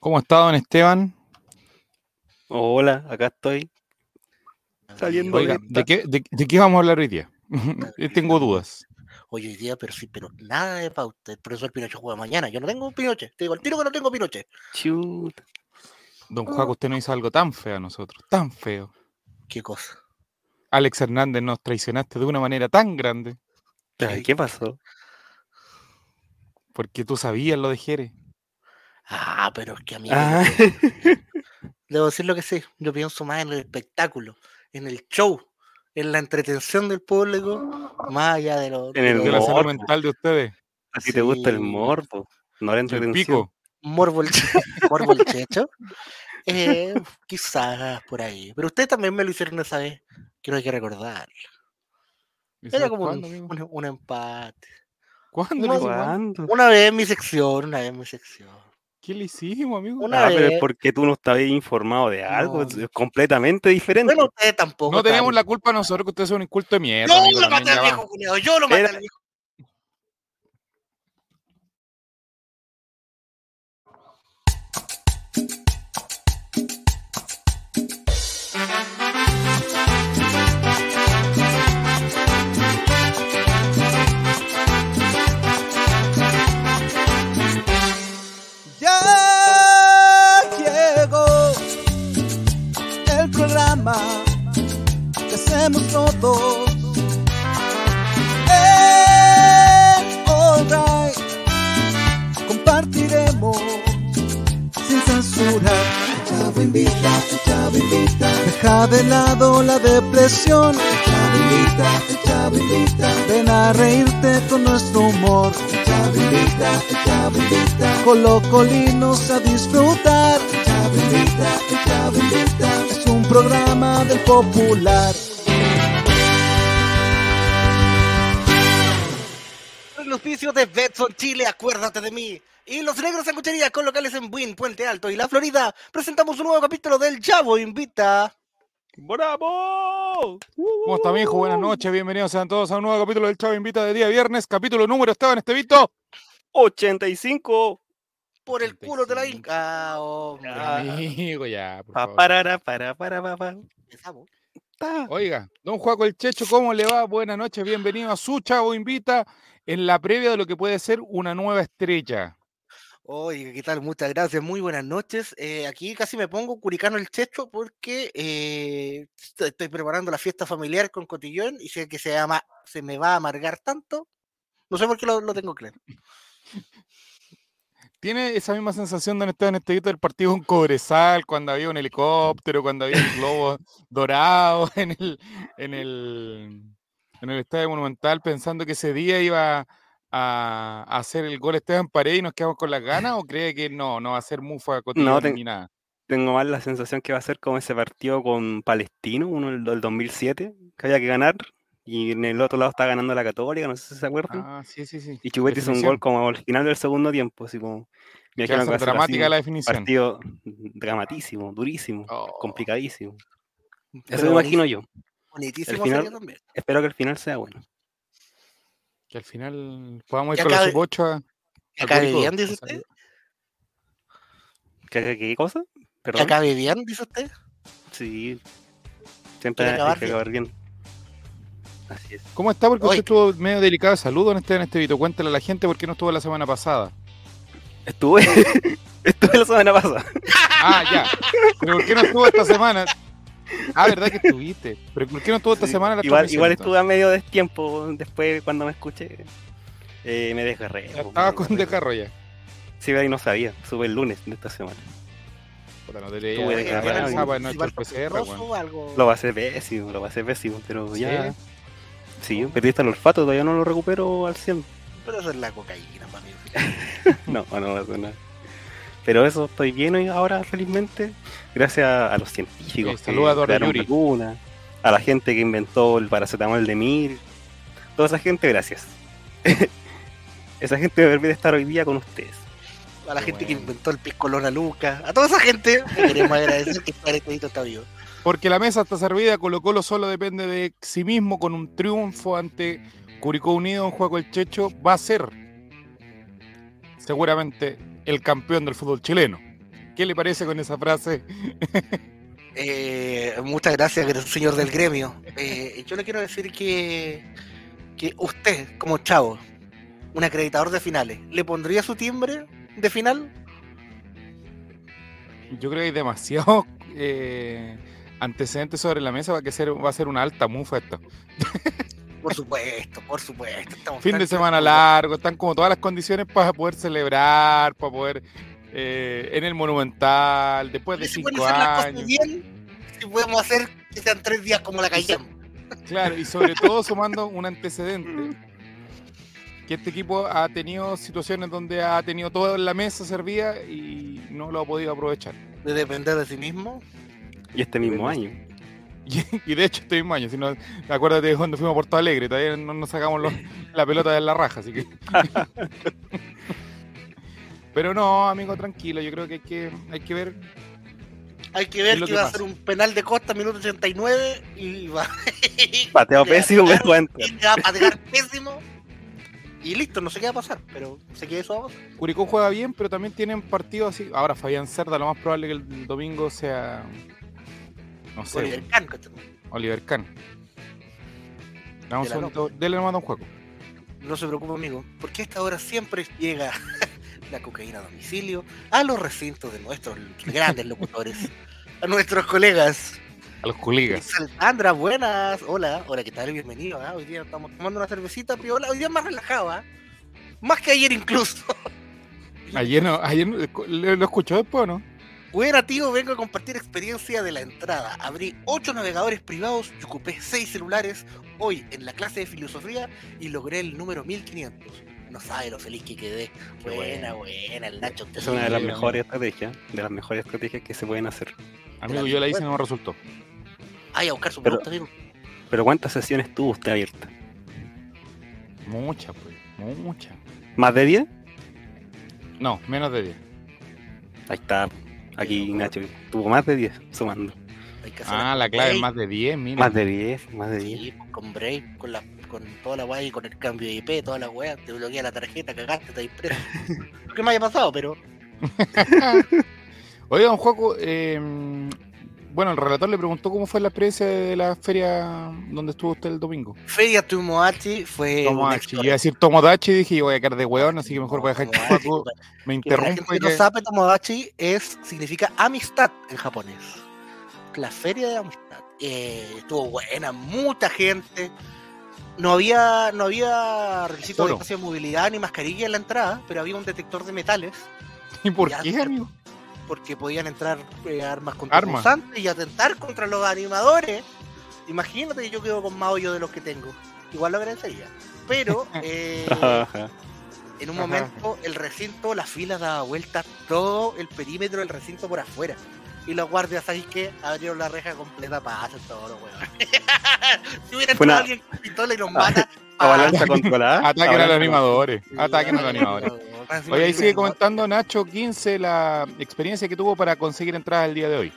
¿Cómo está, don Esteban? Hola, acá estoy. Saliendo Oiga, de ¿de esta- qué, de, de qué vamos a hablar hoy día? Tengo dudas. Hoy hoy día, pero sí, pero nada de pauta. El profesor Pinochet juega mañana. Yo no tengo un Pinochet. Te digo al tiro que no tengo Pinochet. Chuta. Don Juaco, usted nos hizo algo tan feo a nosotros, tan feo. ¿Qué cosa? Alex Hernández nos traicionaste de una manera tan grande, Ay, ¿Qué pasó? porque tú sabías lo de Jere. Ah, pero es que amigo. Ah, Debo decir lo que sí. Yo pienso más en el espectáculo, en el show, en la entretención del público, más allá de lo. En el de la salud mental de ustedes. a ti te gusta el morbo, no la El entretención. pico. Morbo el, che- morbo el checho. Eh, quizás por ahí. Pero ustedes también me lo hicieron esa vez. Quiero hay que recordar. ¿Y Era como un, un- un empate. ¿Cuándo no? ¿Cuándo? Una vez en mi sección, una vez en mi sección. ¿Qué le hicimos, amigo? Una Ah, pero es porque tú no estabas informado de algo, No. es completamente diferente. Bueno, ustedes tampoco. No tenemos la culpa nosotros que ustedes son un inculto de mierda. Yo amigo, lo maté al viejo va. culiao, yo lo maté al viejo. Que hacemos todos. En All Right compartiremos sin censura. El Chavo invita, el Chavo invita. Deja de lado la depresión. El Chavo invita, el Chavo invita. Ven a reírte con nuestro humor. El Chavo invita, el Chavo invita. Colocolinos a disfrutar. El Chavo invita, el Chavo invita. Es un programa del popular. El auspicio de Betson Chile, acuérdate de mí. Y los negros en cuchería con locales en Buin, Puente Alto y La Florida. Presentamos un nuevo capítulo del Chavo Invita. ¡Bravo! ¿Cómo está, mi hijo? Buenas noches, bienvenidos sean todos a un nuevo capítulo del Chavo Invita de día viernes. Capítulo número, Esteban Estevito. 85. Por el culo de la 35. Inca. Ah, hombre. Ah. Amigo, ya, por Pa, favor. parara, para, para, para, para. Ta. Oiga, don Juaco el Checho, ¿cómo le va? Buenas noches, bienvenido a su Chavo Invita en la previa de lo que puede ser una nueva estrella. Oye, ¿qué tal? Muchas gracias, muy buenas noches. Eh, aquí casi me pongo curicano el checho porque eh, estoy preparando la fiesta familiar con cotillón y sé que se me va a amargar tanto. No sé por qué lo, lo tengo claro. ¿Tiene esa misma sensación don Esteban Estevito del partido con Cobresal, cuando había un helicóptero, cuando había un globo dorado en el, en el, en el Estadio Monumental, pensando que ese día iba a, a hacer el gol Esteban Paredes y nos quedamos con las ganas? ¿O cree que no, no va a ser mufa ten- ni nada? Tengo más la sensación que va a ser como ese partido con Palestino, uno del, del 2007, que había que ganar. Y en el otro lado está ganando la Católica, no sé si se acuerdan. Ah, sí, sí, sí. Y Chubete hizo un gol como al final del segundo tiempo, así como. Me Que así dramática la definición. partido dramatísimo, durísimo, Oh, complicadísimo. Eso me imagino yo. Bonitísimo final- sería también. Espero que el final sea bueno. Que al final podamos ir Que con la acabe- sub-8 a- Que acabe bien, dice usted. ¿Qué, qué- qué cosa? Que Perdón. acabe bien, dice usted. Sí. Siempre hay acabar que bien. acabar bien. Así es. ¿Cómo está? Porque usted estuvo medio delicado de salud, don Esteban Estevito. Cuéntale a la gente por qué no estuvo la semana pasada. Estuve, estuve la semana pasada. Ah, ya. Pero ¿por qué no estuvo esta semana? Ah, ¿verdad que estuviste? ¿Pero por qué no estuvo esta Sí, semana la igual, igual estuve a medio destiempo después cuando me escuché. eh, me desgarré. Ya Estabas con desgarro ya. Sí, ahí no sabía. Sube el lunes de esta semana. Puta, no te leía. Tuve no weón. o algo. Lo va a hacer pésimo, lo va a hacer pésimo, pero ¿Sí? ya. Sí, perdiste el olfato, todavía no lo recupero al 100. Pero eso es la cocaína, para mí. No, no va a nada. Pero eso, estoy bien hoy ahora, felizmente, gracias a los científicos Sí, que saluda a crearon Yuri. a la gente que inventó el paracetamol de Mir, toda esa gente, gracias. esa gente me permite estar hoy día con ustedes. A la Qué gente que inventó el piscolón Luca. A toda esa gente le queremos agradecer que este está vivo. Porque la mesa está servida, Colo Colo solo depende de sí mismo con un triunfo ante Curicó Unido, un juego el Checho, va a ser seguramente el campeón del fútbol chileno. ¿Qué le parece con esa frase? Eh, muchas gracias, señor del gremio. Eh, yo le quiero decir que, que usted, como chavo, un acreditador de finales, ¿le pondría su timbre de final? Yo creo que hay demasiado eh, antecedentes sobre la mesa para que ser, va a ser una alta mufa esto. Por supuesto, por supuesto. estamos Fin de semana largo, están como todas las condiciones para poder celebrar, para poder eh, en el Monumental, después de si cinco años. bien, si podemos hacer que sean tres días como la Cayam. Claro, y sobre todo sumando un antecedente. Que este equipo ha tenido situaciones donde ha tenido todo en la mesa servida y no lo ha podido aprovechar. De depender de sí mismo. Y este mismo año. Y, y de hecho este mismo año, si no, acuérdate de cuando fuimos a Porto Alegre, todavía no nos sacamos los- la pelota de la raja, así que. Pero no, amigo, tranquilo, yo creo que hay que, hay que ver. Hay que ver que que va a ser un penal de Costa, minuto 89, y va, a pésimo, y le va a patear pésimo. Y listo, no sé qué va a pasar, pero sé que eso va a pasar. Curicó juega bien, pero también tienen partidos así. Ahora, Fabián Cerda, lo más probable que el domingo sea. No sé, Oliver Kahn, ¿cachai? Oliver Kahn. Dame un De dele nomás un juego. No se preocupe, amigo, porque a esta hora siempre llega la cocaína a domicilio a los recintos de nuestros grandes locutores, a nuestros colegas. A los colegas. Sandra, buenas. Hola, hola, ¿qué tal? Bienvenido. ¿ah? Hoy día estamos tomando una cervecita, piola. Hoy día más relajado, ¿ah? Más que ayer incluso. Ayer no, ayer lo escuchó después, ¿no? Buena, tío, vengo a compartir experiencia de la entrada. Abrí ocho navegadores privados y ocupé seis celulares hoy en la clase de filosofía y logré el número 1500. No sabe lo feliz que quedé. Buena, buena, el Nacho. Es una de las mejores estrategias, de las mejores estrategias que se pueden hacer. Amigo, yo la hice y no me resultó. Ay, a buscar su Pero- producto, amigo. Pero ¿cuántas sesiones tuvo usted abierta? Muchas, pues. Muchas. ¿Más de 10? No, menos de 10. Ahí está. Aquí Pero, Nacho tuvo más de 10 sumando. Ah, la clave es más de 10, mira. Más de 10, más de 10. Sí, pues, con break, con, la, con toda la weá y con el cambio de IP, toda la weá, te bloquea la tarjeta, cagaste, te impreso. Lo que me haya pasado, pero Oiga, don Juaco, eh, bueno, el relator le preguntó cómo fue la experiencia de la feria donde estuvo usted el domingo. Feria Tumoachi fue Tomodachi. éxito. Iba a decir Tomodachi, dije, yo voy a caer de hueón, así que mejor voy a dejar que Tomodachi, me que interrumpa y no que... sabe, Tomodachi es, significa amistad en japonés. La feria de amistad. Eh, estuvo buena, mucha gente. No había, no había requisito de espacio de movilidad ni mascarilla en la entrada, pero había un detector de metales ¿Y por qué, amigo? Porque podían entrar eh, armas Armas. contra y atentar contra los animadores. Imagínate que yo quedo con más hoyo de los que tengo. Igual lo agradecería. Pero eh, en un Ajá. momento el recinto, la fila daba vuelta todo el perímetro del recinto por afuera. Y los guardias, ¿sabes qué? Abrieron la reja completa para hacer todo lo weón. si hubiera entrado alguien con pistola y nos mata. Avalancha controlada. Ataquen a los animadores. Ataquen a los animadores. Oye, ahí sigue comentando Nacho 15 la experiencia que tuvo para conseguir entradas el día de hoy.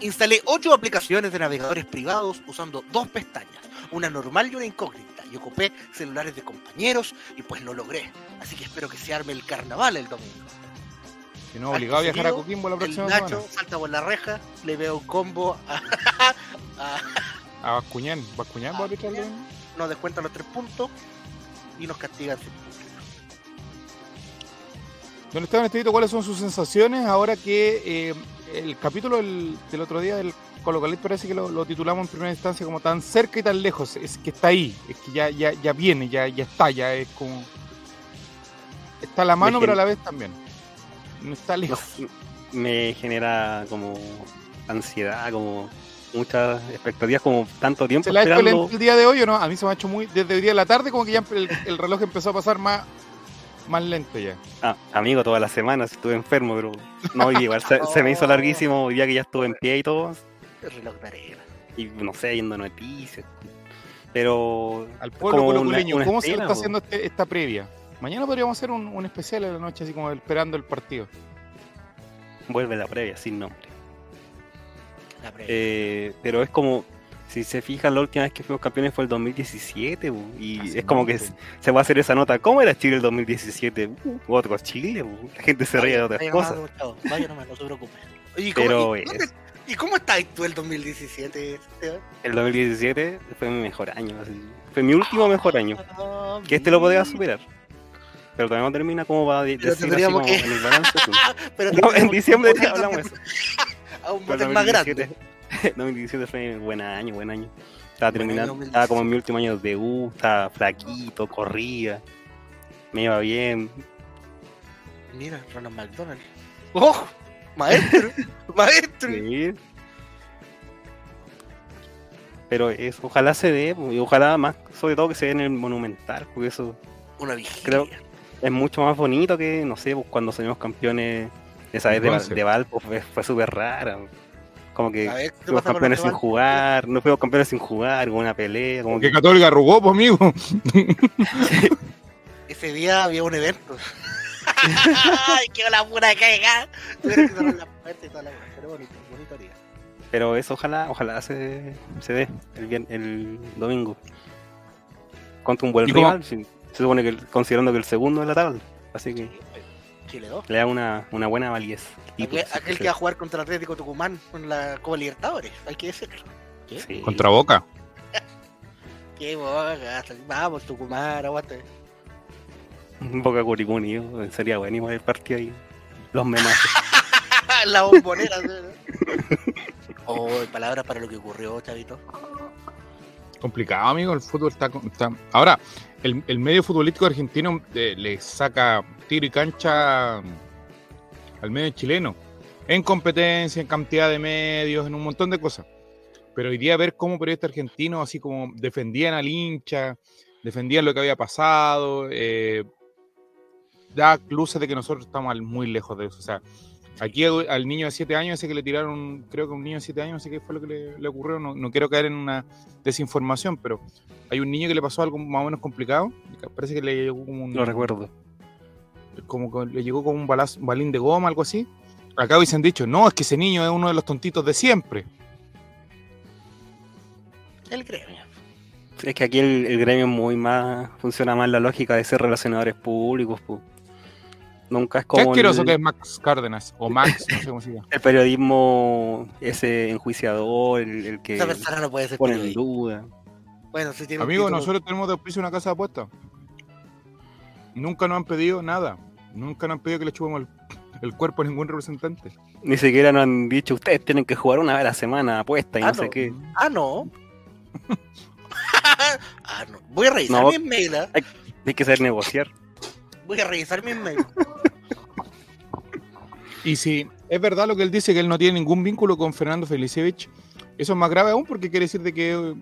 Instalé ocho aplicaciones de navegadores privados usando dos pestañas, una normal y una incógnita, y ocupé celulares de compañeros y pues lo logré. Así que espero que se arme el carnaval el domingo. Si no, obligado a viajar a Coquimbo la El próxima Nacho semana. salta por la reja, le veo un combo a, a- A Bascuñán. ¿Bascuñán va a el domingo? nos descuentan los tres puntos y nos castigan sin. Don Esteban Estevito, ¿cuáles son sus sensaciones ahora que eh, el capítulo del, del otro día del Colocalit parece que lo, lo titulamos en primera instancia como tan cerca y tan lejos? Es que está ahí, es que ya, ya, ya viene, ya, ya está, ya es como... Está a la mano, Dejen- pero a la vez también. No está lejos. me genera como ansiedad, como muchas expectativas, como tanto tiempo ¿Se la ha hecho esperando. el día de hoy o no? A mí se me ha hecho muy... Desde el día de la tarde como que ya el, el reloj empezó a pasar más, más lento ya. Ah, amigo, todas las semanas estuve enfermo, pero no, igual se, se me hizo larguísimo hoy día que ya estuve en pie y todo, El reloj de arena. y no sé, yendo noticias. Pero Al pueblo una- una ¿cómo se está haciendo este- esta previa? Mañana podríamos hacer un, un especial en la noche, así como esperando el partido. vuelve la previa sin nombre. La previa. Eh, pero es como, Si se fijan, la última vez que fuimos campeones fue el 2017, bu, y Hace es como que se se va a hacer esa nota. ¿Cómo era Chile el 2017? Uh, otro Chile, bu. la gente se ríe de otras Vaya cosas. Vaya nomás, no se preocupe. ¿Y cómo, Pero y, dónde- es- ¿y cómo estás tú el 2017, Esteban? el 2017 fue mi mejor año, así. fue mi último mejor año. Ah, Que este lo podía mira. superar. Pero todavía no termina como va a Pero decir así tendríamos como que- en el balance. pues. Pero No, en diciembre hablamos eso. A un Pero botín más grande. 2017 2017 fue buen año, buen año. Estaba Buen año, terminando, estaba como en 2017. mi último año de U, estaba flaquito, corría, me iba bien. Mira, Ronald McDonald. ¡Oh! Maestro, maestro. sí. Pero eso, ojalá se dé, y ojalá más, sobre todo que se dé en el Monumental, porque eso Una vigilia. Creo- es mucho más bonito que, no sé, pues, cuando salimos campeones esa vez de, de Valpo, fue, fue súper rara. Como que A ver, ¿qué te fuimos campeones sin jugar, no fuimos campeones sin jugar, con una pelea, como Que que Católica arrugó, pues, amigo. Ese día había un evento. ¡Ay, qué la pura cagada! Tuvieron que cerrar la puerta y toda la cosa. Pero bonito, bonito día. Pero eso ojalá, ojalá se, se dé el, vier- el domingo. Contra un buen rival, si- se supone que el- considerando que el segundo de la tabla. Así que Chile 2. le da una, una buena validez. Aquel, aquel que va a jugar contra el Atlético Tucumán en la Copa Libertadores, hay que decirlo. Sí. Contra Boca. Qué boca, vamos Tucumán, aguante. Boca Curicuni, sería bueno igual el partido ahí. Los memas. la bombonera. ¿sí? oh, palabras para lo que ocurrió, chavito. Complicado, amigo. El fútbol está. está- Ahora, el, el medio futbolístico argentino eh, le saca y cancha al medio chileno. En competencia, en cantidad de medios, en un montón de cosas. Pero hoy día ver cómo periodistas argentinos, así como defendían al hincha, defendían lo que había pasado, eh, da luces de que nosotros estamos muy lejos de eso. O sea, aquí al niño de 7 años, ese que le tiraron, creo que un niño de 7 años, no sé qué fue lo que le, le ocurrió, no, no quiero caer en una desinformación, pero hay un niño que le pasó algo más o menos complicado, parece que le llegó como un, Lo recuerdo. Como que le llegó como un, balazo- un balín de goma, algo así. Acá han dicho, no, es que ese niño es uno de los tontitos de siempre. El gremio. Es que aquí el, el gremio es muy más, funciona más la lógica de ser relacionadores públicos. pu. Nunca es Qué como asqueroso el, que es Max Cárdenas, o Max, no sé cómo se llama. el periodismo ese enjuiciador, el, el que Esa persona no puede ser pone en duda. Bueno, si tiene Amigo, título- nosotros tenemos de auspicio una casa de apuestas. Nunca nos han pedido nada. Nunca nos han pedido que le chupemos el, el cuerpo a ningún representante. Ni siquiera nos han dicho, ustedes tienen que jugar una vez a la semana, apuesta y Ah, no, sé qué. Ah, no. ah, no. Voy a revisar No. mi mail. ¿ah? Hay que saber negociar. Voy a revisar mi mail. Y si es verdad lo que él dice, que él no tiene ningún vínculo con Fernando Felicevich, eso es más grave aún porque quiere decir de que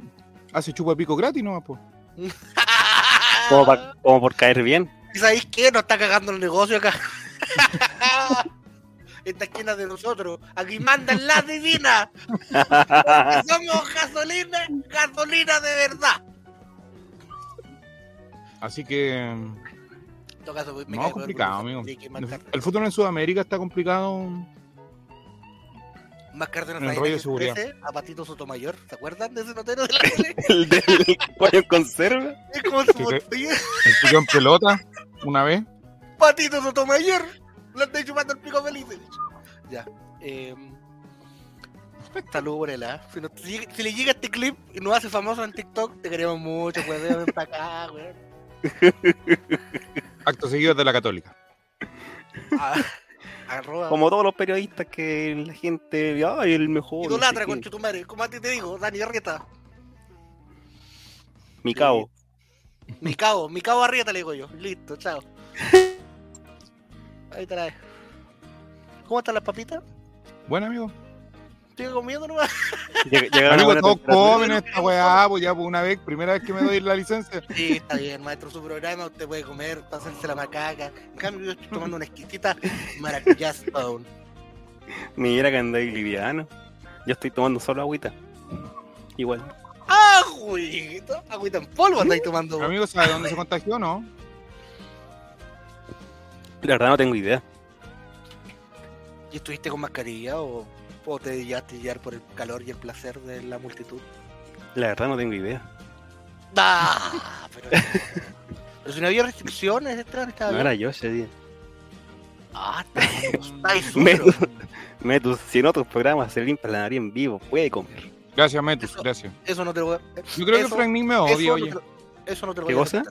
hace chupa pico gratis, ¿no? Pues. Como, pa- como por caer bien. ¿Y sabéis qué? Nos está cagando el negocio acá. Esta esquina de nosotros. Aquí mandan la divina. Porque somos gasolina, gasolina de verdad. Así que En todo caso, me no, cae complicado, peor amigo. El fútbol en Sudamérica está complicado. Más Cárdenas en el rollo de que seguridad. a Patito Sotomayor. ¿Se acuerdan de ese notero de la tele? El del pollo en conserva. Es como su botella. El en pelota, una vez. Patito Sotomayor. Lo estoy chupando el pico feliz. Ya. Eh, si, no- si llega- si le llega este clip y nos hace famoso en TikTok, te queremos mucho, pues ven para acá, weón. Acto seguido de la Católica. Ah, arroba. Como todos los periodistas que la gente, ay, el mejor. no sé Idolatra, qué". con tu madre. Como a ti te digo, Dani Arrieta. Mi cabo. Mi cabo, mi cabo Arrieta le digo yo. Listo, chao. Ahí trae. ¿Cómo están las papitas? Bueno, amigo. Estoy comiendo nomás. Amigo, todos comen esta weá, pues ya, pues una vez, primera vez que me doy la licencia. Sí, está bien, maestro. Su programa usted puede comer, pasarse la macaca. En cambio, yo estoy tomando una exquisita maracuyá Stone. Mira que andáis liviano. Yo estoy tomando solo agüita. Igual. ¡Agüita! Agüita en polvo andáis tomando. Amigo, ¿sabe dónde se contagió, no? La verdad no tengo idea. ¿Y estuviste con mascarilla o, o te dejaste llevar por el calor y el placer de la multitud? La verdad no tengo idea. Ah, pero, pero si no había restricciones, estaba No era yo ese día. Ah, está está. Metus, si en otros programas se limpia la nariz en vivo, puede comer. Gracias, Metus, Eso- gracias. Eso no te lo voy a... Yo creo que Frank Nick me eso odia, no oye. lo- Eso no te lo ¿Qué voy a cosa?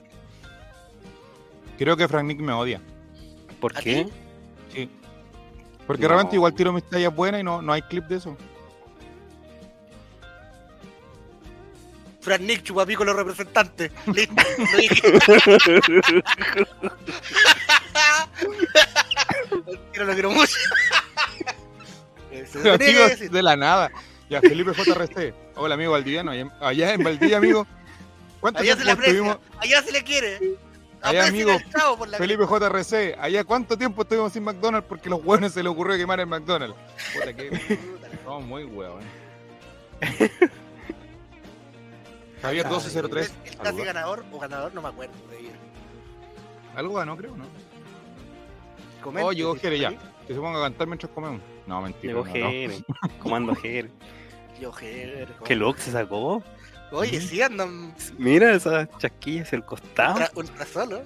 Creo que Frank Nick me odia. ¿Por ¿A qué? ti? Sí. Porque No. realmente igual tiro mis tallas buenas y no, no hay clip de eso. Fran Nick, chupapico, los representantes. Listo, lo dije. Lo quiero mucho. Amigos de la nada. Ya, Felipe JRC. Hola, amigo Valdiviano. Allá, allá en Valdivia, amigo. ¿Cuánto Allá se le estuvimos? allá se le quiere. Allá, amigo, por la Felipe JRC. ¿Allá cuánto tiempo estuvimos sin McDonald's porque los hueones se les ocurrió quemar el McDonald's? Puta, que... No, muy hueón. Javier 1203. El casi ganador o ganador, no me acuerdo. de ellos. Algo ganó, creo, ¿no? Comente, Oh, llegó Jere ya. Que se ponga a cantar mientras comemos. No, mentira. Llegó no, comando Jere. Yo, Jere, ¿Qué look se sacó? Oye, sí andan Mira esas chasquillas el costado. ultra, ultra solo.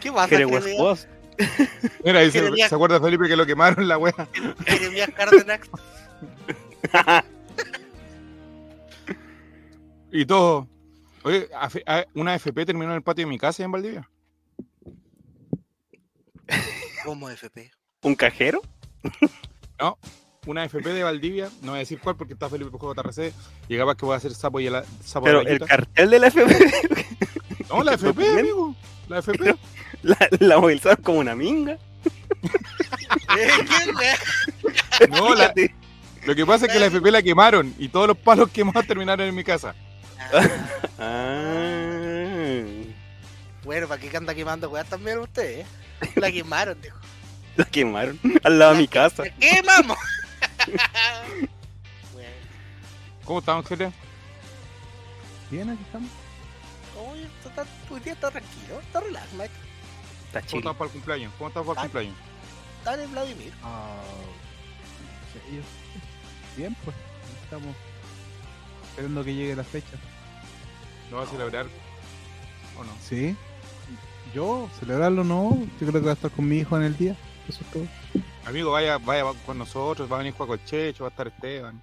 ¿Qué pasa, Jere Jeremías? West Boss. Mira. ¿se acuerda Felipe que lo quemaron la wea? Jeremías Cárdenas. Y todo. Oye, una FP terminó en el patio de mi casa en Valdivia. Como FP. ¿Un cajero? Una FP de Valdivia, no voy a decir cuál porque está Felipe JRC. Y capaz que voy a hacer sapo y la sapo Pero de la el cartel de la FP No, la FP, amigo. La FP. la, la movilizaron como una minga. Eh, ¿quién le- No, la- lo que pasa es que la FP la quemaron y todos los palos quemados terminaron en mi casa. Ah, bueno, ¿para qué anda quemando weas también ustedes? eh? La quemaron, dijo. la quemaron al lado de mi casa. ¡La quemamos! bueno, ¿Cómo estamos, gente? Bien, aquí estamos. oye, está, tu día está tranquilo, está relax, Mike. Está ¿Cómo chido. estamos para el cumpleaños? ¿Cómo estamos para el Ah. cumpleaños? Dale, Vladimir. Ah, sí, yo- Bien, pues. Estamos esperando que llegue la fecha. ¿Lo vas a celebrar o no? Sí. Yo, celebrarlo no. Yo creo que va a estar con mi hijo en el día. Eso es todo. Amigo, vaya, vaya con nosotros, va a venir Juan Colchecho, va a estar Esteban.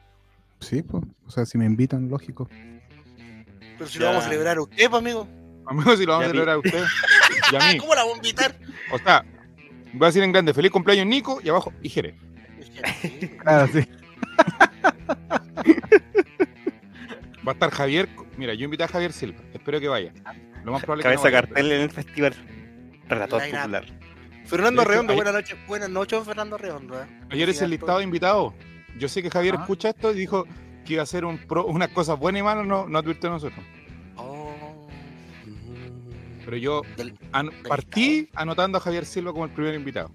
Sí, pues. O sea, si me invitan, lógico. Pero si Ya. lo vamos a celebrar a usted, pues, amigo. Amigo, si lo vamos a celebrar a usted y a mí. ¿Cómo la vamos a invitar? O sea, voy a decir en grande, feliz cumpleaños Nico y abajo, y Jere. Claro, sí. Va a estar Javier. Mira, yo invité a Javier Silva. Espero que vaya. Lo más probable es que Cabeza no vaya, cartel en el festival. Relator popular. Fernando Redondo, buenas noches. Buenas noches, Fernando Redondo. ¿eh? Ayer es el listado de invitados. Yo sé que Javier escucha esto y dijo que iba a hacer un pro- unas cosas buenas y malas, no, no advirtió a nosotros. Oh, Pero yo del- an- partí anotando a Javier Silva como el primer invitado.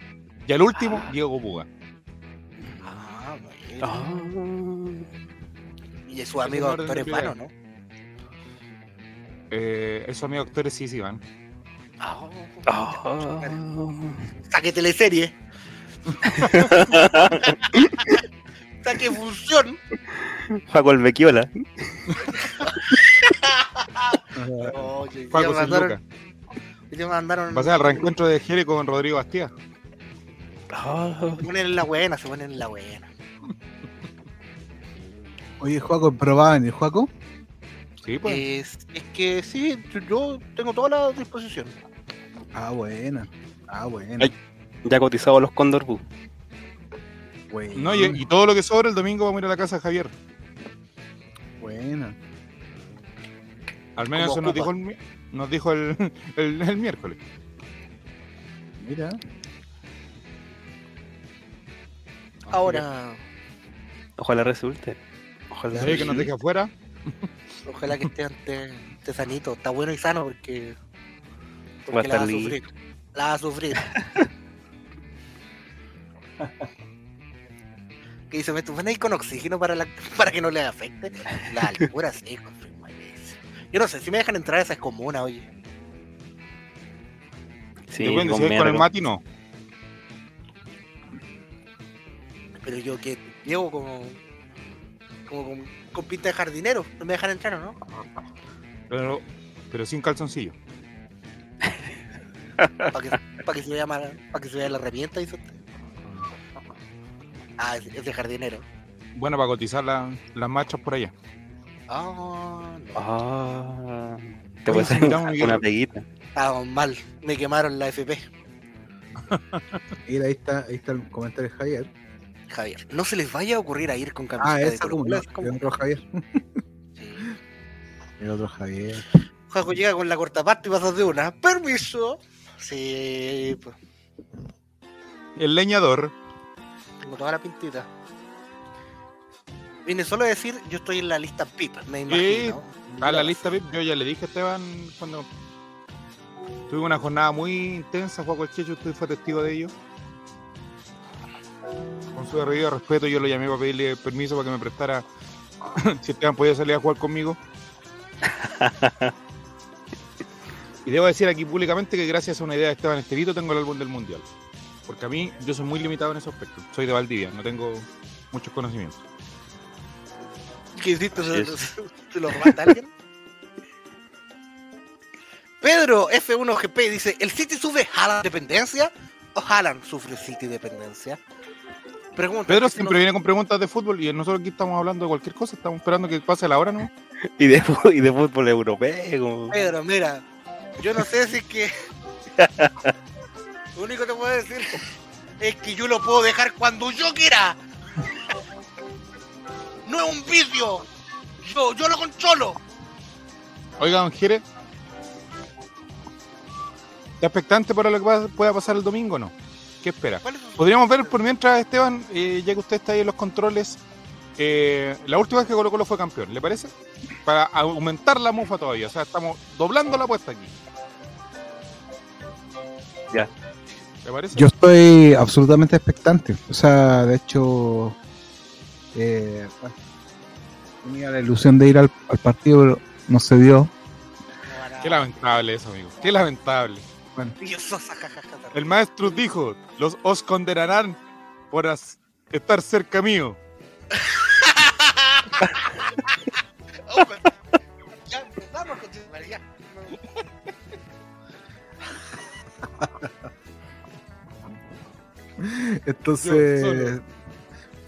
Y al último, Ah. Diego Puga. ah, bueno. Ah. Y su amigo doctor es vano, ¿no? Eh, esos amigos actores sí, sí van. Ah, Ah. Saque teleserie. Saque función. Paco el Bequiola. Oye, Paco mandaron, Luca. ya me mandaron. Va a ser el reencuentro de Jere con Rodrigo Bastía. Se ponen en la buena, se ponen en la buena. Oye, Juaco, ¿pero va a venir Juaco? Sí, pues. Es, es que sí, yo tengo toda la disposición. Ah, buena. Ah, buena. Ay. Ya cotizado los Condor Boo. Buena. No, y, y todo lo que sobra el domingo vamos a ir a la casa de Javier. Buena. Al menos eso nos dijo, el, nos dijo el, el- el miércoles. Mira. Ahora, Ojalá resulte. Ojalá. ¿Sabes que nos deje afuera? ojalá que esté ante, esté sanito. Está bueno y sano porque, porque Va a la va a sufrir. La va a sufrir. que dice, me ponéis con oxígeno para, la, para que no le afecte. La altura, sí. Yo no sé, si me dejan entrar a esas comunas, oye. Sí, Depende, con con el. Mati, no. Pero yo que llevo como, como con, con pinta de jardinero. No me dejan entrar, ¿o no? Pero, pero sin calzoncillo. Para que, pa' que se vea mal, para que se vea la herramienta, dice usted. Ah, es, es de jardinero. Bueno, para cotizar la- las machas por allá. Ah, no. Ah, te hacer miramos, una, peguita. Estábamos mal. Me quemaron la FP. Mira, ahí está, ahí está el comentario de Javier. Javier, no se les vaya a ocurrir a ir con camiseta Ah, de Colo Colo, como- el otro Javier. Sí. El otro Javier. Juego llega con la cortaparte y pasas de una. ¡Permiso! Sí, pues, El leñador. tengo toda la pintita. Vine solo a decir, yo estoy en la lista PIP, me imagino. A la lista VIP, yo ya le dije a Esteban cuando tuve una jornada muy intensa, Juan Checho, usted fue testigo de ello. Con su debido respeto, yo lo llamé para pedirle permiso para que me prestara si Esteban podía salir a jugar conmigo. y debo decir aquí públicamente que gracias a una idea de Esteban Estevito tengo el álbum del Mundial. Porque a mí, yo soy muy limitado en ese aspecto. Soy de Valdivia, no tengo muchos conocimientos. ¿Qué hiciste? ¿Se, Sí. se- se lo robaste a alguien? Pedro F1GP dice: ¿El City sufre Haaland dependencia o Haaland sufre City dependencia? Pregunta. Pedro ¿qué se siempre viene con preguntas de fútbol y nosotros aquí estamos hablando de cualquier cosa, estamos esperando que pase la hora, ¿no? Y de, fu- y de fútbol europeo. Pedro, mira, yo no sé si es que. Lo único que te puedo decir es que yo lo puedo dejar cuando yo quiera. No es un vicio. Yo, yo lo controlo. Oiga, don Jere. ¿Está expectante para lo que pueda pasar el domingo o no? ¿Qué espera? ¿Cuál es su- Podríamos ver por mientras, Esteban, eh, ya que usted está ahí en los controles, eh, la última vez que Colo Colo fue campeón, ¿le parece? Para aumentar la mufa todavía, o sea, estamos doblando la apuesta aquí. Ya. ¿Le parece? Yo estoy absolutamente expectante. O sea, de hecho, eh, bueno, tenía la ilusión de ir al, al partido, pero no se dio. Qué lamentable eso, amigo. Qué lamentable. El maestro dijo, los os condenarán por as- estar cerca mío. Ya con ya. Entonces,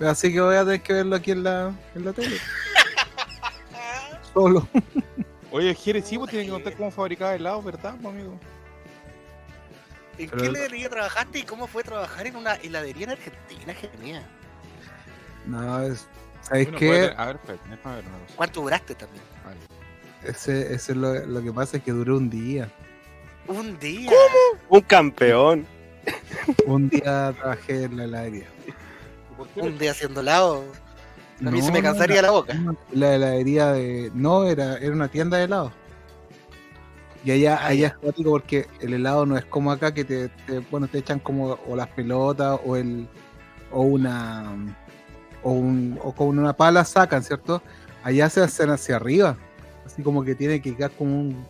así que voy a tener que verlo aquí en la, en la tele. Solo. Oye, Jere, sí, vos tienes que contar cómo fabricaba helados, ¿verdad, pues, amigo? ¿En Pero- qué heladería trabajaste y cómo fue trabajar en una heladería en Argentina? Genial. No, es, ¿sabéis Uno qué? A ver, espérate, déjame ver una cosa. ¿Cuánto duraste también? Vale. Ese, ese es lo, lo que pasa es que duró un día. Un día. Un campeón. Un día trabajé en la heladería. ¿Por qué Un día haciendo helado. A mí No, se me no, cansaría la boca. no, La heladería de. No, era, era una tienda de helado. Y allá, Ah, allá ya. es cuático porque el helado no es como acá que te, te- bueno, te echan como o las pelotas o el o una o, un, o con una pala sacan, ¿cierto? Allá se hacen hacia arriba, así como que tiene que quedar como un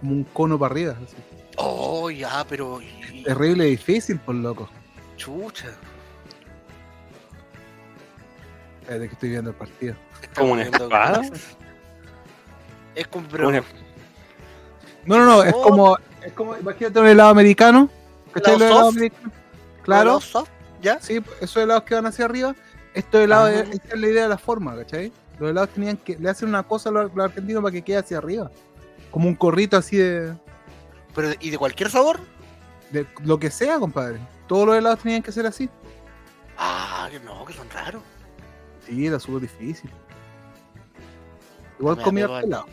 como un cono para arriba, así. Oh, ya, pero. y- terrible difícil, por loco. Chucha. Espérate que estoy viendo el partido. ¿Como una espada? Es como. pero- Una- No, no, no, es Oh. como es como imagínate un helado americano, ¿cachai? ¿Helado Los helados americanos. Claro. soft, ¿Ya? Sí, esos helados que van hacia arriba, estos helados, Ah. es- esa es la idea de la forma, ¿cachai? Los helados tenían que, le hacen una cosa a los, los argentinos para que quede hacia arriba. Como un corrito así de, Pero, ¿Y de cualquier sabor? de lo que sea, compadre. Todos los helados tenían que ser así. Ah, que no, que son raros. Sí, era súper difícil. Igual Me comía helado.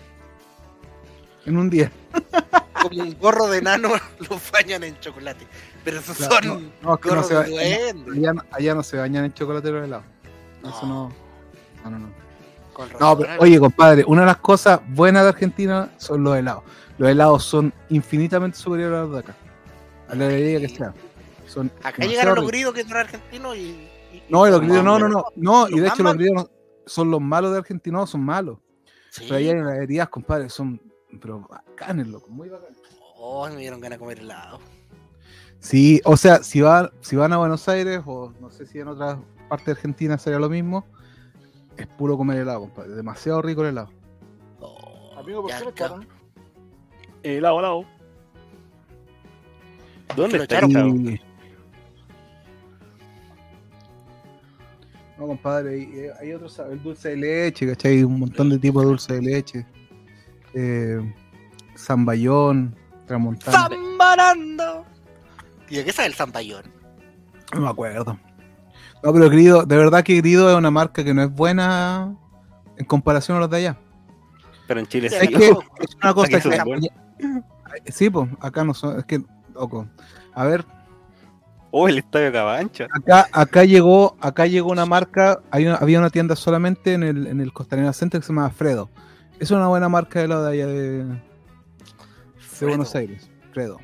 En un día. Como un gorro de enano los bañan en chocolate. Pero esos Claro, son no, no, es que no gorros se ba- de allá, no- allá no se bañan en chocolate los helados. No. Eso no. No, no, no. No, pero, oye, compadre, una de las cosas buenas de Argentina son los helados. Los helados son infinitamente superiores a los de acá. A la heladería que sea. Son Acá llegaron los gritos que son argentinos y. y- No, y los gritos, no, no, no. No, y de hecho los gritos no- son los malos de Argentina, no, son malos. Sí. Pero allá en las heladerías, compadre, son pero bacanes, loco, muy bacanes. Oh, me dieron ganas de comer helado. Sí, o sea, si van, si van a Buenos Aires o no sé si en otras partes de Argentina sería lo mismo, es puro comer helado, compadre. Demasiado rico el helado. Oh, Amigo, ¿por qué lo echaron? Eh, lado, lado. ¿Dónde Lo está? Y- No, compadre, y, eh, hay otro sabor, el dulce de leche, ¿cachai? Hay un montón de tipos de dulce de leche. Eh, zamballón, tramontana. ¡Zambarando! ¿Y de qué sabe el zampallón? No me acuerdo. No, pero Grido, de verdad que Grido es una marca que no es buena en comparación a los de allá. Pero en Chile Sí. Es que no. es una cosa que. Sí, pues, acá no son. Es que, loco. A ver, Oh, el estadio Cabancha. acá, acá llegó, acá llegó una marca, hay una- había una tienda solamente en el, en el Costanera Center que se llama Fredo. Es una buena marca de la de allá de, de Buenos Aires, Fredo.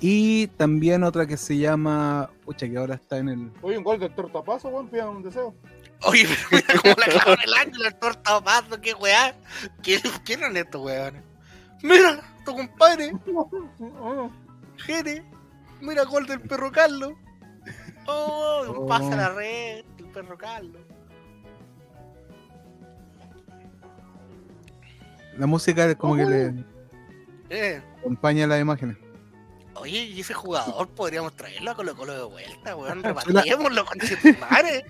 Y también otra que se llama, pucha, que ahora está en el, Oye, un gol del tortapazo, weón, pidan un deseo. Oye, pero mira cómo le acaban el año, la torta paso, qué weá. ¿Quién, ¿Quién eran estos weones? Mira, tu compadre, Jere. Mira, gol del perro Carlos. Oh, un Oh. pase a la red, el perro Carlos. La música como que le Eh. acompaña las imágenes. Oye, y ese jugador podríamos traerlo a Colo Colo de vuelta, weón. Repatriémoslo con Chetumare.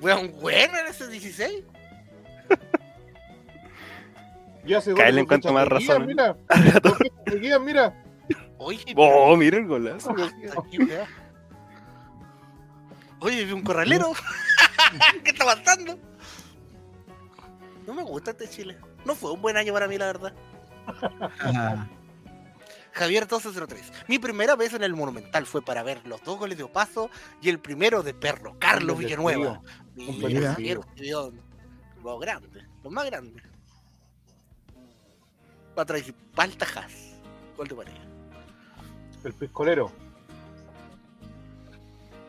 Weón, bueno en ese 16. Ya se Cáele en cuanto más razón, ¿eh? Mira, mira. Oye, Oh, mira el golazo. Weón. Oye, vi un corralero. ¿Qué está pasando? No me gusta este Chile. No fue un buen año para mí, la verdad. Javier 1203. Mi primera vez en el Monumental fue para ver los dos goles de Opaso y el primero de Perro, Carlos Villanueva. Javier, los grandes, los más grandes. Patricio Paltajas. Gol de pareja. El piscolero.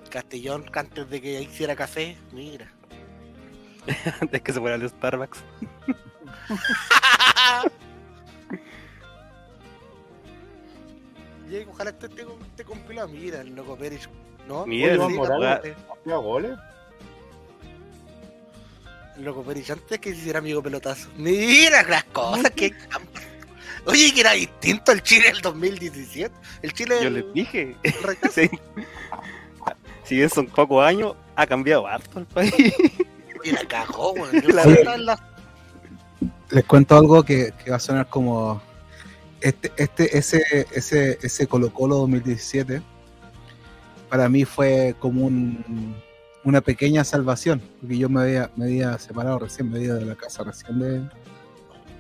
Castellón, antes de que hiciera café, mira. Antes que se fuera al Starbucks. Ahí, ojalá esté, esté, esté compilado. Mira, el loco Pérez. ¿No? Mira, Sí, Morales. Hacía goles. El loco Pérez, antes que se hiciera amigo pelotazo. Mira las cosas que. Oye, que era distinto el Chile del 2017. El Chile. Yo les dije. sí. Si bien son pocos años, ha cambiado harto el país. Y la cagó, weón. Yo La- la- les cuento algo que, que va a sonar como este, este, ese, ese, ese Colo Colo 2017 para mí fue como un, una pequeña salvación, porque yo me había, me había separado recién, me había de la casa recién de,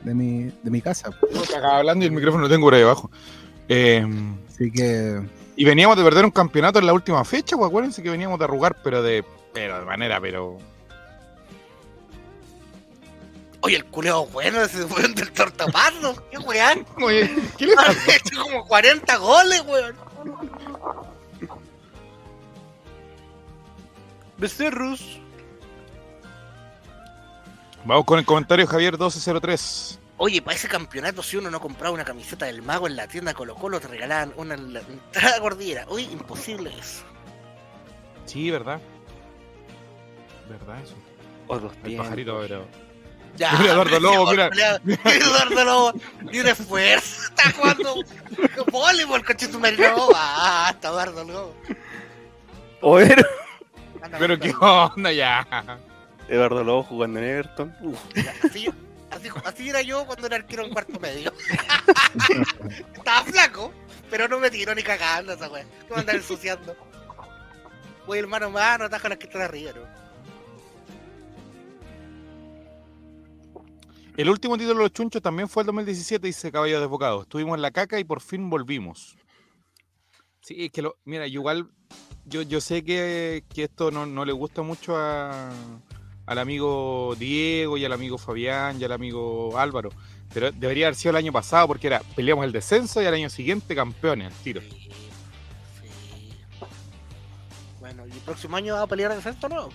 de mi, de mi casa. Acaba hablando y el micrófono lo tengo por ahí abajo. Eh, Así que y veníamos de perder un campeonato en la última fecha, pues acuérdense que veníamos de arrugar, pero de, pero de manera, pero. Oye, el culeo bueno ese weón del tortapazo. ¿Qué weón? Oye, ¿qué le Han hecho como 40 goles, weón. Becerros. Vamos con el comentario Javier 1203. Oye, para ese campeonato, si uno no compraba una camiseta del mago en la tienda Colo Colo, te regalaban una en la entrada cordillera. Oye, imposible eso. Sí, ¿verdad? ¿Verdad eso? Otros El tiempos. pajarito, pero. Ya, Mira, Eduardo Lobo, mira. Eduardo Lobo, ni un esfuerzo. Está jugando voleibol, coche tu No, basta, Eduardo Lobo. O era Anda, Pero qué onda ya. Eduardo Lobo jugando en Everton. Así, así, así era yo cuando era arquero en cuarto medio. Estaba flaco, pero no me tiró ni cagando esa wea. Que me andar ensuciando. Voy el mano a mano, atajo a las que están arriba, ¿no? El último título de los chunchos también fue el 2017, dice Caballo Desbocado. Estuvimos en la caca y por fin volvimos. Sí, es que lo, mira, yo igual, yo, yo sé que, que esto no, no le gusta mucho a, al amigo Diego y al amigo Fabián y al amigo Álvaro, pero debería haber sido el año pasado porque era peleamos el descenso y al año siguiente campeones al tiro. Sí. Bueno, ¿y el próximo año va a pelear de descenso no?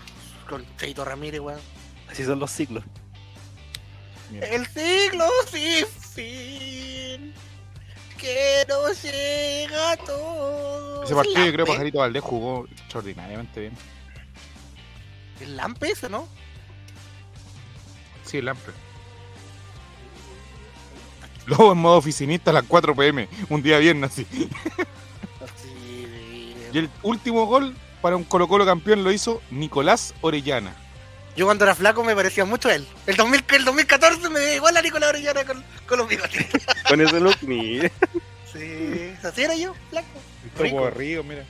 Con Cheito Ramírez, weón. Así son los ciclos. El siglo sin fin. Que no llega todo. Ese partido yo creo que Lampe. Pajarito Valdés jugó extraordinariamente bien. El Lampe ese, ¿no? Sí, el Ampre. Lobo en modo oficinista a las 4 pm, un día viernes así. Y el último gol para un Colo Colo campeón lo hizo Nicolás Orellana. Yo cuando era flaco me parecía mucho a él. El, 2000, el 2014 me veía igual a Nicolás Orellana con, con los bigotes. Con ese look, ni. Sí, así era yo, flaco. Rico. de Río, mira.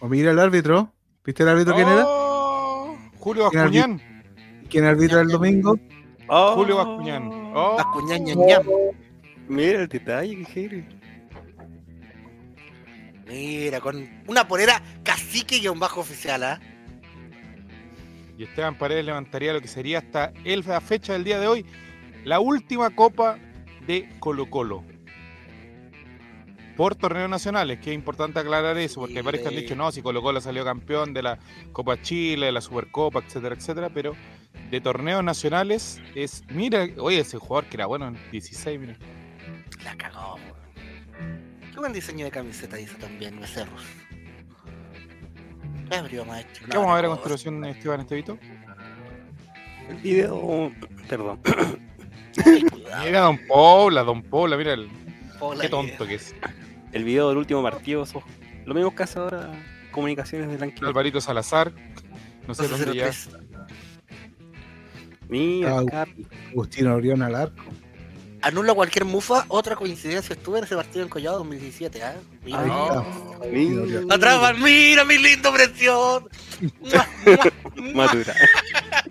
O mira el árbitro. ¿Viste el árbitro quién era? Oh, Julio ¿Quién era el Bascuñán. ¿Quién era el domingo? Oh, Julio Bascuñán. Oh, Bascuñán, ñam, ñam. Mira el detalle, que heavy. Mira, con una polera cacique y un bajo oficial, ¿ah? Y Esteban Paredes levantaría lo que sería hasta el- la fecha del día de hoy, la última copa de Colo Colo. Por torneos nacionales, que es importante aclarar eso, porque Sí, varios que han dicho, no, si Colo Colo salió campeón de la Copa Chile, de la Supercopa, etcétera, etcétera, pero de torneos nacionales es, mira, oye, ese jugador que era bueno en 16, mira. La cagó. Qué buen diseño de camiseta hizo también, Becerros. ¿Qué habría más hecho? ¿Qué vamos a ver a continuación, Esteban Estevito? El video. Perdón. Mira, Don Pobla, Don Pobla, mira, el, Paula, qué tonto que es. El video del último partido. sos- Lo mismo que hace ahora Comunicaciones de Tranquilo. Alvarito Salazar, no sé dónde ya. 12-03. Mira, Ah. Agustín Orión al arco. Anula cualquier mufa, otra coincidencia estuve en ese partido en Collado 2017, ¿ah? Mira, no. Mira. Orión. Atrás van, mira mi lindo mua, Madura.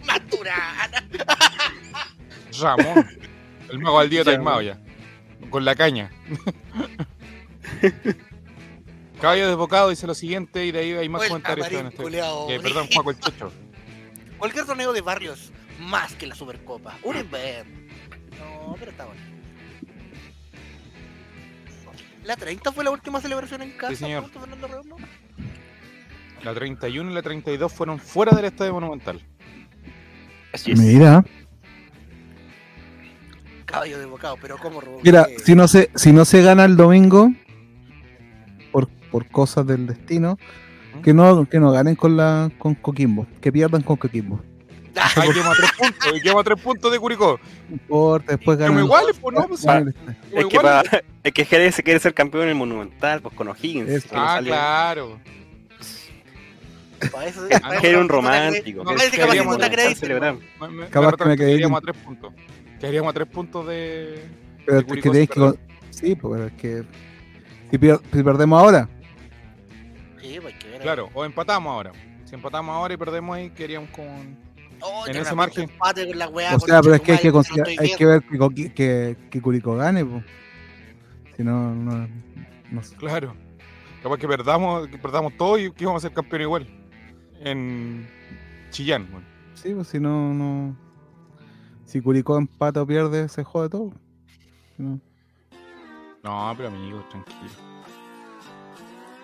Maturana. Ramón, el mago al día taimado ya, con la caña. Caballo desbocado dice lo siguiente y de ahí hay más comentarios. este- eh, perdón, Juaco el Checho. Cualquier torneo de barrios más que la Supercopa. Un invento. No, pero está bueno. La 30 fue la última celebración en casa. Sí, señor. Fernando Redondo? La 31 y la 32 fueron fuera del Estadio Monumental. Así es. Mira, Caballo de bocado, pero ¿cómo robó? mira, Eh, si no se, si no se gana el domingo por, por cosas del destino, que no, que no ganen con la con Coquimbo, que pierdan con Coquimbo. Ahí quedamos a tres puntos, y quedamos a tres puntos de Curicó. No importa, después Pero ganan. iguales, pues no, pues, el- Es que, iguales. pa- es que Jerez se quiere ser campeón en el Monumental, pues con O'Higgins. Ah, sale- claro. pa' eso- Ah, un romántico. No, parece que capaz que queríamos no te me- Capaz que me quedé quedaríamos a tres puntos. Quedaríamos a tres puntos de. Pero de es que tenéis que. Sí, pues pero es que. Si, pier- si perdemos ahora, Sí, pues que ver. Claro, o empatamos ahora. Si empatamos ahora y perdemos ahí, quedaríamos con. Oh, en ese margen. pinche empate con la weá, o con sea, pero es que hay que, Chetumal, considerar- no estoy hay que ver que, que, que Curicó gane, pues. Si no, no, no sé. Claro. Capaz que perdamos, que perdamos todo y que vamos a ser campeón igual. En Chillán, bueno. Sí, pues si no, no. Si Curicó empata o pierde, se jode todo. Si no- No, pero amigo, tranquilo.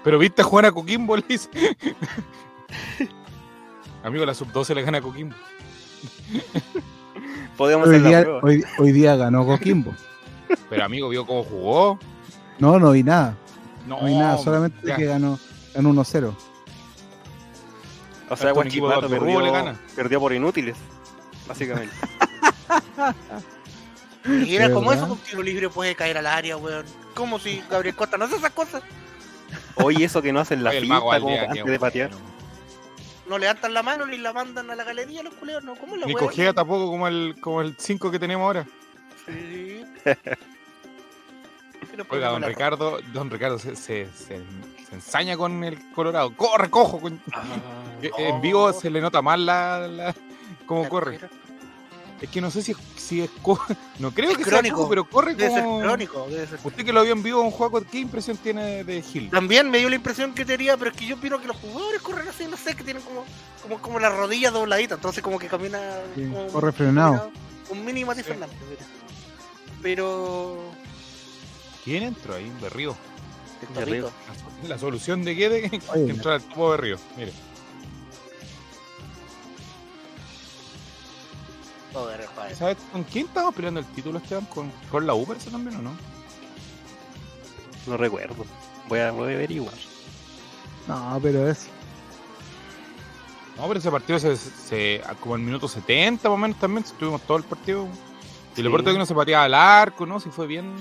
Pero viste a jugar a Coquimbo, dice. Amigo, la sub-12 le gana a Coquimbo. Podemos Hoy día, hoy, hoy día ganó Coquimbo. Pero amigo, vio cómo jugó. No, no vi nada. No, No vi nada, solamente ya. que ganó, ganó 1-0. O sea, Guachipato rubro le perdió, gana. perdió por inútiles, básicamente. Y era ¿De como verdad? eso, un tiro libre puede caer al área, weón. Como si Gabriel Costa no hace esas cosas. Oye, eso que no hacen la Oye, finta como antes de patear. bueno. No levantan la mano ni la mandan a la galería los culeos, no. ¿Cómo la Ni weá? cogea tampoco como el como el 5 que tenemos ahora. Sí. Oiga, don Ricardo, don Ricardo se, se, se, se ensaña con el Colorado. ¡Corre, cojo! con- Ah, no. En vivo se le nota más la, la- cómo La corre. Es que no sé si, si es co- No creo Es que crónico. sea pero corre Debe ser como... crónico, debe ser. Usted que lo vio en vivo, un juego, ¿qué impresión tiene de Gil? También me dio la impresión que tenía, pero es que yo opino que los jugadores corren así, no sé, que tienen como, como, como la rodilla dobladita, entonces como que camina Sí, como corre frenado. Un mini Mati Sí. Fernández, mira. Pero ¿Quién entró ahí? Berrío. el De Río. torrito. La, so- la solución de qué de que Oye. entrar al topo de Río. ¿Sabes con quién estamos peleando el título, Esteban? ¿Con, con la U parece también o no? No recuerdo. Voy a, voy a averiguar. No, pero es. No, pero ese partido se, se- como en minuto 70 más o menos también, estuvimos todo el partido. Y lo Sí. peor es que no se pateaba al arco, ¿no? Si fue bien.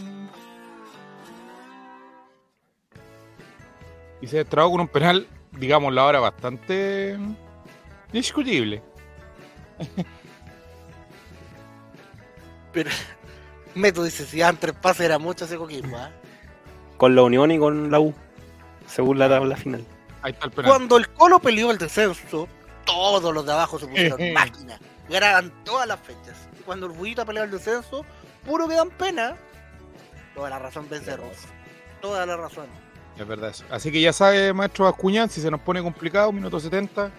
Y se destrabó con un penal, digamos, la hora bastante discutible. Meto dice, si antes el pase era mucho ese coquismo, ¿ah? Con la Unión y con la U, según la tabla final. Ahí está el penal. Cuando el Colo peleó el descenso, todos los de abajo se pusieron máquinas. Ganaban todas las fechas. Y cuando el Bullita peleó el descenso, puro que dan pena. Toda la razón venceros. Toda la razón. Es verdad eso. Así que ya sabe, maestro Bascuñán, si se nos pone complicado, minuto 70,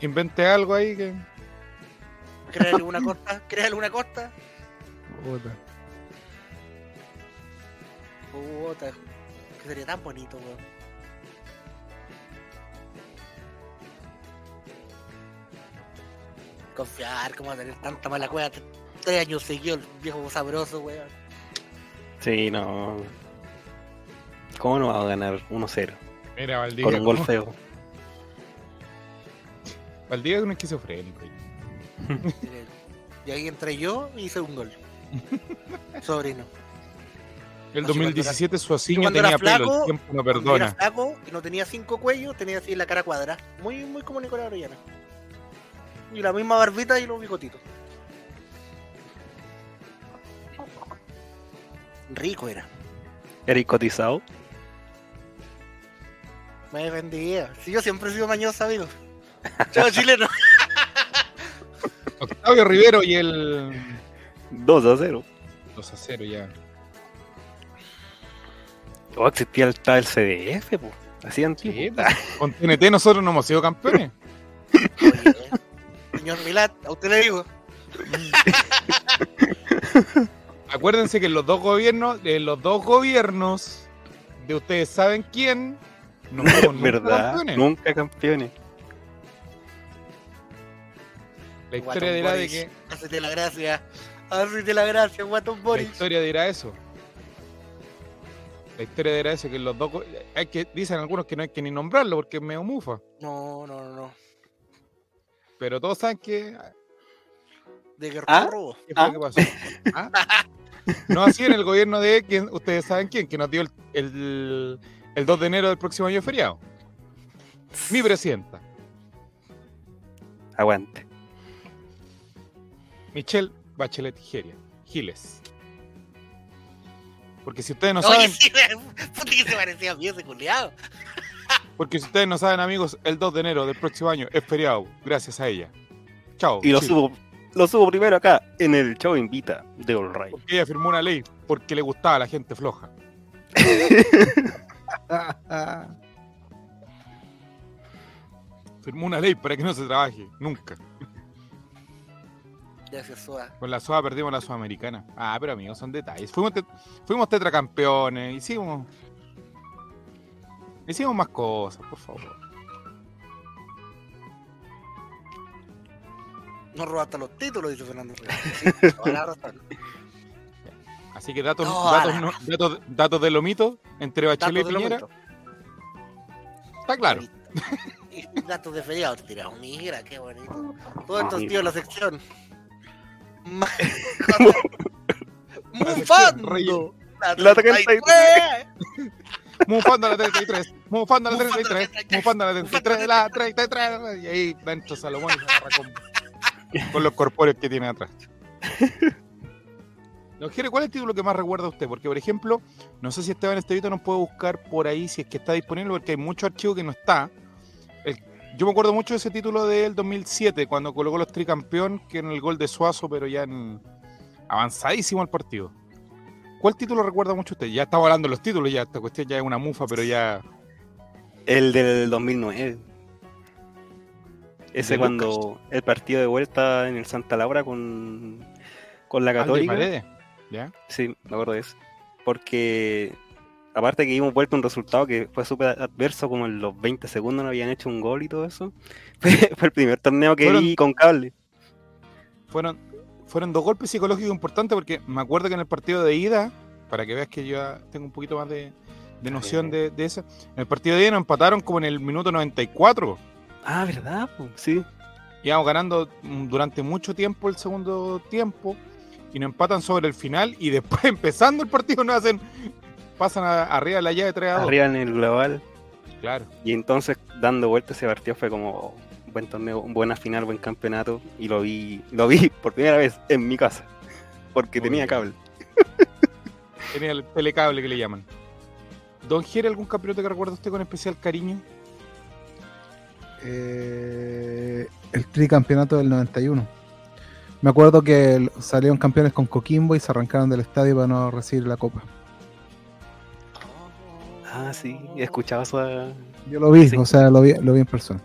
invente algo ahí que. Créale una costa, créale una costa. Puta. Puta, que sería tan bonito, weón. Confiar, cómo va a tener tanta mala cueva. Tres años seguidos el viejo sabroso, weón. Sí, no. ¿Cómo no va a ganar 1-0? Mira, Valdivia. Con un gol feo. Valdivia es un esquizofrénico. Y ahí entré yo y hice un gol. Sobrino. El No, sí, cuando 2017 su asiño cuando era tenía pelo, flaco, el tiempo no Cuando era perdona. flaco y no tenía cinco cuellos, tenía así la cara cuadrada. Muy, muy como Nicolás Orellana. Y la misma barbita y los bigotitos. Rico era. Eric cotizado. Me defendía. Sí, yo siempre he sido mañoso, amigo. Chao, chileno. Octavio Rivero y el 2 a 0. 2 a 0 ya. Oh, existía el, el CDF. Así antiguo. Sí, con TNT nosotros no hemos sido campeones. Oye, señor Milat, a usted le digo. Acuérdense que los dos gobiernos, en los dos gobiernos de ustedes saben quién, no fuimos nunca ¿Verdad? campeones. Nunca campeones. La historia dirá de que Hacete la gracia. Hacete la gracia, Guatón la Boris. historia dirá eso. La historia dirá eso que los dos hay que dicen algunos que no hay que ni nombrarlo porque es medio mufa, No, no, no, no. pero todos saben que De que ¿Ah? robo. ¿Qué fue ¿Ah? que pasó? ¿Ah? No así en el gobierno de quien ustedes saben quién, que nos dio el, el, el 2 de enero del próximo año feriado. Mi presidenta, Aguante. Michelle Bachelet Giria, Giles. Porque si ustedes no Oye, saben, sí, puta que se parecía a mí ese culiado. porque si ustedes no saben, amigos, el 2 de enero del próximo año es feriado, gracias a ella. Chao. Y lo Chile. subo, lo subo primero acá, en el show Invita de All Right. Porque ella firmó una ley porque le gustaba a la gente floja. firmó una ley para que no se trabaje, nunca. Gracias, Soa. Con la SOA perdimos la Sudamericana. Ah, pero amigos, son detalles. Fuimos, tet- fuimos tetracampeones, hicimos. Hicimos más cosas, por favor. No robaste los títulos, dice Fernando. Sí. Así que datos, No, datos, no- datos, datos de lo mito entre Bachelet Datos y Piñera. Está claro. Y datos de feriado tirado. Mira, qué bonito. Todos estos tíos la sección. Mufando. La 33. Mufando la 33, mufando la Mufando a la 33, 33, mufando la 33, la 33. Y ahí dentro Salomón y se agarra con, con los corpóreos que tiene atrás. ¿cuál es el título que más recuerda a usted? Porque, por ejemplo, no sé si Esteban Estevito nos puede buscar por ahí si es que está disponible, porque hay mucho archivo que no está. Yo me acuerdo mucho de ese título del 2007, cuando colocó los tricampeón, que en el gol de Suazo, pero ya en avanzadísimo el partido. ¿Cuál título recuerda mucho usted? Ya estamos hablando de los títulos, ya esta cuestión ya es una mufa, pero ya. El del 2009. Ese cuando el partido de vuelta en el Santa Laura con, con la Católica. ¿Ya? Sí, me acuerdo de eso. Porque aparte que dimos vuelta un resultado que fue súper adverso, como en los 20 segundos no habían hecho un gol y todo eso. Fue, el primer torneo que Fueron- vi con cable. Fueron, fueron dos golpes psicológicos importantes porque me acuerdo que en el partido de ida, para que veas que yo tengo un poquito más de, de noción de, de eso, en el partido de ida nos empataron como en el minuto 94. Ah, ¿verdad? Sí. íbamos ganando durante mucho tiempo el segundo tiempo y nos empatan sobre el final y después empezando el partido nos hacen pasan a- arriba de la llave 3 a 2. Arriba en el global. Claro. Y entonces, dando vuelta ese partido fue como un buen torneo, una buena final, buen campeonato. Y lo vi, lo vi por primera vez en mi casa. Porque Muy tenía bien. cable. Tenía el telecable que le llaman. Don Jere, ¿algún campeonato que recuerda usted con especial cariño? Eh, el tricampeonato del 91. Me acuerdo que salieron campeones con Coquimbo y se arrancaron del estadio para no recibir la copa. Ah, sí, he escuchado eso. a- Yo lo vi, Sí. o sea, lo vi, lo vi en persona.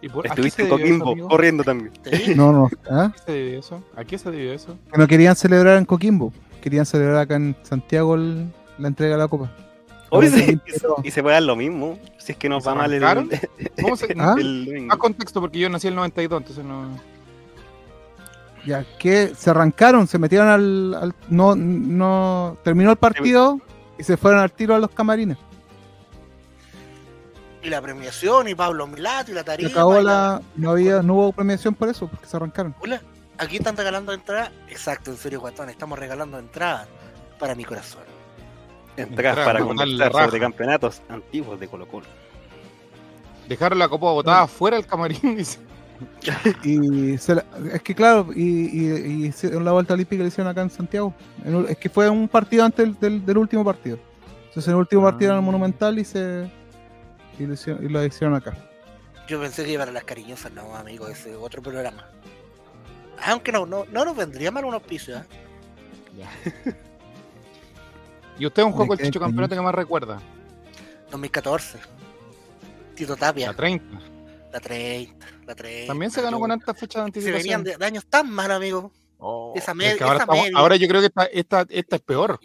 ¿Y por- Estuviste en eso, Coquimbo, amigo? corriendo también. Sí. No, no, ¿ah? ¿A qué se debió eso? ¿A qué se debió eso? Que no querían celebrar en Coquimbo, querían celebrar acá en Santiago el- la entrega de la copa. Hoy se- que pero- y se puede dar lo mismo. Si es que nos ¿Se va mal el? ¿Cómo se.? ¿Ah? el. Más contexto, porque yo nací en el 92, entonces no. Ya que se arrancaron, se metieron al, al- no, no terminó el partido y se fueron al tiro a los camarines. Y la premiación, y Pablo Milato, y la Se tarifa. acabó y la, no había, no hubo premiación por eso, porque se arrancaron. Hola, aquí están regalando entradas. Exacto, en serio, Guatón, estamos regalando entradas para mi corazón. Entradas para darle conversar sobre campeonatos antiguos de Colo Colo. Dejaron la copa botada fuera del camarín. Dice. Y se la- es que claro, y, y, la vuelta olímpica la hicieron acá en Santiago. En es que fue un partido antes del, del- del último partido. Entonces en el último partido era el Ah. Monumental y se y lo, hicieron, y lo hicieron acá. Yo pensé que iba para las cariñosas, no, amigo, ese es otro programa. Aunque no, no, no nos vendría mal un auspicio, ¿eh? ¿Y usted un juego el chicho campeonato que más recuerda? 2014. Tito Tapia, La 30. la 30, la 30. También se ganó con altas fechas de Se venían anticipación. de, de años tan mal, amigo. Oh, esa es med- que ahora, esa estamos- media. ahora yo creo que esta, esta, esta es peor.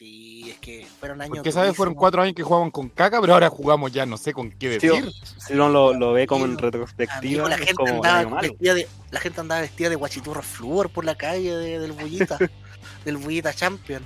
Sí, es que fueron años. Porque, ¿sabes? Fueron cuatro años que jugaban con caca, pero ahora jugamos ya no sé con qué Sí, decir. Si uno lo, lo ve como en retrospectiva, Amigo, la gente como andaba vestida de, la gente andaba vestida de guachiturro flúor por la calle de- del Bullita, del Bullita Champion.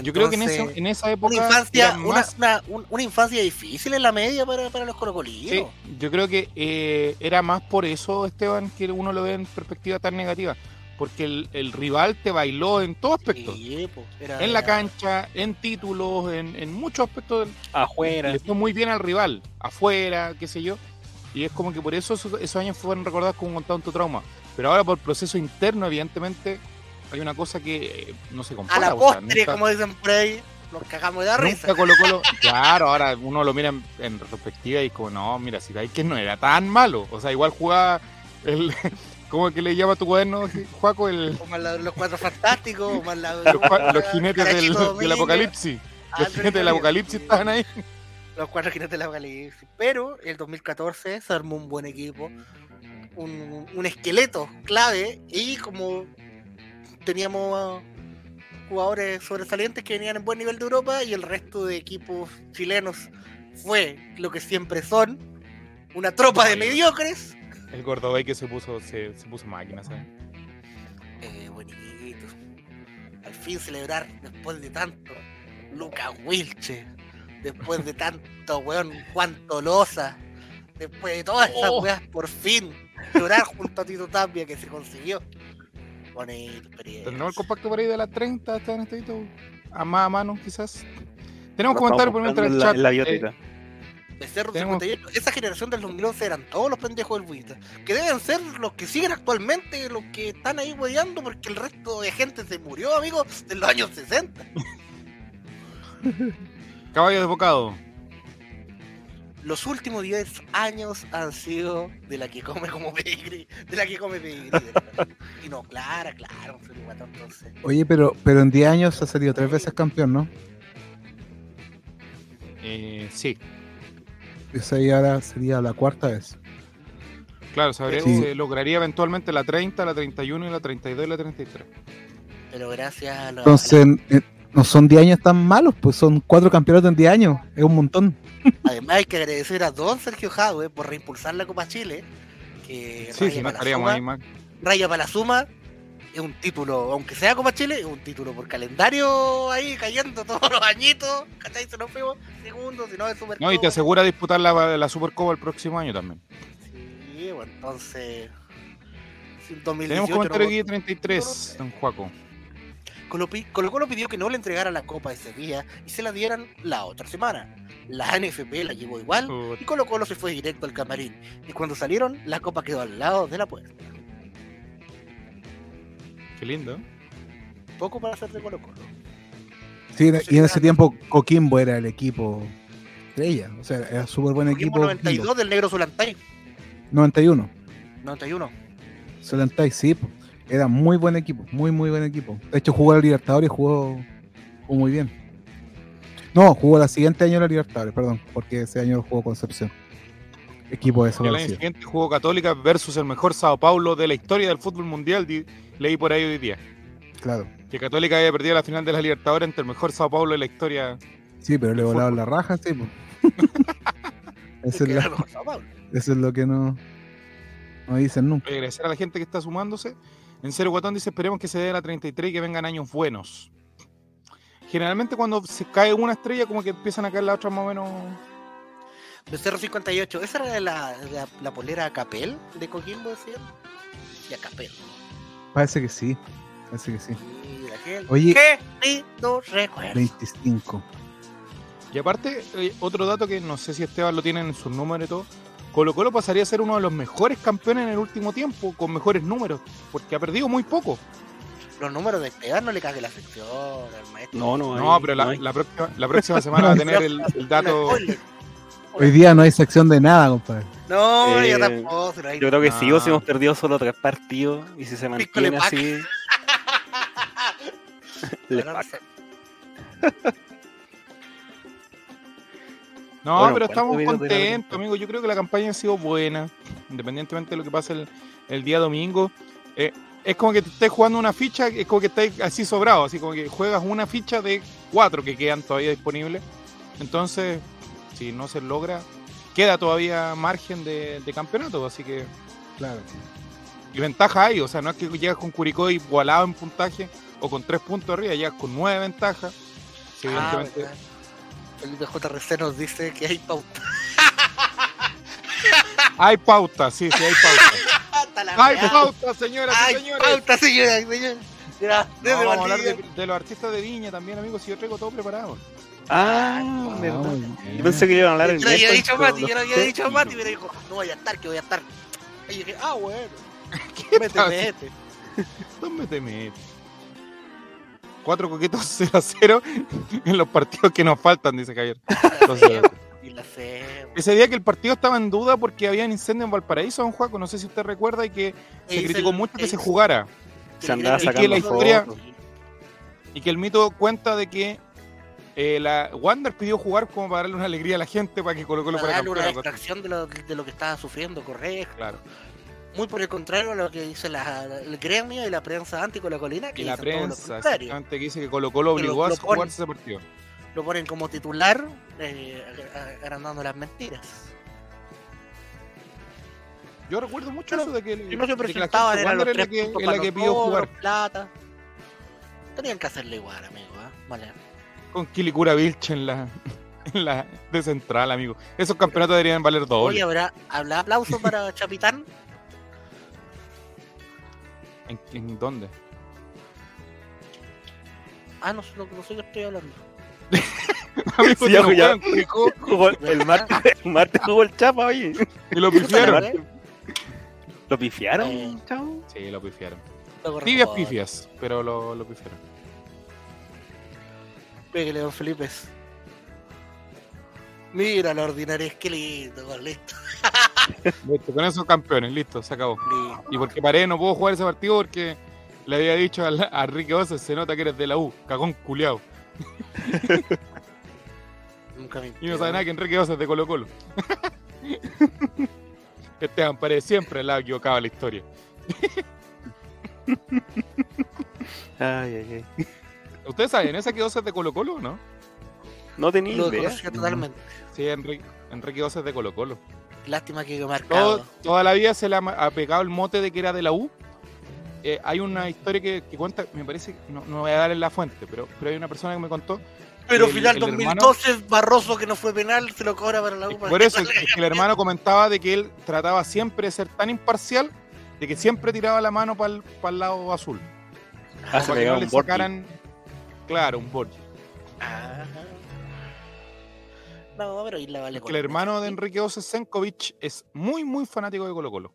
Yo creo que en, eso, en esa época. una infancia, una, más- una, un- una infancia difícil en la media para, para los sí, colocolinos. yo creo que eh, era más por eso, Esteban, que uno lo ve en perspectiva tan negativa. Porque el, el rival te bailó en todo aspecto. Sí, era- En la era- cancha, en títulos, en, en muchos aspectos. del- Afuera. Le fue muy bien al rival, afuera, qué sé yo. Y es como que por eso esos, esos años fueron recordados como un tanto trauma. Pero ahora por proceso interno, evidentemente, hay una cosa que eh, no se compara. a la o sea, postre, nunca- como dicen por ahí, nos cagamos de la risa. Nunca Colo Colo, claro, ahora uno lo mira en, en retrospectiva y como, no, mira, si veis que no era tan malo. O sea, igual jugaba el, ¿cómo es que le llama a tu cuaderno, Juaco? El, O más la- los cuatro fantásticos, o más la- los, los jinetes del, apocalipsis. Los Andrés jinetes del apocalipsis estaban ahí. Los cuatro jinetes del apocalipsis. Pero el 2014 se armó un buen equipo, un, un esqueleto clave y como teníamos jugadores sobresalientes que venían en buen nivel de Europa y el resto de equipos chilenos fue lo que siempre son, una tropa de mediocres. El Gordobay que se puso, se, se puso máquina, ¿sabes? Eh, bonito. Al fin celebrar después de tanto. Lucas Wilche. Después de tanto, weón, Juan Tolosa. Después de todas esas Oh. weas, por fin. Llorar junto a Tito Tapia que se consiguió. Bonito, experiencia. ¿Tendremos el compacto por ahí de las 30, Esteban Estevito? A más a mano, quizás. Tenemos comentarios por mientras el en la- chat. en la eh, bioteta. Becerro tenemos- 58. Esa generación del 2011 eran todos los pendejos del Buita. Que deben ser los que siguen actualmente, los que están ahí hueveando, porque el resto de gente se murió, amigos, de los años 60. Caballo desbocado. los últimos 10 años han sido de la que come como pedigrí, de la que come pedigrí. de y no, Clara, claro, entonces. Oye, pero, pero en 10 años ha salido tres veces campeón, ¿no? Eh, sí, Esa ya ahora sería la cuarta vez. claro, se, habría- Sí. se lograría eventualmente la 30, la 31 y la 32 y la 33. Pero gracias a la. Entonces, eh, no son 10 años tan malos, pues son cuatro campeonatos en 10 años. Es un montón. a la- además, hay que agradecer a don Sergio Jadwe por reimpulsar la Copa Chile. Que Sí, raya si no para la estaríamos suma, ahí. Raya para la suma. Es un título, aunque sea Copa Chile, es un título por calendario ahí cayendo todos los añitos. ¿Cachai? Se nos fuimos segundos, si no es super. No, y te asegura disputar la, la Supercopa el próximo año también. Sí, bueno, entonces. 2018 Tenemos no comentario aquí de 33, don Juaco. Colo Colo Colo pidió que no le entregara la copa ese día y se la dieran la otra semana. La NFP la llevó igual y Colo Colo se fue directo al camarín. Y cuando salieron, la copa quedó al lado de la puerta. Qué lindo. Poco para hacer de Colo Colo. Sí, y en ese tiempo Coquimbo era el equipo estrella. O sea, era súper buen Equipo equipo. 92 del negro Solantay. 91. 91. Solantay, sí. Era muy buen equipo, muy, muy buen equipo. De hecho, jugó a la Libertadores y jugó, jugó muy bien. No, jugó el siguiente año la Libertadores, perdón, porque ese año jugó Concepción. Equipo Y el año siguiente jugó Católica versus el mejor Sao Paulo de la historia del fútbol mundial. di- Leí por ahí hoy día. Claro. Que Católica había perdido la final de la Libertadores ante el mejor Sao Paulo de la historia. Sí, pero le volaron la raja, sí. eso, es eso es lo que no, no dicen nunca. Agradecer a la gente que está sumándose. En Cero Guatón dice: Esperemos que se dé la 33 y que vengan años buenos. Generalmente, cuando se cae una estrella, como que empiezan a caer las otras más o menos. Becerro 58. ¿Esa era la, la, la polera Capel de Coquimbo, decían? Y a Capel. Parece que sí, parece que sí. Mira, qué Oye. qué lindo recuerdo. 25. Y aparte, eh, otro dato que no sé si Esteban lo tiene en sus números y todo. Colo Colo pasaría a ser uno de los mejores campeones en el último tiempo, con mejores números, porque ha perdido muy poco. Los números de Esteban no le cague la sección al maestro. No, no, No, hay- pero no la, hay. la próxima, la próxima semana va a tener el, el dato. Hoy día no hay sección de nada, compadre. No, Eh, yo tampoco. Yo creo que sí, o si Ah. hemos perdido solo tres partidos y si se mantiene así. le no. No, Bueno, pero ¿cuántos estamos contentos, temporada? amigo. Yo creo que la campaña ha sido buena, independientemente de lo que pase el, el día domingo. Eh, es como que te estés jugando una ficha, es como que estés así sobrado, así como que juegas una ficha de cuatro que quedan todavía disponibles. Entonces, si no se logra, queda todavía margen de, de campeonato, así que Claro. y ventaja hay, o sea, no es que llegas con Curicó igualado en puntaje o con tres puntos arriba, llegas con nueve ventajas. Ah. Felipe JRC nos dice que hay pauta. hay pauta, sí, sí, hay pauta. Hay pauta, señoras y Hay señores. pauta, señora, señor. Mira, No, desde vamos a hablar de, de los artistas de Viña también, amigos, si yo traigo todo preparado. Ah, Ah, verdad. Yo pensé que iban a hablar el Yo le había dicho a pero Mati, no yo le había dicho a Mati, me dijo, no voy a estar, que voy a estar. Y dije, ah, bueno. Mete, tal? mete. ¿Dónde te metes? Cuatro coquetos 0 a 0 en los partidos que nos faltan, dice Javier. Y la ese día que el partido estaba en duda porque había un incendio en Valparaíso, don Juaco, no sé si usted recuerda, y que se criticó el- mucho que se jugara. Se andaba Y que sacando la historia- fotos. Y que el mito cuenta de que eh, la Wander pidió jugar como para darle una alegría a la gente para que Colo Colo para darle una extracción de lo, de lo que estaba sufriendo, correcto. Claro. Muy por el contrario a lo que dice la- el gremio y la prensa anticolocolina, que Y la prensa, que dice que Colo Colo obligó lo a ponen. jugarse ese partido. Lo ponen como titular, eh, ag- agrandando las mentiras. Yo recuerdo mucho Pero eso de que, Si no se presentaban, eran los es la que, la que pidió jugar. plata. Tenían que hacerle igual, amigo. ¿ah? Vale. Con Kilikura Vilch en la, en la de central, amigo. Esos campeonatos deberían valer doble. Oye, ¿habrá, ¿habrá aplauso para Chapitán? ¿En, en dónde? Ah, no, sé lo- no sé qué estoy hablando. Amigo, Sí, ya, no Jugó el, martes, el martes jugó el Chapa, oye. y lo pifiaron. ¿Lo pifiaron, Eh. chavo? Sí, lo pifiaron. Tibias pifias, pero lo, lo pifiaron. Pégale, don Felipe. Mira la ordinaria, es que lindo, listo. Listo, con esos campeones, listo, se acabó. listo. Y porque paré, no puedo jugar ese partido porque le había dicho a, la- a Oces, se nota que eres de la U, cagón culiao. Nunca me Y no sabe nada que Enrique Oces es de Colo Colo. Esteban Paredes siempre al lado equivocado en la historia. Ay, ay, ay. ¿Ustedes saben esa que es de Colo Colo, no? No tenía Lo idea. conocía totalmente. Sí, Enrique, Enrique es de Colo Colo. Lástima que quedó marcado. Todo- toda la vida se le ha, pegado el mote de que era de la U. Eh, hay una historia que, que cuenta, me parece, no, no voy a dar en la fuente, pero, pero hay una persona que me contó. Pero el- final el 2012, Barroso que no fue penal, se lo cobra para la U. Por eso es que el hermano comentaba de que él trataba siempre de ser tan imparcial de que siempre tiraba la mano para el lado azul. Ah, se pegaba no le sacaran. Claro, un Borgi. Ajá. No, pero Isla vale Que el hermano de Enrique. Enrique Ose Senkovic es muy, muy fanático de Colo Colo.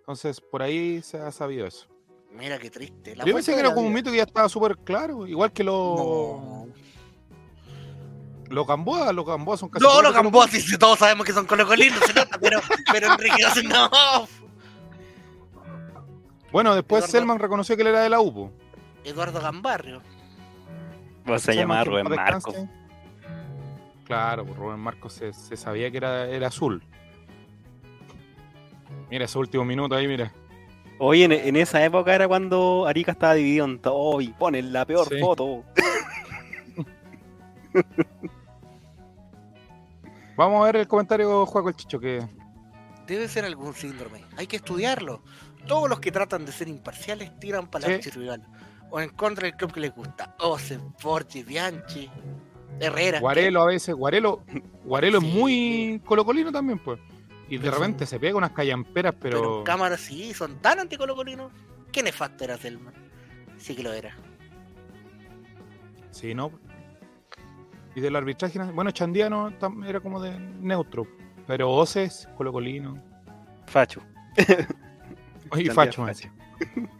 Entonces, por ahí se ha sabido eso. Mira qué triste. La Yo pensé que era la como un mito que ya estaba súper claro. Igual que los No, los Gamboa, los Gamboa son casi. no los. Gamboa, sí, sí, todos sabemos que son colocolinos, se nota, pero, pero Enrique Ose no. Bueno, después Eduardo- Selman reconoció que él era de la UPO. Eduardo Gambarrio. Pues se llamaba Rubén Marco. Claro, Rubén Marcos se, se sabía que era, era azul. Mira ese último minuto ahí, mira. Oye, en, en esa época era cuando Arica estaba dividido en dos y ponen la peor Sí. foto. Vamos a ver el comentario, Juaco el Chicho, que Debe ser algún síndrome. Hay que estudiarlo. Todos los que tratan de ser imparciales tiran para el Sí. O en contra del club que les gusta. Ose, Forti, Bianchi, Herrera. Guarelo a veces, Guarelo, Guarelo es Sí. muy colocolino también, pues. Y de repente se pega unas callamperas, Pero, pero. en cámara sí, son tan anticolocolinos. Qué nefasto era Selman. Sí que lo era. Sí, ¿no? Y del arbitraje, bueno, Chandiano era como de neutro, pero Oces, colocolino. Facho. Oye, Facho, me Facho.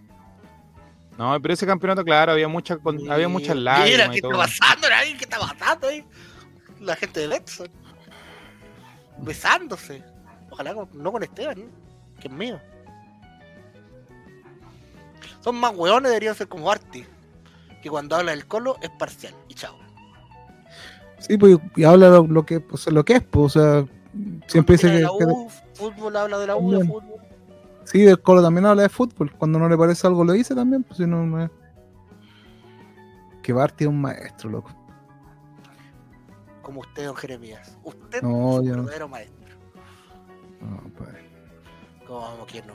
No, pero ese campeonato, claro, había, mucha, con- había muchas Mira, lágrimas ¿qué y está pasando? ahí? ¿Qué está pasando ahí? La gente del Edson. Besándose. Ojalá con- no con Esteban, ¿no? que es mío. Son más hueones, deberían ser como Arti. Que cuando habla del colo es parcial. Y chao. Sí, pues, y habla lo, lo que, pues, lo que es, pues, o sea, siempre dice de que, la que- fútbol habla de la U, de fútbol. Sí, el Colo también habla de fútbol, cuando no le parece algo lo dice también, pues si no, no es- Que Barty es un maestro, loco. Como usted, don Jeremías. Usted No, es un no. verdadero maestro. No, pues. Como quien no.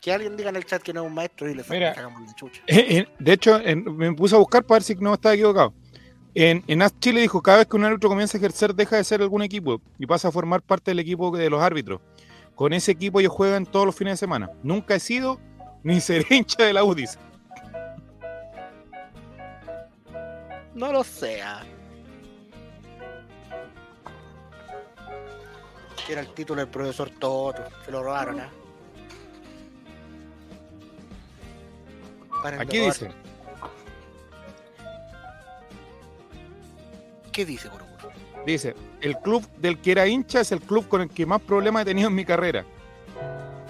Que alguien diga en el chat que no es un maestro y le sacamos la chucha. Eh, eh, de hecho, en- me puse a buscar para ver si no estaba equivocado. En, en AS Chile dijo, cada vez que un árbitro comienza a ejercer, deja de ser algún equipo y pasa a formar parte del equipo de los árbitros. Con ese equipo ellos juegan todos los fines de semana. Nunca he sido ni seré hincha de la UDIS. No lo sea. Era el título del profesor Toto. Se lo robaron, ¿ah? De Aquí robar. dice, ¿Qué dice, Gorogoro? dice, el club del que era hincha es el club con el que más problemas he tenido en mi carrera.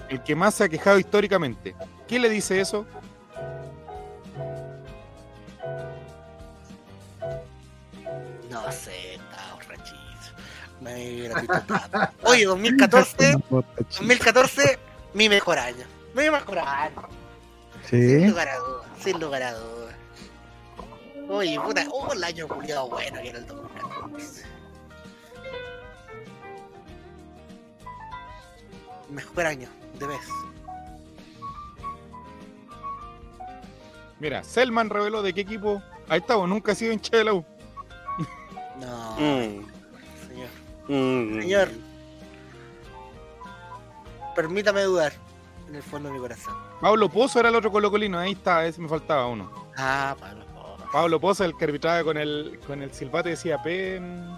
El que más se ha quejado históricamente. ¿Quién le dice eso? No sé, está. Oye, 2014, 2014, mi mejor año. Mi mejor año. Sin Sí, lugar a dudas, sin lugar a dudas. Oye, puta, oh, el año culiado bueno que era el 2014. Mejor año, de vez. Mira, Selman reveló de qué equipo. Ahí estamos, nunca ha sido hincha de la U. No, Mm, señor. mm. Señor. Permítame dudar en el fondo de mi corazón. Pablo Pozo era el otro colocolino, ahí está, ese me faltaba uno. Ah, Pablo. Pablo Pozo, el que arbitraba con el, con el silbato decía pen.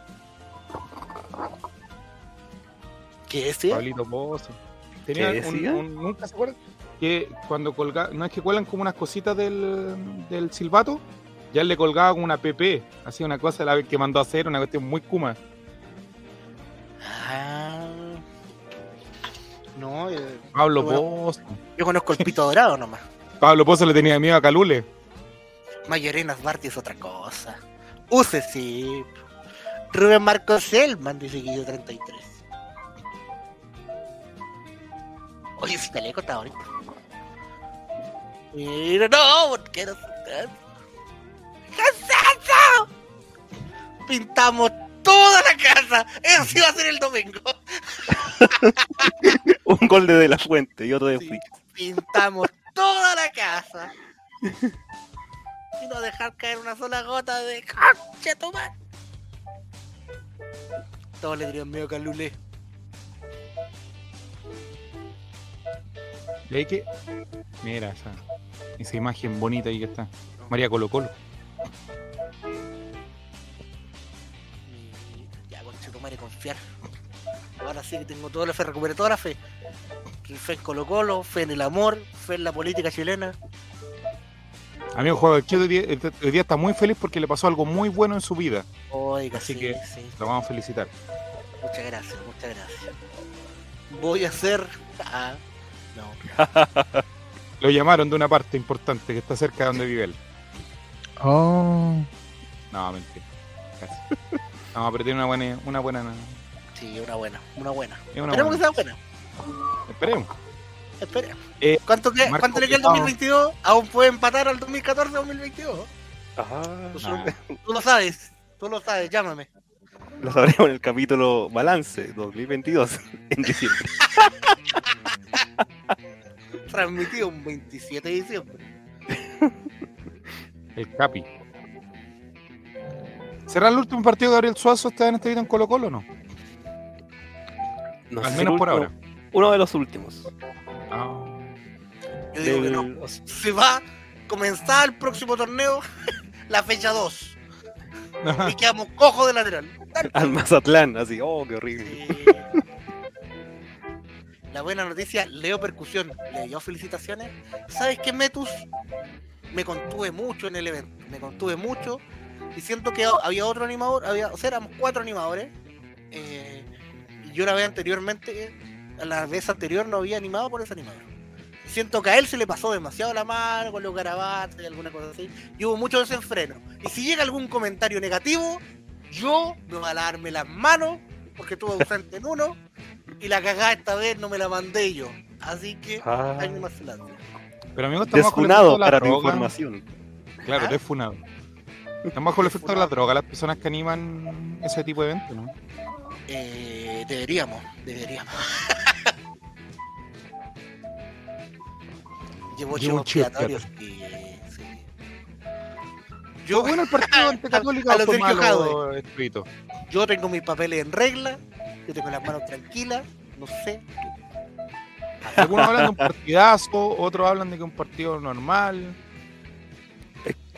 ¿Qué decía? Pablito Pozo. Tenía ¿Qué un, ¿Nunca se acuerdan? Que cuando colga, no es que cuelan como unas cositas del, del silbato, ya él le colgaba como una PP, así una cosa la que mandó a hacer, una cuestión muy kuma. Ah. No, yo, Pablo. Pozo. yo conozco el pito dorado nomás. Pablo Pozo le tenía miedo a Calule. Mayorenas Barty es otra cosa. Use sí. Rubén Marcos Selman dice yo 33. Oye, ese chaleco está bonito. Mira, no, porque no se- ¿Qué es eso? Pintamos toda la casa. Eso sí va a ser el domingo. Un gol de De La Fuente y otro de Sí. Pintamos toda la casa. Y no dejar caer una sola gota de concha tu madre. Todos le dirían medio calulé. Y ahí que. Mira esa, esa imagen bonita ahí que está. María Colo Colo. Y Ya, con madre, confiar. Ahora sí que tengo toda la fe, recuperé toda la fe. Que Fe en Colo Colo, fe en el amor, fe en la política chilena. Amigo Chile hoy día, hoy día está muy feliz porque le pasó algo muy bueno en su vida. Oiga, Así sí, que- sí. Lo vamos a felicitar. Muchas gracias, muchas gracias. Voy a hacer. Ah, no. Lo llamaron de una parte importante que está cerca de donde vive él. Oh. No, mentira. Casi. No, pero tiene una buena. Una buena Sí, una buena, una buena. es una Esperemos que sea buena. Esperemos. Esperemos. Eh, ¿Cuánto, que- Marco ¿Cuánto le queda al Picao. 2022? Aún puede empatar al 2014-2022. Ajá. Tú, tú lo sabes, tú lo sabes, llámame. Lo sabremos en el capítulo Balance 2022 en diciembre. Transmitido un 27 de diciembre. El Capi. ¿Será el último partido de Gabriel Suazo está en este video en Colo Colo o no? No Al menos el por último- ahora. Uno de los últimos. Ah. Yo digo que no. Se va a comenzar el próximo torneo, la fecha 2. Y quedamos cojos de lateral. al Mazatlán, así, oh, qué horrible. La buena noticia, Leo Percusión le dio felicitaciones. ¿Sabes qué, Metus? Me contuve mucho en el evento, me contuve mucho. Y siento que había otro animador, había, o sea, éramos cuatro animadores. eh, y yo la vez anteriormente, la vez anterior no había animado por ese animador. Siento que a él se le pasó demasiado la mano con los garabatos y alguna cosa así. Y hubo mucho desenfreno. Y si llega algún comentario negativo, yo me voy a lavarme las manos porque estuve ausente en uno y la cagada esta vez no me la mandé yo. Así que Ah, hay más. Pero amigo, estamos desfunado para tu información. Claro, ¿Ah? desfunado. Estamos bajo el efecto de la droga, las personas que animan ese tipo de eventos, ¿no? Eh, deberíamos, deberíamos. Llevo Llevo chivos expiatorios y sí. Yo, bueno, el partido ante Católica a lo fue malo, escrito. Yo tengo mis papeles en regla, yo tengo las manos tranquilas, no sé. Algunos hablan de un partidazo, otros hablan de que un partido normal.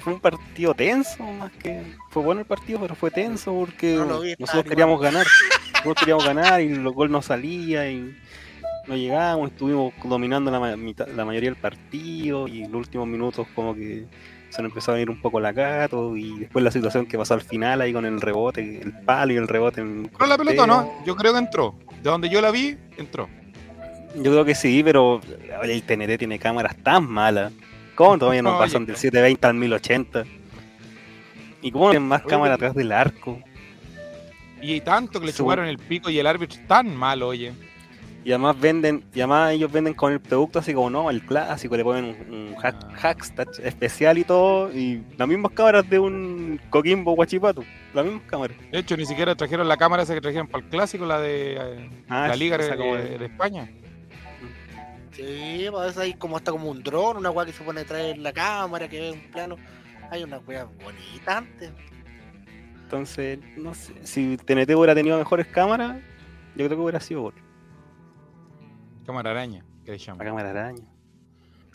Fue un partido tenso, más que. Fue bueno el partido, pero fue tenso porque No nosotros queríamos ganar. Nosotros queríamos ganar y los gol no salía y no llegábamos. Estuvimos dominando la, mitad- la mayoría del partido y en los últimos minutos, como que se nos empezó a venir un poco la gato. Y después la situación que pasó al final ahí con el rebote, el palo y el rebote. En ¿Entró la pelota no? Yo creo que entró. De donde yo la vi, entró. Yo creo que sí, pero oye, el TNT tiene cámaras tan malas. ¿Cómo todavía no pasan del 720 al 1080? ¿Y cómo tienen más pero- atrás del arco? Y tanto que le chuparon el pico y el árbitro tan malo, oye. Y además venden, y además ellos venden con el producto así como no, el clásico, le ponen un, un hack, Ah. especial y todo, y las mismas cámaras de un Coquimbo Guachipato, las mismas cámaras. De hecho, ni siquiera trajeron la cámara esa que trajeron para el clásico, la de eh, Ah, la Liga de- de España. Sí, pues, a veces hay como hasta como un dron, una weá que se pone detrás de la cámara, que ve un plano. Hay una weá bonita antes. Entonces, no sé, si TNT hubiera tenido mejores cámaras, yo creo que hubiera sido gol. Cámara araña, que le La llaman. cámara araña.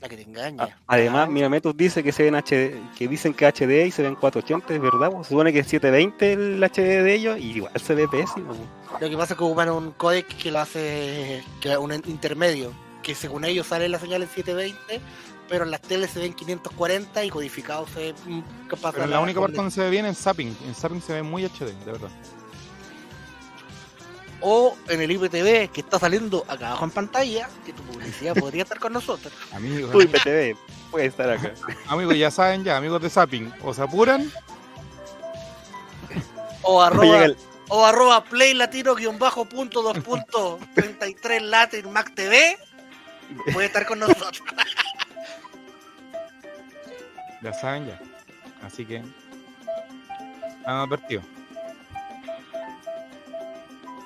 La que te engaña. Ah, además, Ah, mira, Metus dice que se ven HD, que dicen que HD y se ven 480, es verdad, pues, se supone que es 720 el HD de ellos, y igual se ve pésimo. Lo que pasa es que ocupan un codec que lo hace que es un intermedio, que según ellos sale la señal en 720, pero en las teles se ven 540 y codificado se ve mm, pasa Pero la única parte donde se ve bien es en Zapping. En Zapping se ve muy HD, de verdad. O en el IPTV que está saliendo acá abajo en pantalla, que tu publicidad podría estar con nosotros. Amigos, Uy, PTV, puede estar acá. amigos, ya saben ya, amigos de Zapping, o se apuran, O arroba, el- o arroba play latino guion bajo punto dos punto 33 latin mac TV puede estar con nosotros. ya saben ya. Así que, han advertido.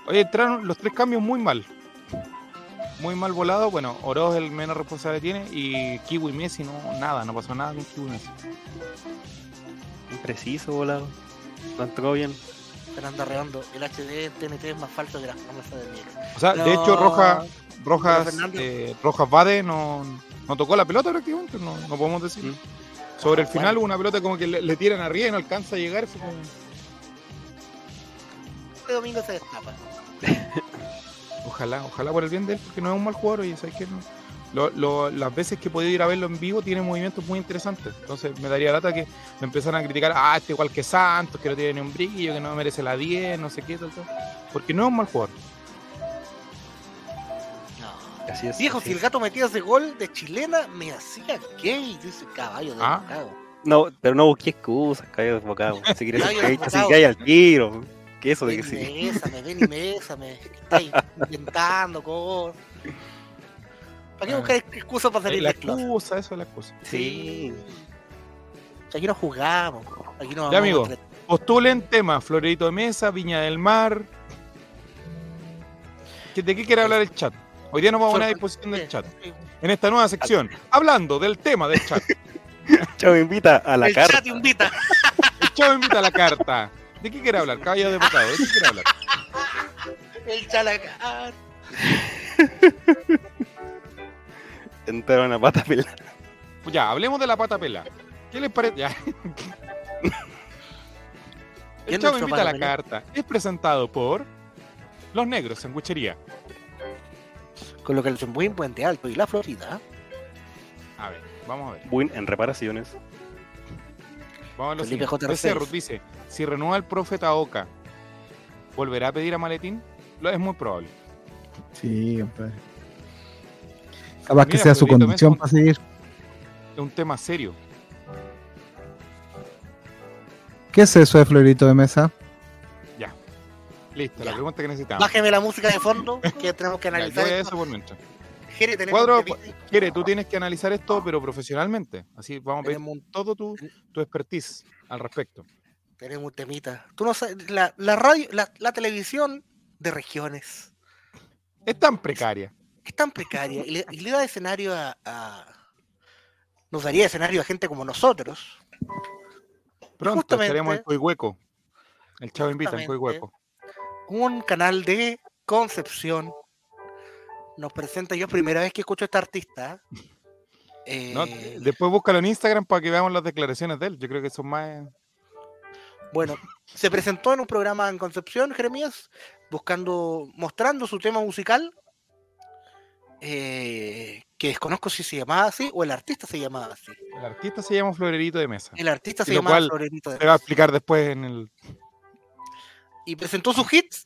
Oye, entraron los tres cambios muy mal. Muy mal volado. Bueno, Oroz el menos responsable tiene y Kiwi Messi no, nada, no pasó nada con Kiwi Messi. Impreciso, volado. No entró bien. Fernando Redondo, el HD en TNT es más falso que la promesa de Miguel. O sea, de hecho, Rojas, Rojas, eh, Rojas Bade no, no tocó la pelota prácticamente, no, no podemos decir. Mm. Sobre el Ah, final bueno. hubo una pelota como que le, le tiran arriba y no alcanza a llegar. fue como- Este domingo se destapa. Ojalá, ojalá por el bien de él, porque no es un mal jugador y sabes que no. Lo- lo- las veces que he podido ir a verlo en vivo tiene movimientos muy interesantes. Entonces me daría lata que me empezaran a criticar, ah, este igual que Santos, que no tiene ni un brillo, que no merece la 10, no sé qué, tal, tal. Porque no es un mal jugador. No. Así es. Viejo, así si el gato metía ese gol de chilena, me hacía gay, dice caballo de Ah. bocado. No, pero no busqué excusas, caballo desbocado. Si quieres que hay al tiro. Que eso de Ven que y sí. bésame, ven y bésame. Inventando cosas. ¿Para qué Ah. buscar excusas para salir la del closet? excusa, eso es la excusa. Sí. Aquí no jugamos. Aquí no Ya, amigo. Postulen temas, Florerito de Mesa, Viña del Mar. ¿Que- ¿De qué quiere hablar el chat? Hoy día nos vamos a poner a disposición del chat. En esta nueva sección, hablando del tema del chat. Chao, me invita a la el carta. chat invita. El chavo invita a la carta. ¿De qué quiere hablar? Caballo de pecado. ¿De qué quiere hablar? El chalacar. Entraron a pata pelada. Pues ya, hablemos de la pata pela. ¿Qué les parece? Ya. El ¿Quién chavo invita a la carta. Es presentado por Los Negros, Sanguchería. Con lo que les muy en Puente Alto y la Florida. A ver, vamos a ver. Win en reparaciones. Vamos a ver lo Felipe siguiente. J. Dice, si renueva el profeta Oca, ¿volverá a pedir a Maletín? Lo es muy probable. Sí, compadre. Capaz que Mira, sea su condición para seguir. Es un tema serio. ¿Qué es eso de Florito de Mesa? Listo, la Ya. pregunta que necesitamos. Bájeme la música de fondo que tenemos que Ya, yo analizar. voy a esto. eso por mientras. Jere, tenemos Cuadro, Quiere, tú tienes que analizar esto, pero profesionalmente. Así vamos a pedir todo tu, tu expertise al respecto. tenemos un temita. Tú no sabes, la, la radio, la, la televisión de regiones Es tan precaria. Es tan precaria y le, y le da escenario a, a- nos daría escenario a gente como nosotros. Pronto Justamente- estaremos en Coihueco. El chavo invita en. Coihueco. Un canal de Concepción nos presenta, yo primera vez que escucho a este artista. eh, ¿no? Después búscalo en Instagram para que veamos las declaraciones de él. Yo creo que son más. Bueno, se presentó en un programa en Concepción, Jeremías, buscando, mostrando su tema musical, eh, que desconozco si se llamaba así o el artista se llamaba así. El artista se llama Florerito de Mesa. El artista se llamaba Florerito de Se va a explicar después en el. y presentó sus hits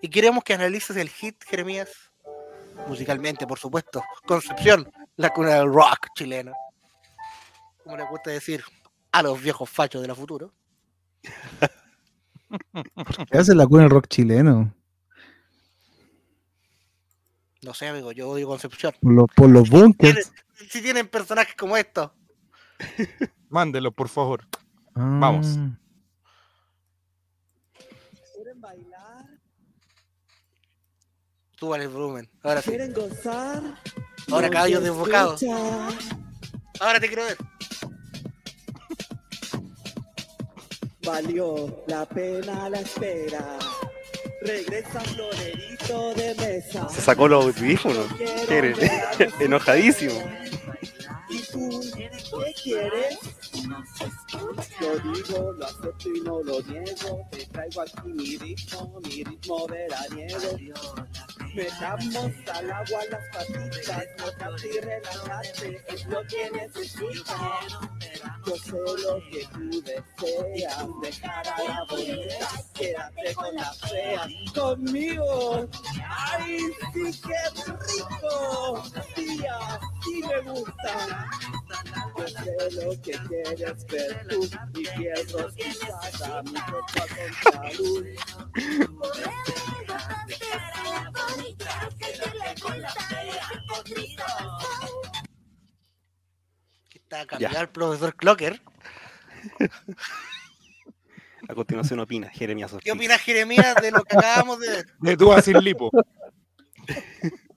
y queremos que analices el hit, Jeremías, musicalmente, por supuesto. Concepción, la cuna del rock chileno. Como le gusta decir a los viejos fachos de la futuro. ¿Qué hace la cuna del rock chileno? No sé, amigo, yo odio Concepción. Por los, por los bunkers. si tienen personajes como estos. Mándelo, por favor. Ah, Vamos. ¿Quieren bailar? Súbale el volumen. Ahora sí. ¿Quieren gozar? Ahora Nos caballos desbocados. Ahora te quiero ver. Valió la pena la espera. Regresa Florerito de mesa. Se sacó los audífonos. Enojadísimo. ¿Y tú qué quieres? Lo digo, lo acepto y no lo niego. Te traigo aquí mi ritmo, mi ritmo veraniego. Metamos al agua las patitas, mojate y relájate, es lo que necesitas. Yo sé lo que tú deseas, dejar a la bonita, quédate con la fea, conmigo. ¡Ay, sí que rico! Tía, sí me gusta. Yo sé lo que quieres ver tú y quiero quizás a mi copa con salud. Aquí Está cambiado el profesor Clocker. A continuación opina Jeremías ¿Qué opinas, Jeremías, de lo que acabamos de ver? De tú a lipo.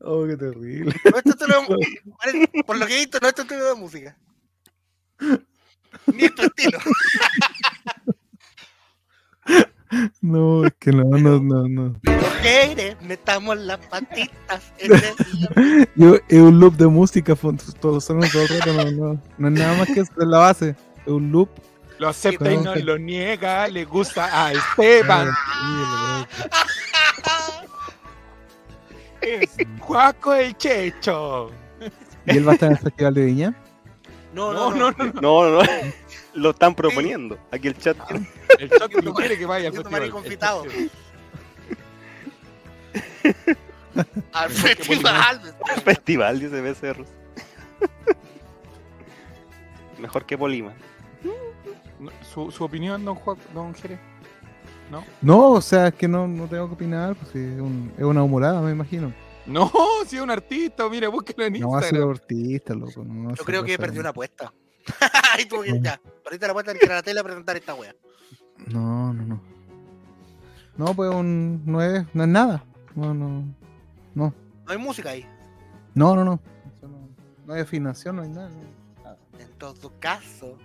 Oh, qué terrible. No es de- por lo que he visto, no es tu estilo de música. Ni es tu estilo. No, es que no, no, no, no. Mujeres, metamos las patitas en el... Yo, es un loop de música, fon- todo sonando todo el rato, no, no, no es nada más que eso, es la base. Es un loop. Lo acepta y no lo niega, le gusta a Esteban. Es Juaco el Checho. ¿Y él va a estar en el Festival de Viña? No, No, no, no, no. no. No, no, no. Lo están proponiendo. Aquí el chat. El chat no quiere que vaya al festival. confitado. Al festival. Festival, dice Becerros. Mejor que Polima. ¿Su, su opinión, don Juan, don Jerez? No, o sea, es que no, no tengo que opinar, pues es, un- es una humorada, me imagino. No, si es un artista, mire, búsquelo en No va a ser Instagram. artista, loco. No, Yo creo que perdí una apuesta. Ahí tuvo que ya. Perdiste la apuesta de entrar a la tele a presentar esta wea. No, no, no. No, pues un, no, es, no es nada. No, no. No hay música ahí. No, no, no. No, no hay afinación, no hay nada. no. En todo caso,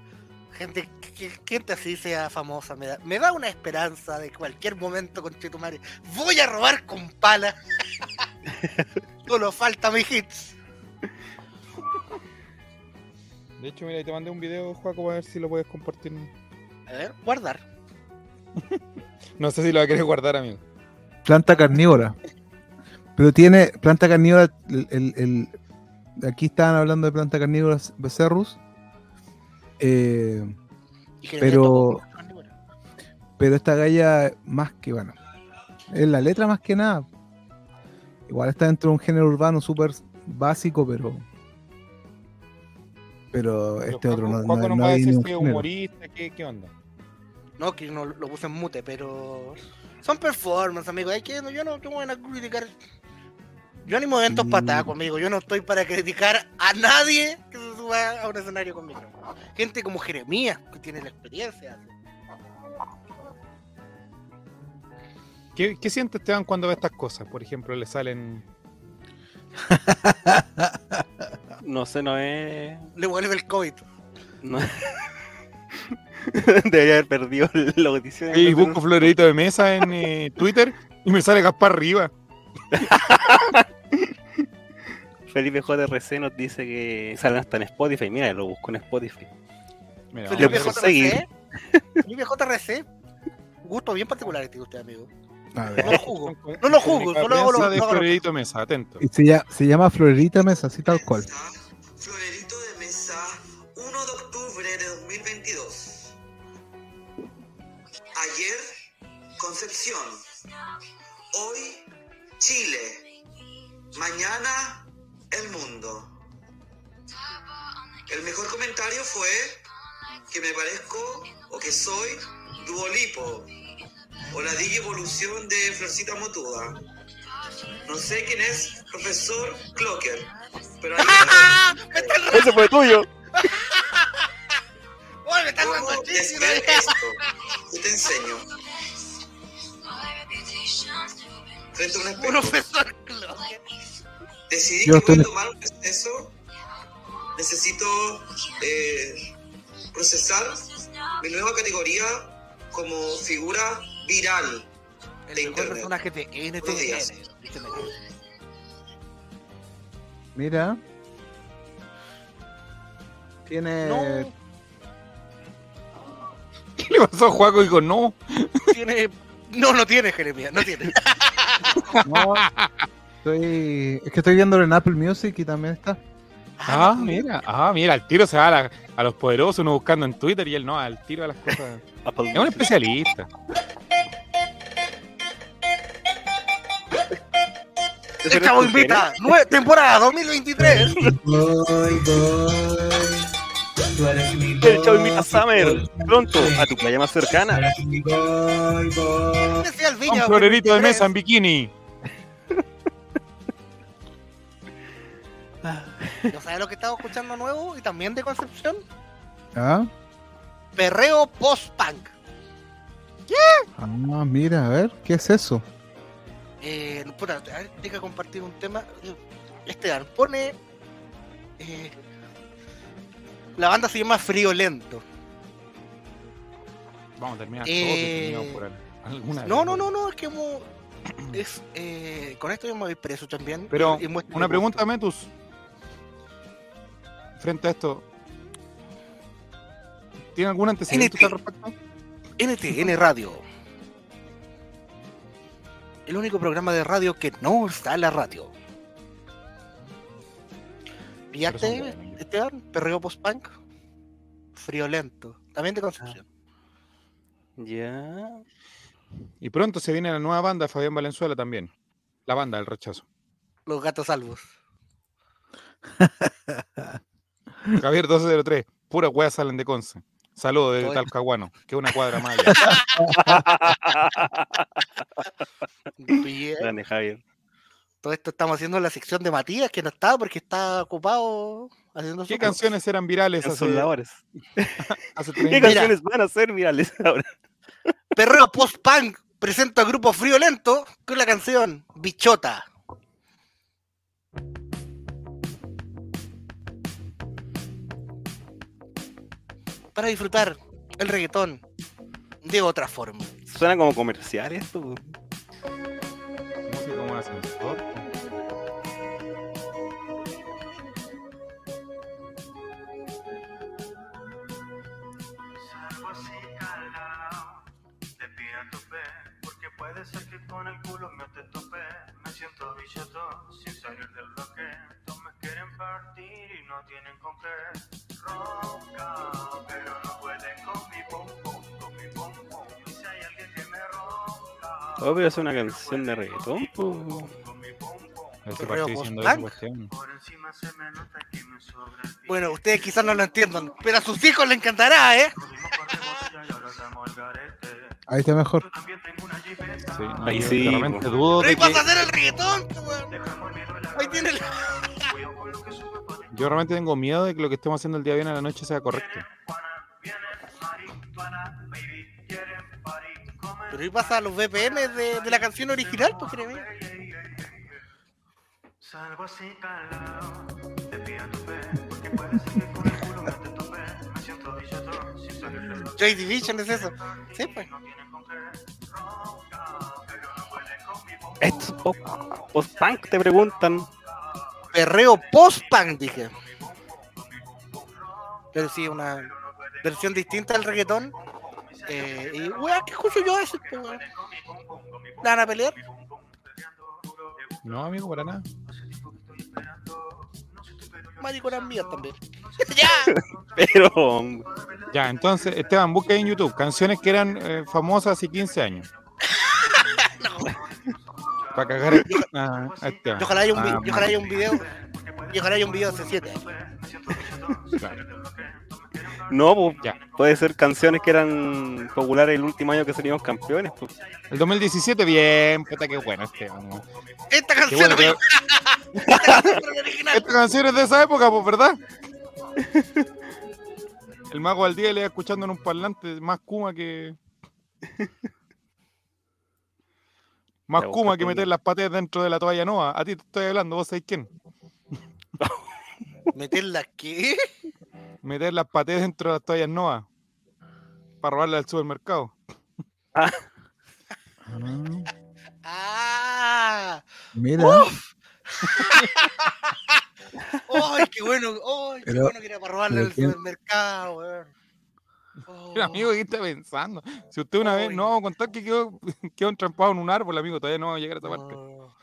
gente, que- gente así sea famosa, me da, me da una esperanza de cualquier momento con Chetumare. Voy a robar con pala. Solo falta mi hits. De hecho, mira, te mandé un video, Juaco, a ver si lo puedes compartir. A ver, guardar. No sé si lo va a querer guardar, amigo. Planta carnívora. Pero tiene planta carnívora. El, el- el- aquí estaban hablando de planta carnívora becerrus. Eh, que Pero- pero esta galla, más que bueno, es la letra más que nada. Igual está dentro de un género urbano súper básico, pero. Pero este otro no, no, no a hay decir género. humorista, ¿qué, qué onda? No, que no lo puse en mute, pero. Son performance, amigo. Hay que, yo no tengo de criticar. Yo ni momentos Sí. patadas conmigo. Yo no estoy para criticar a nadie que se suba a un escenario conmigo. Gente como Jeremías, que tiene la experiencia. ¿Qué, qué siente Esteban cuando ve estas cosas? Por ejemplo, le salen. No sé, no es. Le vuelve el COVID. no- Debería haber perdido la audición. Y busco florerito de mesa en eh, Twitter y me sale Gaspar arriba. Felipe JRC nos dice que salen hasta en Spotify. Mira, lo busco en Spotify. Mira, Felipe. JRC. Felipe JRC. Gusto bien particular tiene usted, amigo. A ver. No lo juzgo. No lo Técnica solo hago lo- de no florerito de mesa, atento. Y se llama, se llama Florerita Mesa, así tal cual. Florerito de mesa 1 de octubre de 2022. Ayer, Concepción. Hoy, Chile. Mañana, el mundo. El mejor comentario fue que me parezco o que soy Duolipo o la Digi Evolución de Florcita Motuda. No sé quién es profesor Clocker, pero ahí ¡Ese fue tuyo! ¡Oye, me está ¿Cómo dando chiste! desver esto? Yo te enseño. Frente a un espejo. Profesor Clocker. Decidí Yo que estoy- voy a tomar un proceso. Necesito eh, procesar mi nueva categoría como figura viral. El mejor internet. personaje de. NTN. Mira. Tiene. No, ¿Qué le pasó a Juaco? Dijo, no. tiene. No, no tiene, Jeremías, no tiene. No, estoy, es que estoy viéndolo en Apple Music y también está. Ah, mira, ah, mira, al tiro se va a, la- a los poderosos, uno buscando en Twitter y él no, al tiro a las cosas. Es un especialista. El chavo invita. Nue- temporada 2023. Voy, voy. Tú eres mi El chavo invita a Summer. Pronto, a tu playa más cercana. Especial Un florerito de 2023. mesa en bikini. ¿No sabes lo que estaba escuchando nuevo? Y también de Concepción. ¿Ah? Perreo post-punk. ah, mira, a ver, ¿qué es eso? Eh, puta, a ver, tengo que compartir un tema. Esteban, pone. eh, la banda se llama Frío Lento. Vamos a terminar Eh, por él. Alguna No, vez. no, no, no, es que mo- es, eh, con esto yo me voy preso también. Pero, y una pregunta. Metus. Frente a esto. ¿Tiene algún antecedente NT. al respecto? NTN Radio. El único programa de radio que no está en la radio. ¿Pillaste. Esteban? Perreo post-punk. Friolento. También de Concepción. Ya. Y pronto se viene la nueva banda de Fabián Valenzuela también. La banda del rechazo. Los gatos salvos. Javier 1203. Pura weas salen de Conce. Saludos desde. Talcahuano, que es una cuadra más. Bien. Grande Javier. Todo esto estamos haciendo en la sección de Matías, que no está porque está ocupado haciendo ¿Qué su canciones eran virales hace, sus labores. hace ¿Qué 30 canciones van a ser virales ahora? Perreo post-punk presenta a Grupo Friolento con la canción Bichota. Para disfrutar el reggaetón de otra forma. Suena como comercial esto. música como ascensor? Puede ser que con el culo me te tope. Me siento bichoto sin salir del bloque. Y no tienen con qué. Ronca, pero no pueden con mi con mi. Y si hay alguien que me ronca. Oh, pero es una canción de reggaetón. Bueno, ustedes quizás no lo entiendan, pero a sus hijos les encantará, ¿eh? Ahí está mejor. Sí, Ahí sí, realmente dudo Pero ahí vas a hacer el reggaetón, Ahí tiene el... yo realmente tengo miedo de que lo que estemos haciendo el día de hoy en la noche sea correcto. Pero ahí pasa a los BPM de, de la canción original, pues créeme. A. Joy Division es eso. Sí, pues. Esto es post-punk, te preguntan. Perreo post-punk, dije. Pero sí, una versión distinta del reggaetón. Eh, y, weón, ¿qué escucho yo weón? ¿La van a pelear? No, amigo, para nada. Mariconas mías también. ¡Ya! Pero. Ya, entonces, Esteban, busca en YouTube canciones que eran eh, famosas hace 15 años. Para cagar a, a Esteban. Y ojalá haya un, vi- Ah, y ojalá haya un video. Y ojalá haya un video hace 7 claro. No, po, Ya. puede ser canciones que eran populares el último año que salimos campeones. po. El 2017, bien, puta, qué bueno Esteban. weón. Esta Qué canción, bueno que- la original. Esta canción es de esa época, pues, ¿verdad? El mago al día le iba escuchando en un parlante más Kuma que. Más Kuma que meter las patas dentro de la toalla nova. A ti te estoy hablando, vos sabés quién. ¿Meterla qué? Meter las patas dentro de las toallas nova. Para robarle al supermercado. Ah. ¡Ah! Mira, ¡Ay, qué bueno! ¡Ay, qué Pero- bueno que era para robarle al supermercado, weón! Oh. Mira, amigo, ¿qué está pensando? Si usted una vez Ay. no contar que quedó, quedó entrampado en un árbol, amigo, todavía no vamos a llegar a esa parte. Oh.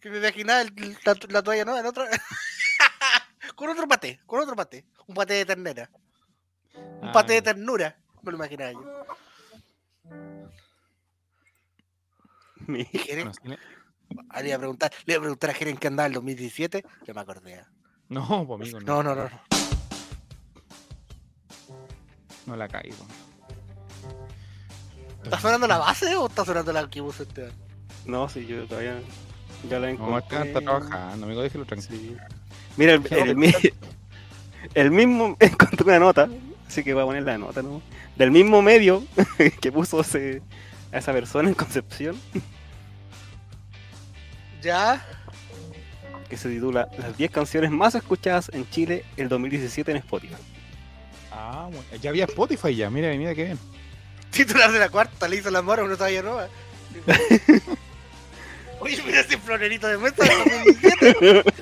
Que me imaginaba el- la, la toalla, ¿no? Con otro paté, con otro paté. Un paté de ternera. Un Ah, paté de ternura. Me lo imaginaba yo. Mi- Jeren, ne- ah, le iba a preguntar, le iba a preguntar a Jeren que andaba en el 2017. Ya me acordé. No, pues, amigo, no, No, no, no. No. no la caigo. ¿Está sonando la base o está sonando la que puso Esteban? No, sí, yo todavía ya la No, encontré. Esteban está trabajando, amigo, déjelo tranquilo. Sí. Mira, el, el mi- el mismo encontré una nota, así que voy a poner la nota, ¿no? Del mismo medio que puso ese- a esa persona en Concepción, ¿Ya? que se titula Las 10 canciones más escuchadas en Chile el 2017 en Spotify. Ah, bueno. Ya había Spotify ya, mira, mira qué bien. Titular de la cuarta, le hizo la mora a una talla nueva. Oye, mira ese florerito de mesa del 2017.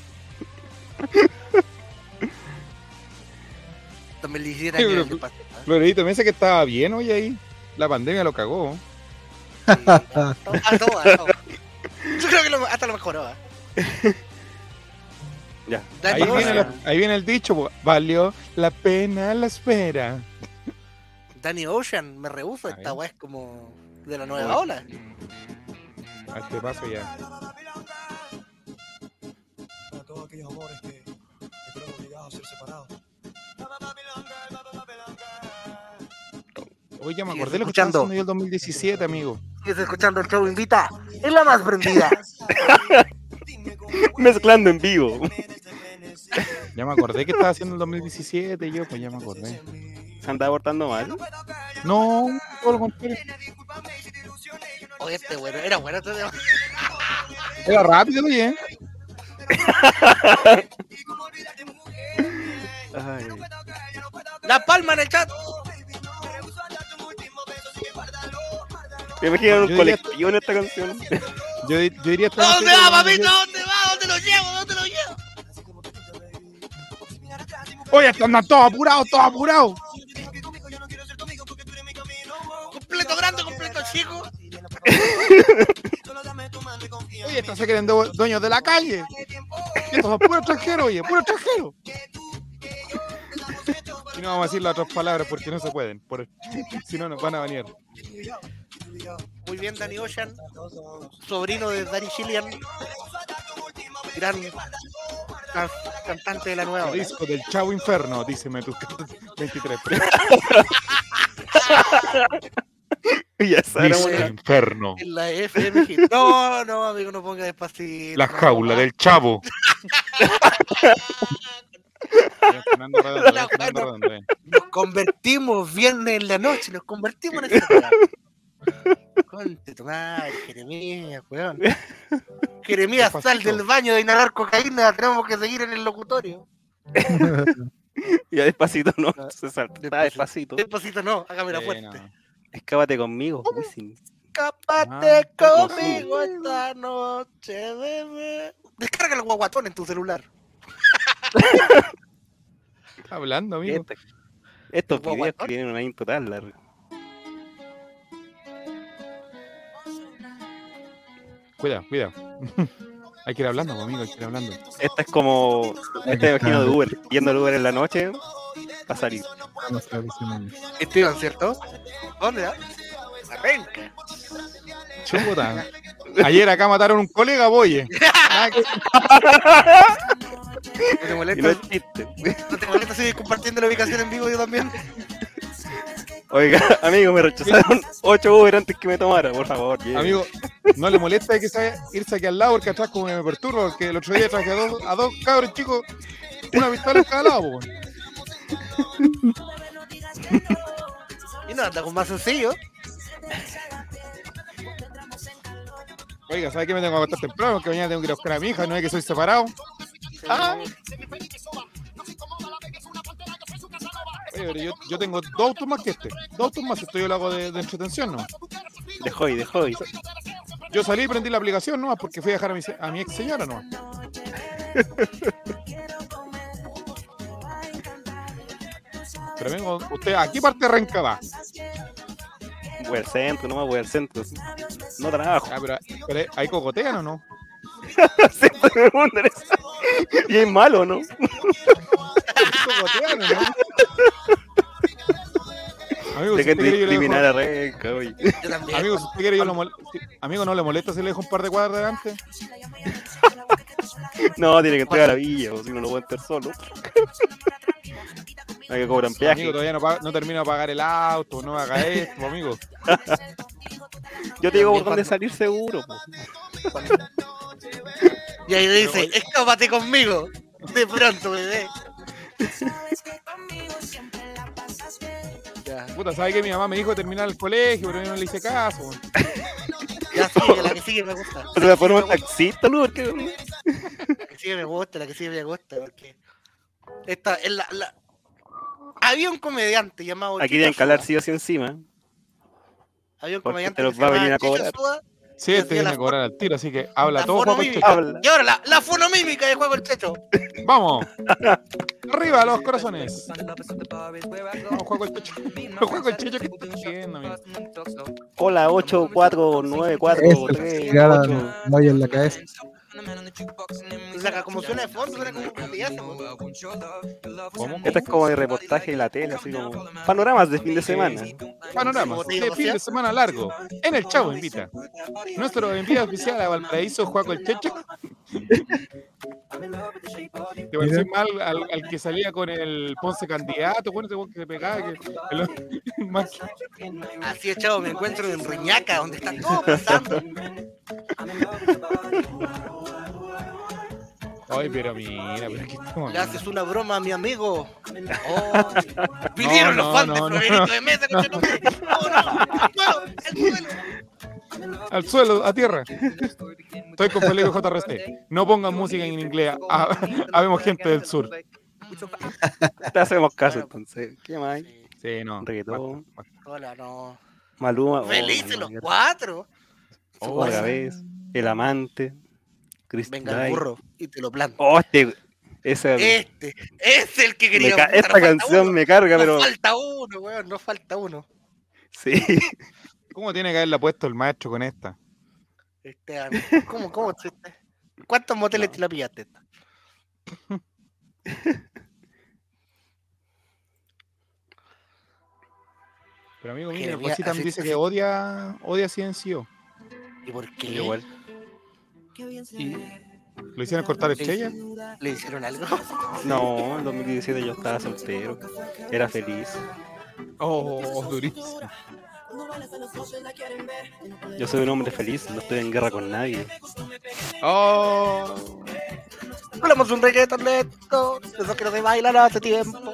2017 Sí, año pero- del pasado, Florerito, me dice que estaba bien hoy ahí. La pandemia lo cagó. A todo, a todo. Yo creo que lo- hasta lo mejoró. ¿eh? Ya. Ahí viene, la- ahí viene el dicho, po, valió la pena la espera. Danny Ocean, me rehuso, esta weá es como de la nueva ola. A este paso ya. a todos aquellos amores que estuvieron obligados a ser separados. Hoy ya me acordé lo que estaba haciendo yo el 2017, amigo. Sigues escuchando el show Invita, es la más prendida. Mezclando en vivo. Ya me acordé que estaba haciendo el 2017 y yo, pues ya me acordé. Se andaba portando mal. No, todo lo contrario. Oye, este bueno, era bueno este tema. Era rápido, oye. Ay, La palma en el chat. me imagino un colectivo en esta canción. Yo, yo diría... ¿A ¿Dónde va, papito? ¿Dónde va? ¿Dónde lo llevo? ¿Dónde lo llevo? Oye, andan todos apurados, todos apurados. Completo grande, completo chico. Oye, estos se creen due- dueños de la calle. Y estos son puros extranjeros, oye, puros extranjeros. Y no vamos a decir las otras palabras porque no se pueden. por- si no, nos van a banear. Muy bien, Danny Ocean, sobrino de Danny Gillian, gran can- cantante de la nueva El disco del Chavo Inferno, díceme tú. 23. ya buena. Inferno. En la FM Hit. No, no, amigo, no ponga despacito. La jaula del Chavo. Ya, Fernando Redondo, ya, Fernando Redondo, ya. Nos convertimos viernes en la noche, nos convertimos en ese. Conte tu madre, Jeremías, weón. Jeremías, sal del baño de inhalar cocaína, tenemos que seguir en el locutorio. Ya despacito, no. Ah, Se salta despacito. despacito. Despacito no, hágame la fuerte. no. Escápate conmigo, Wisin. Escápate Ah, conmigo esta noche, bebé. Descarga el guaguatón en tu celular. Está hablando, amigo. Este- Estos Guau, videos que tienen una intro tan larga. Cuidado, cuidado. hay que ir hablando, pues, amigo, hay que ir hablando. Esta es como. Este me imagino de Uber. Yendo al Uber en la noche. Va a salir. Esteban, ¿cierto? ¿Dónde da? La penca. Chuta. Ayer acá mataron un colega, oye. Ah, ¿No te molesta? ¿No te molesta seguir compartiendo la ubicación en vivo yo también? Oiga, amigo, me rechazaron 8 Uber antes que me tomara, por favor. yeah. Amigo, no le molesta que sea irse aquí al lado porque atrás como me perturba, porque el otro día traje a dos, a dos cabros chicos, una pistola en cada lado, po. Y no, anda con más sencillo. Oiga, ¿sabe qué me tengo que acostar temprano? Porque mañana tengo que ir a buscar a mi hija, no es que soy separado. Ah. Oye, pero yo, yo tengo dos autos más que este. Dos autos más, esto yo lo hago de, de entretención, ¿no? De hoy, de hoy. Yo salí y prendí la aplicación, ¿no? Porque fui a dejar a mi, se- a mi ex señora, ¿no? Pero vengo, usted, ¿a qué parte de Renca va? Voy al centro, no voy al centro. No trabajo. Ah, pero, pero ¿hay cocotean o no? Siempre me preguntan eso. Y es malo, ¿no? Amigo, si Dejen usted de quiere, yo le dejo- discriminar a Renca, oye. Yo también. Amigo, si usted quiere, yo lo mol- Amigo, ¿no le molesta si le dejo un par de cuadras delante? No, tiene que entregar a la villa, o si no, no puede estar solo. Hay que cobran Amigo, peaje. todavía no, termino de pagar el auto, no haga esto, amigo. Yo te digo por dónde salir seguro. po. Y ahí dice, escápate conmigo. De pronto, bebé. Ya, Puta, ¿sabe que mi mamá me dijo terminar el colegio, pero yo no le hice caso? ya sigue, la que sigue me gusta. ¿Se la forma taxista, ¿no? Porque La que sigue me gusta, la que sigue me gusta, porque esta es la, la- Había un comediante llamado aquí deben calar sí o sí encima. Había un comediante te que se va a llamaba Sí, este viene a cobrar al tiro, así que habla la todo Juaco el. Checho. Y ahora la, la fonomímica de juego el Checho. Vamos. Arriba los corazones. Vamos, Juaco el Checho. Juaco el Checho, ¿qué está haciendo, amigo? Hola, Eso, 849438. tirada no hay en la cabeza. O sea, como suena de fondo, suena como un es como de reportaje de la tele, así como panoramas de fin de semana. Panoramas de fin de semana largo. En el Chavo Invita. Nuestro envío oficial a Valparaíso, Juaco el Checho. Te pareció mal al, al que salía con el Ponce candidato, bueno, weón que se pegaba. Que, el- más Así es, chavo, me encuentro en Riñaca, donde está todo pasando. Ay, pero mira, pero aquí estamos. Le haces una broma a mi amigo. Oh, vinieron No, los fans no, de no, Mesa. No, no, no, al suelo, al suelo. Al suelo, a tierra. Estoy con Felipe JRC. No pongan música en inglés. Ah, Habemos gente del sur. Te hacemos caso entonces. ¿Qué más hay? Sí, no. Reggaetón. Hola, no. Maluma. oh, Felices los cuatro. oh, otra vez. El amante. Chris Venga el burro y te lo planto. Oh, este. Ese, Este es el que quería. esta falta canción uno. me carga, No pero. falta uno, weón, no falta uno. Sí. ¿Cómo tiene que haberla puesto el maestro con esta? Esteban, ¿cómo, cómo? ¿Cuántos moteles te la pillaste? esta? Pero amigo mío, Cositam así- dice que odia, odia Ciencio. ¿Y por qué? Igual. Y lo hicieron cortar estrella. ¿Le hicieron algo? No, en 2017 yo estaba soltero. Era feliz. Oh, durísimo. Yo soy un hombre feliz, no estoy en guerra con nadie. Oh. Hablamos un reggaeton lento, eso que no se bailan hace tiempo.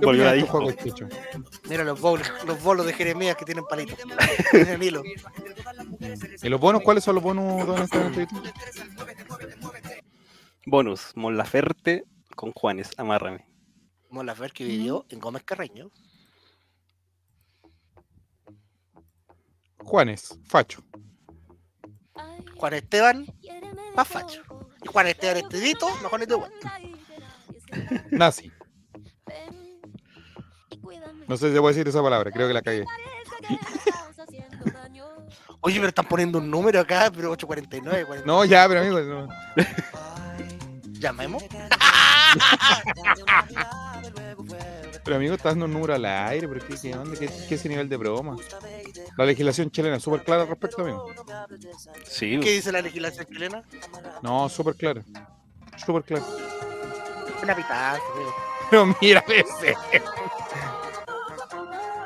¿Qué Volvió la disco. Mira los bolos, los bolos de Jeremías que tienen palitos. Tienen hilo. ¿Y los bonos? ¿Cuáles son los bonos? ¿Dónde están en este? Bonus, Mon Laferte con Juanes, amárrame. Mola Fer que vivió en Gómez Carreño. Juanes, Facho. Juan Esteban, más facho. Y Juan Esteban Estedito, mejor de vuelta. Nazi. No sé si se puede decir esa palabra, creo que la cagué. Oye, pero están poniendo un número acá, pero 849. 40. No, ya, pero amigo, no. Llamemos. Pero amigo, estás dando un número al aire, pero ¿qué, qué onda? ¿Qué, qué ese nivel de broma? La legislación chilena es súper clara al respecto, amigo. Sí, ¿Qué dice la legislación chilena? No, súper clara. Súper clara. Una pitaza, amigo. Pero mira ese.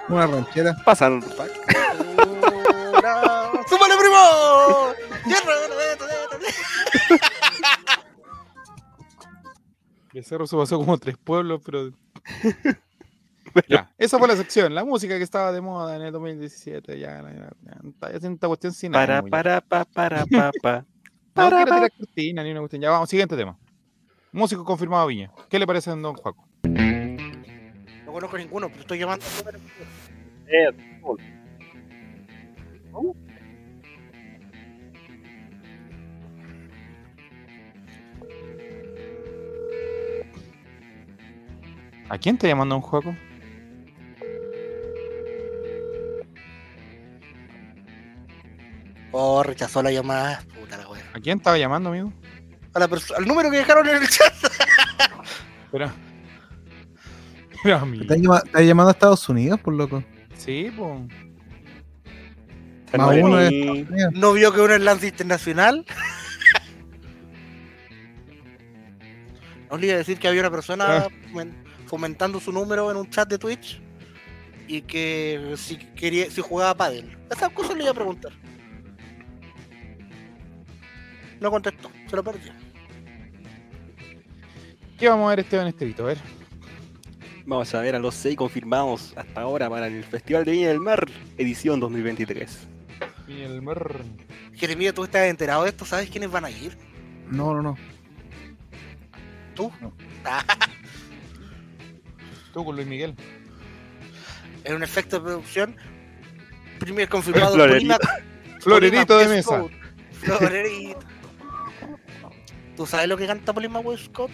Una ranchera. pasan. Una- ¡Súmale, ¡Hierro! El cerro se pasó como tres pueblos, pero. Ya, esa fue la sección, la música que estaba de moda en el 2017. Ya, ya, ya, ya, esta cuestión sin Para, ánimo, para, pa, para, pa, pa. No para, quiero pa. tirar cortina ni una cuestión. Ya vamos, siguiente tema. Músico confirmado Viña. ¿Qué le parece a Don Juaco? No conozco ninguno, pero estoy llamando. ¿A quién está llamando Don Juaco? Oh, rechazó la llamada. Puta la wea. ¿A quién estaba llamando, amigo? A la al número que dejaron en el chat. Pero. Pero amigo. ¿Estás llama- estás llamando a Estados Unidos, por loco? Sí, pues. Más uno de Y- Estados Unidos. ¿No vio que uno es lance internacional? No le iba a decir que había una persona Ah. Fomentando su número en un chat de Twitch y que si quería, si jugaba pádel. Esas cosas le iba a preguntar. No contestó, se lo perdió. ¿Qué vamos a ver, Esteban Estevito? A ver. Vamos a ver a los seis confirmados hasta ahora para el Festival de Viña del Mar, edición 2023. Viña del Mar. Jeremías, ¿tú estás enterado de esto? ¿Sabes quiénes van a ir? No, no, no. ¿Tú? Tú con Luis Miguel. en un efecto de producción. Primer confirmado Florerito. Polima- Florerito de mesa. Florerito. ¿Tú sabes lo que canta Polima West Coast?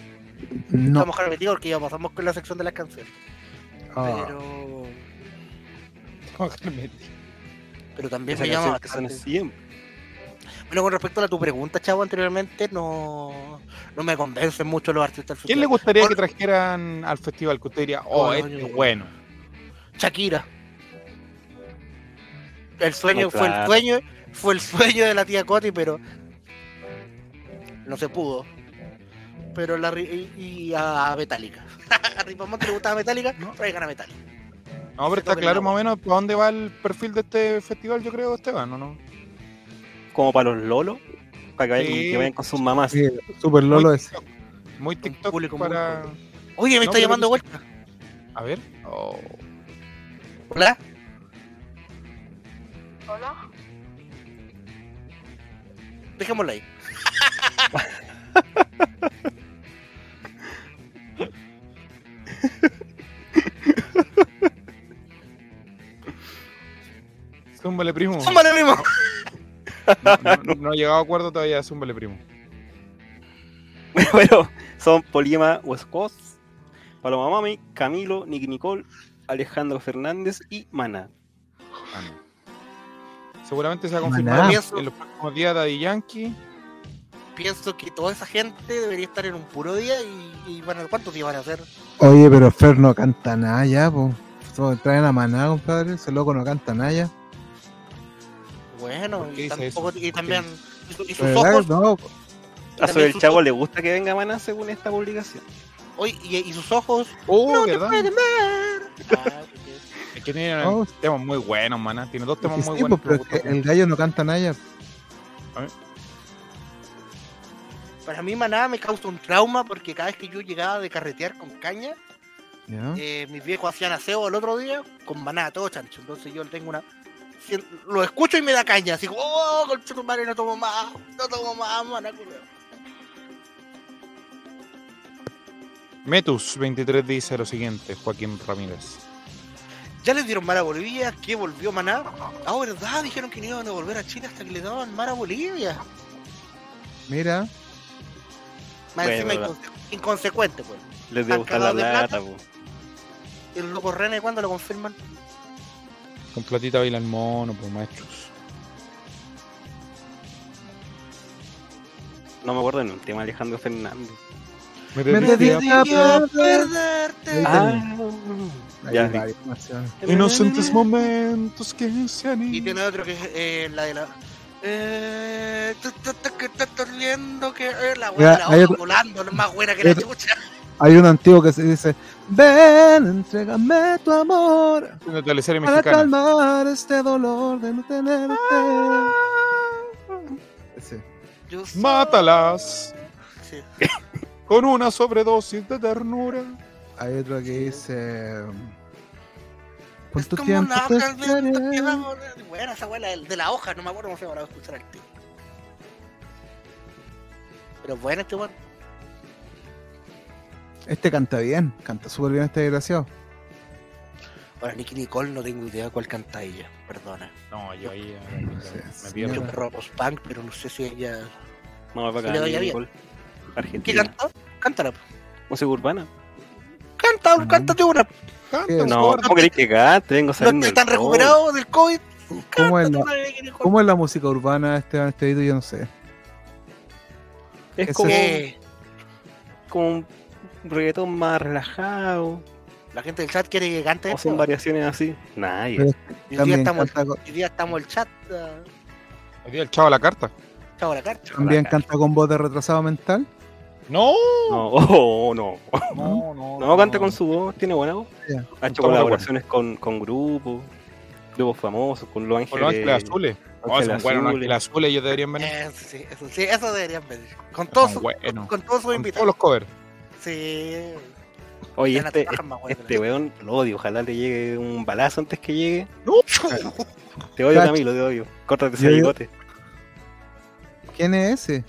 No. Estamos repetido porque ya pasamos con la sección de las canciones. Ah, Pero, pero también Esa me llama que siempre. Bueno, con respecto a tu pregunta, chavo, anteriormente, no, no me convencen mucho los artistas del ¿Quién le festival. gustaría Por- que trajeran al festival? Que usted diría, oh, este yo- es bueno. Shakira. El sueño No, fue el sueño, fue el sueño de la tía Coti, pero no se pudo. Pero la ri- y, y a Metallica. a Ripamonte le gustaba Metallica, traigan a Metallica. No, pero está claro más o menos para dónde va el perfil de este festival, yo creo, Esteban, ¿o no? Como para los lolos, para que vayan, Sí. que vayan con sus mamás. sí, Super Lolo Muy es. TikTok, Muy TikTok público muy para... Oye, me No, está llamando vuelta. A ver. Oh. Hola. Hola. Dejémoslo ahí. Zúmbale, primo. ¡Súmale, primo! No, no- no he llegado a acuerdo todavía, zúmbale, primo. Bueno, son Polima Coast, Paloma Mami, Camilo, Nicky Nicole, Alejandro Fernández y Mana. Ah, no. Seguramente se va a confirmar Maná. en los próximos días Daddy Yankee. Pienso que toda esa gente debería estar en un puro día y, y van a, ¿cuántos días van a hacer? Oye, pero Fer no canta nada ya, po. Traen a Maná, compadre. Ese loco no canta nada ya. Bueno, ¿Por qué y, tampoco- y también y, su- y sus ¿Verdad? ojos, No, A también sobre el chavo ojos- le gusta que venga Mana según esta publicación. oye, y, y sus ojos Oh, no te ¿verdad? pueden ver. Ah, Es que tiene No. temas muy buenos, maná. Tiene dos temas que muy sí, buenos. po, pero que es el gallo no canta nada. Para mí Maná me causa un trauma porque cada vez que yo llegaba de carretear con caña, eh, mis viejos hacían aseo el otro día con Maná, todo chancho. Entonces yo tengo una... Lo escucho y me da caña, así como, oh, concha tu madre, no tomo más, no tomo más, Maná, culiao". Metus 23 dice lo siguiente, Joaquín Ramírez. Ya les dieron mar a Bolivia, que volvió Maná. Ah, verdad, dijeron que no iban a volver a Chile hasta que le daban mar a Bolivia. Mira, Más Bueno, encima inconse- inconsecuente, pues. Les gustar la plata. plata. ¿Y el loco René cuándo lo confirman? Con platita baila el mono, pues maestros. No me acuerdo ni un tema de Alejandro Fernández. Me dediqué a perderte. Ah, ya inocentes momentos que se han Y tiene otro que es eh, la de la. Eh, que está doliendo que eh, la buena la volando, es más buena que la otro- chucha. Hay un antiguo que se dice: Ven, entrégame tu amor Una teleserie para mexicana. calmar este dolor de no tenerte. Soy- Mátalas Sí. con una sobredosis de ternura. Hay otro que dice: Es tu como tiempo una hoja de esperé. Buena esa abuela de la hoja, no me acuerdo cómo se llama, la voy a escuchar al tío. Pero bueno, este bueno. Este canta bien, canta súper bien este desgraciado. Ahora, Nicky Nicole, no tengo idea cuál canta ella, perdona. No, yo ahí eh, Sí, me sí, pierdo. Yo perro post-punk, pero no sé si ella. No, es bacán, a Nicky. Nicole. ¿Qué cantó? Cántala. Música urbana. Canta, Mm. cántate una. Canta, No, No, ¿cómo queréis que cante? Vengo No saliendo estoy tan del COVID. recuperado del COVID. ¿Cómo es, la, una de Nicky Nicole. ¿Cómo es la música urbana, Esteban Estevito? Yo no sé. Es Ese- como, como un reggaetón más relajado. la gente del chat quiere que cante O esto. son variaciones así. Nadie. Hoy día, estamos, hoy día estamos el chat. ah, Hoy día el chavo a la carta. Chavo la carta. también la canta con voz de retrasado mental. No, No, oh, no. no, no. No, canta con su voz, tiene buena voz. Ha hecho colaboraciones con, con grupos, grupos famosos, con los Con los ángeles, ángeles azules. Oh, Ángeles son buenos Azules. ángeles azules, ellos deberían venir. Eso sí, eso sí, eso deberían venir. Con todos sus buenos. con todos sus Con invitados. todos los covers. Sí. Oye, este, más buena. este weón lo odio. Ojalá le llegue un balazo antes que llegue. No. Te odio. Camilo, te odio. Córtate ese bigote. ¿Quién es ese?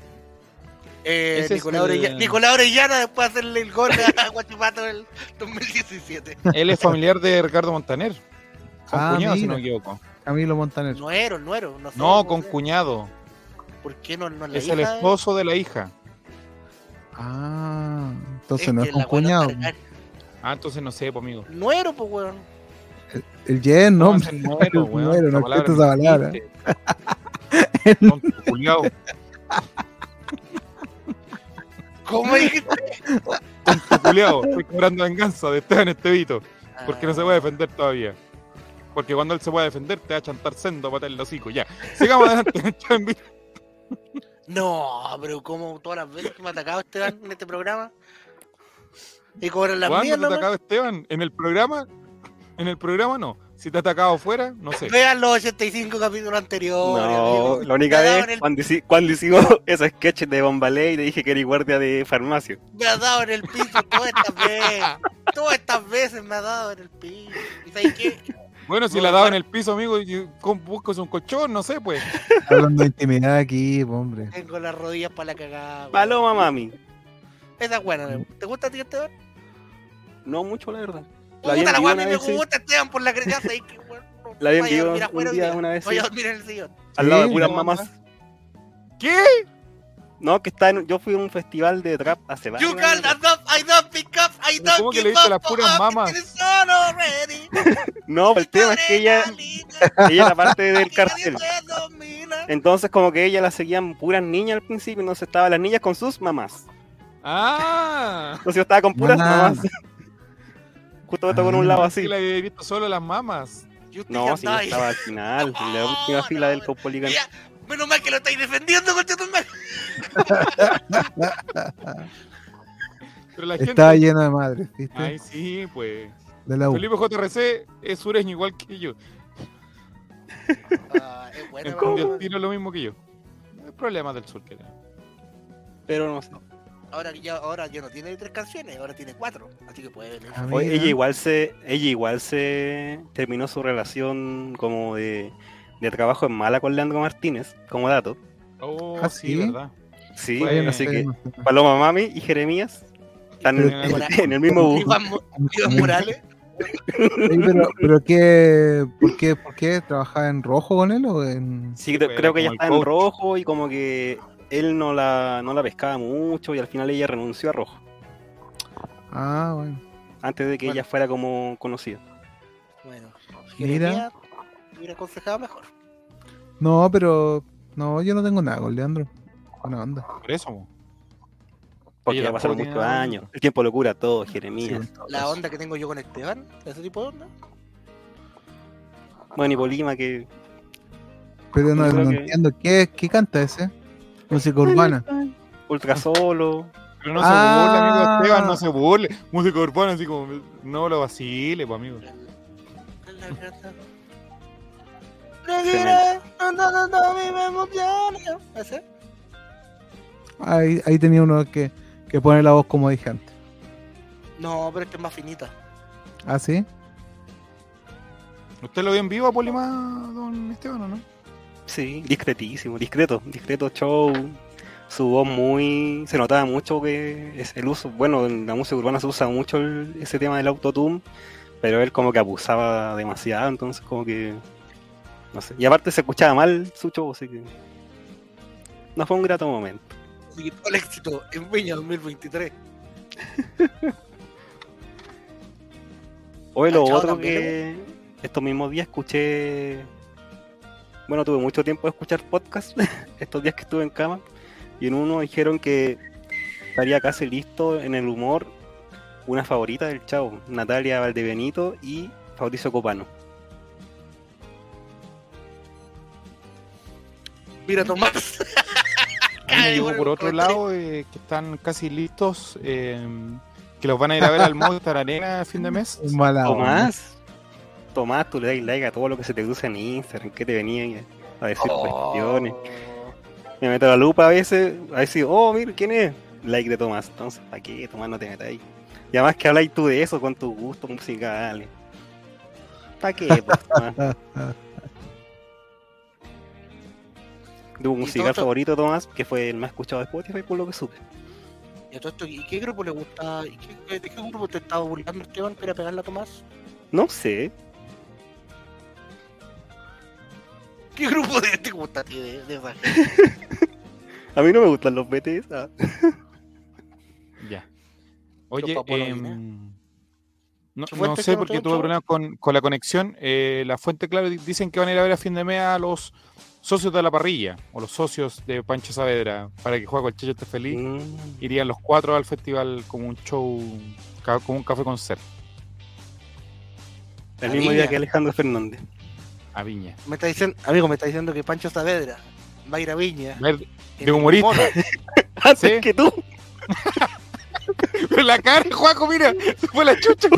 Eh, Ese es Nicolás, el- Orellana, Nicolás Orellana después de hacerle el gol a Guachipato del 2017. Él es familiar de Ricardo Montaner. Con Ah, cuñado, si no me equivoco. Camilo Montaner. Nuero, nuero. No, No, con cuñado. ¿Por qué no, no es la Es el esposo de la hija. Ah, entonces no es con cuñado. Ah, entonces no sé, pues, amigo. Nuero, pues, weón. El yen, no, No, hombre. el nuero, El weón. nuero, no palabra no palabra. culiao. ¿Cómo dijiste? Culiao. Estoy cobrando venganza de Esteban Estevito. Porque no se puede defender todavía. Porque cuando él se pueda defender, te va a chantar sendo para el hocico. Ya. Sigamos adelante. No, pero como todas las veces que me ha atacado Esteban en este programa. Y cobran las ¿Cuándo mías, te ha atacado Esteban? ¿En el programa? En el programa no. Si te ha atacado fuera, no sé. Vean los 85 capítulos anteriores. No, amigo. la única vez el- cuando, hici- cuando hicimos esos sketches de Bombalé y te dije que eres guardia de farmacia. Me ha dado en el piso todas estas veces. Todas estas veces me ha dado en el piso. ¿Y sabes qué? Bueno, si No, la daba en el piso, amigo, y buscas un colchón, no sé, pues. Hablando de intimidad aquí, hombre. Tengo las rodillas para la cagada. Paloma, mami. Esa es buena. ¿Te gusta a ti, Esteban? No mucho, la verdad. La gusta la mí me gusta Esteban por la ahí que, no- La vi en vaya a vivo un día, una vez, Vaya a dormir en el sillón. Al lado de puras mamás. ¿Qué? No, que está en- yo fui a un festival de trap hace varios You call años. that up, I don't pick up, I ¿Pero don't cómo que le diste las puras mamas? No, el tema es que ella, ella era parte del cartel. Entonces como que ella la seguían puras niñas al principio, entonces estaban las niñas con sus mamás. Ah. Entonces yo estaba con puras Ah. mamás. Justo me tocó en un lado Sí, así. la había visto solo las mamas. No, sí, yo estaba al final, en la última No, fila no, del. Ya, Menos mal que lo estáis defendiendo, concha tu. Pero la gente. Estaba lleno de madres, ¿viste? Ay, sí, pues. de la U. Felipe JRC es sureño igual que yo. Ah, es weón. el tiro lo mismo que yo. No hay problemas del sur que era. Pero no sé. Ahora ya, ahora ya no tiene tres canciones, ahora tiene cuatro. Así que puede venir. Ah, Oye, ella igual se, ella igual se terminó su relación como de, de trabajo en mala con Leandro Martínez, como dato. Oh, ¿Ah, sí? ¿verdad? Sí, así que. Paloma Mami y Jeremías están en, Pero- en- en el mismo bus. Iván, Morales. Pero, pero qué, ¿por qué, por qué trabajaba en rojo con él o en Sí, cre- creo que el está en rojo y como que él no la, no la pescaba mucho y al final ella renunció a rojo, Ah, bueno. antes de que Bueno. ella fuera como conocida. Bueno, Mira. Hubiera aconsejado mejor. No, pero no, yo no tengo nada con Leandro. Buena onda. Por eso, mo. Porque ya pasaron muchos nada. años. El tiempo lo cura todo, Jeremías. La onda que tengo yo con Esteban, ese tipo de onda. Bueno, y Polima que Pero no, no que- entiendo. ¿Qué, ¿Qué canta ese? Música urbana. ultra solo. Pero no se Ah. burle, amigo Esteban, no se burle. Música urbana, así como, no lo vacile, pues, amigo. Ahí, ahí tenía uno que, que pone la voz como dije antes. No, pero este es más finita. ¿Ah, sí? ¿Usted lo vio en vivo a Polima, don Esteban, o no? Sí, discretísimo, discreto, discreto show. Su voz muy. Se notaba mucho que es el uso. Bueno, en la música urbana se usa mucho el- ese tema del autotune, pero él como que abusaba demasiado, entonces como que. No sé. Y aparte se escuchaba mal su show, así que. No fue un grato momento. Todo el éxito en Viña 2023. Hoy lo ¿Cachao otro también, que estos mismos días escuché. Bueno, tuve mucho tiempo de escuchar podcast estos días que estuve en cama. Y en uno dijeron que estaría casi listo en el humor una favorita del chavo, Natalia Valdebenito y Fabricio Copano. Mira, Tomás. Ay, bueno, por otro lado eh, que están casi listos, eh, que los van a ir a ver al Movistar Arena a fin de mes. Mala Tomás, tú le das like a todo lo que se te cruza en Instagram, que te venía a decir cuestiones. Me meto la lupa a veces, a decir, oh, mira, ¿quién es? Like de Tomás. Entonces, ¿para qué? Tomás, no te metas ahí. Y además que habláis tú de eso con tus gustos musicales. ¿Para qué? Pues, Tomás? Tu musical esto- favorito, Tomás, que fue el más escuchado de Spotify, por lo que supe. ¿Y, a todo esto, ¿y qué grupo le gusta? ¿Y qué, ¿De qué grupo te estaba burlando Esteban para pegarle a Tomás? No sé. ¿Qué grupo de te gusta a ti de, de esa A mí no me gustan los BTS. ah. Ya. Oye, em, no, ¿Su fuente no sé porque tuve problemas con, con la conexión. Eh, la fuente, claro, di- dicen que van a ir a ver a fin de mes a los socios de la parrilla o los socios de Pancho Saavedra para que juegue el Checho esté feliz. Mm. Irían los cuatro al festival como un show, como un café concert El mismo día que Alejandro Fernández. A Viña. Me está diciendo, amigo, me está diciendo que Pancho Saavedra va a ir a Viña. De humorista. Antes Sí. que tú. Pero la cara, de Juaco, mira, se fue la chucha.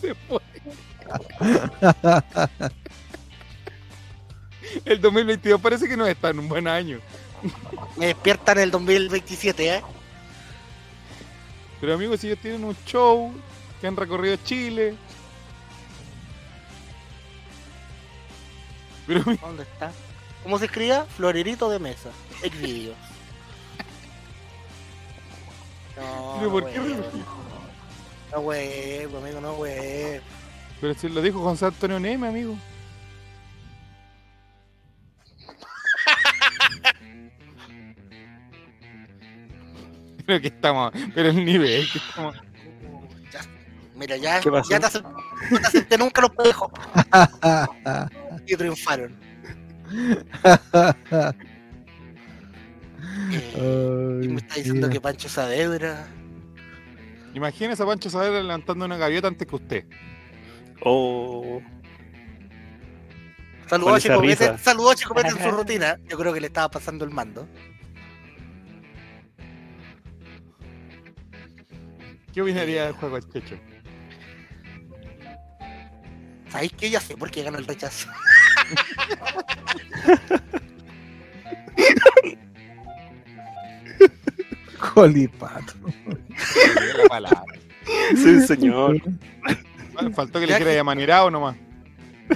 se fue. El 2022 parece que no está en un buen año. Me despiertan en el 2027, ¿eh? Pero amigos, si ellos tienen un show, que han recorrido Chile. ¿Dónde está? ¿Cómo se escribía? Florerito de mesa. Exvideos. No, Pero no, ¿por qué güey. me- No, güey, pues, amigo, no, güey. pero si lo dijo José Antonio Neme, amigo. Pero que estamos, pero el nivel que estamos. Mira, ya, ¿Qué pasó? ya te, acepté, no te acepté nunca los pendejos. y triunfaron. Eh, y me está diciendo que Pancho Saavedra. Imagínese a Pancho Saavedra levantando una gaviota antes que usted. Oh. Saludó a Chico risa. saludó a Chico Pete en su rutina. Yo creo que le estaba pasando el mando. ¿Qué opinaría del juego del Checho? ¿Sabéis qué? Ya sé por qué ganó el rechazo. Jolipato. La palabra. Sí, señor. Faltó que Ya le llamar manirado nomás.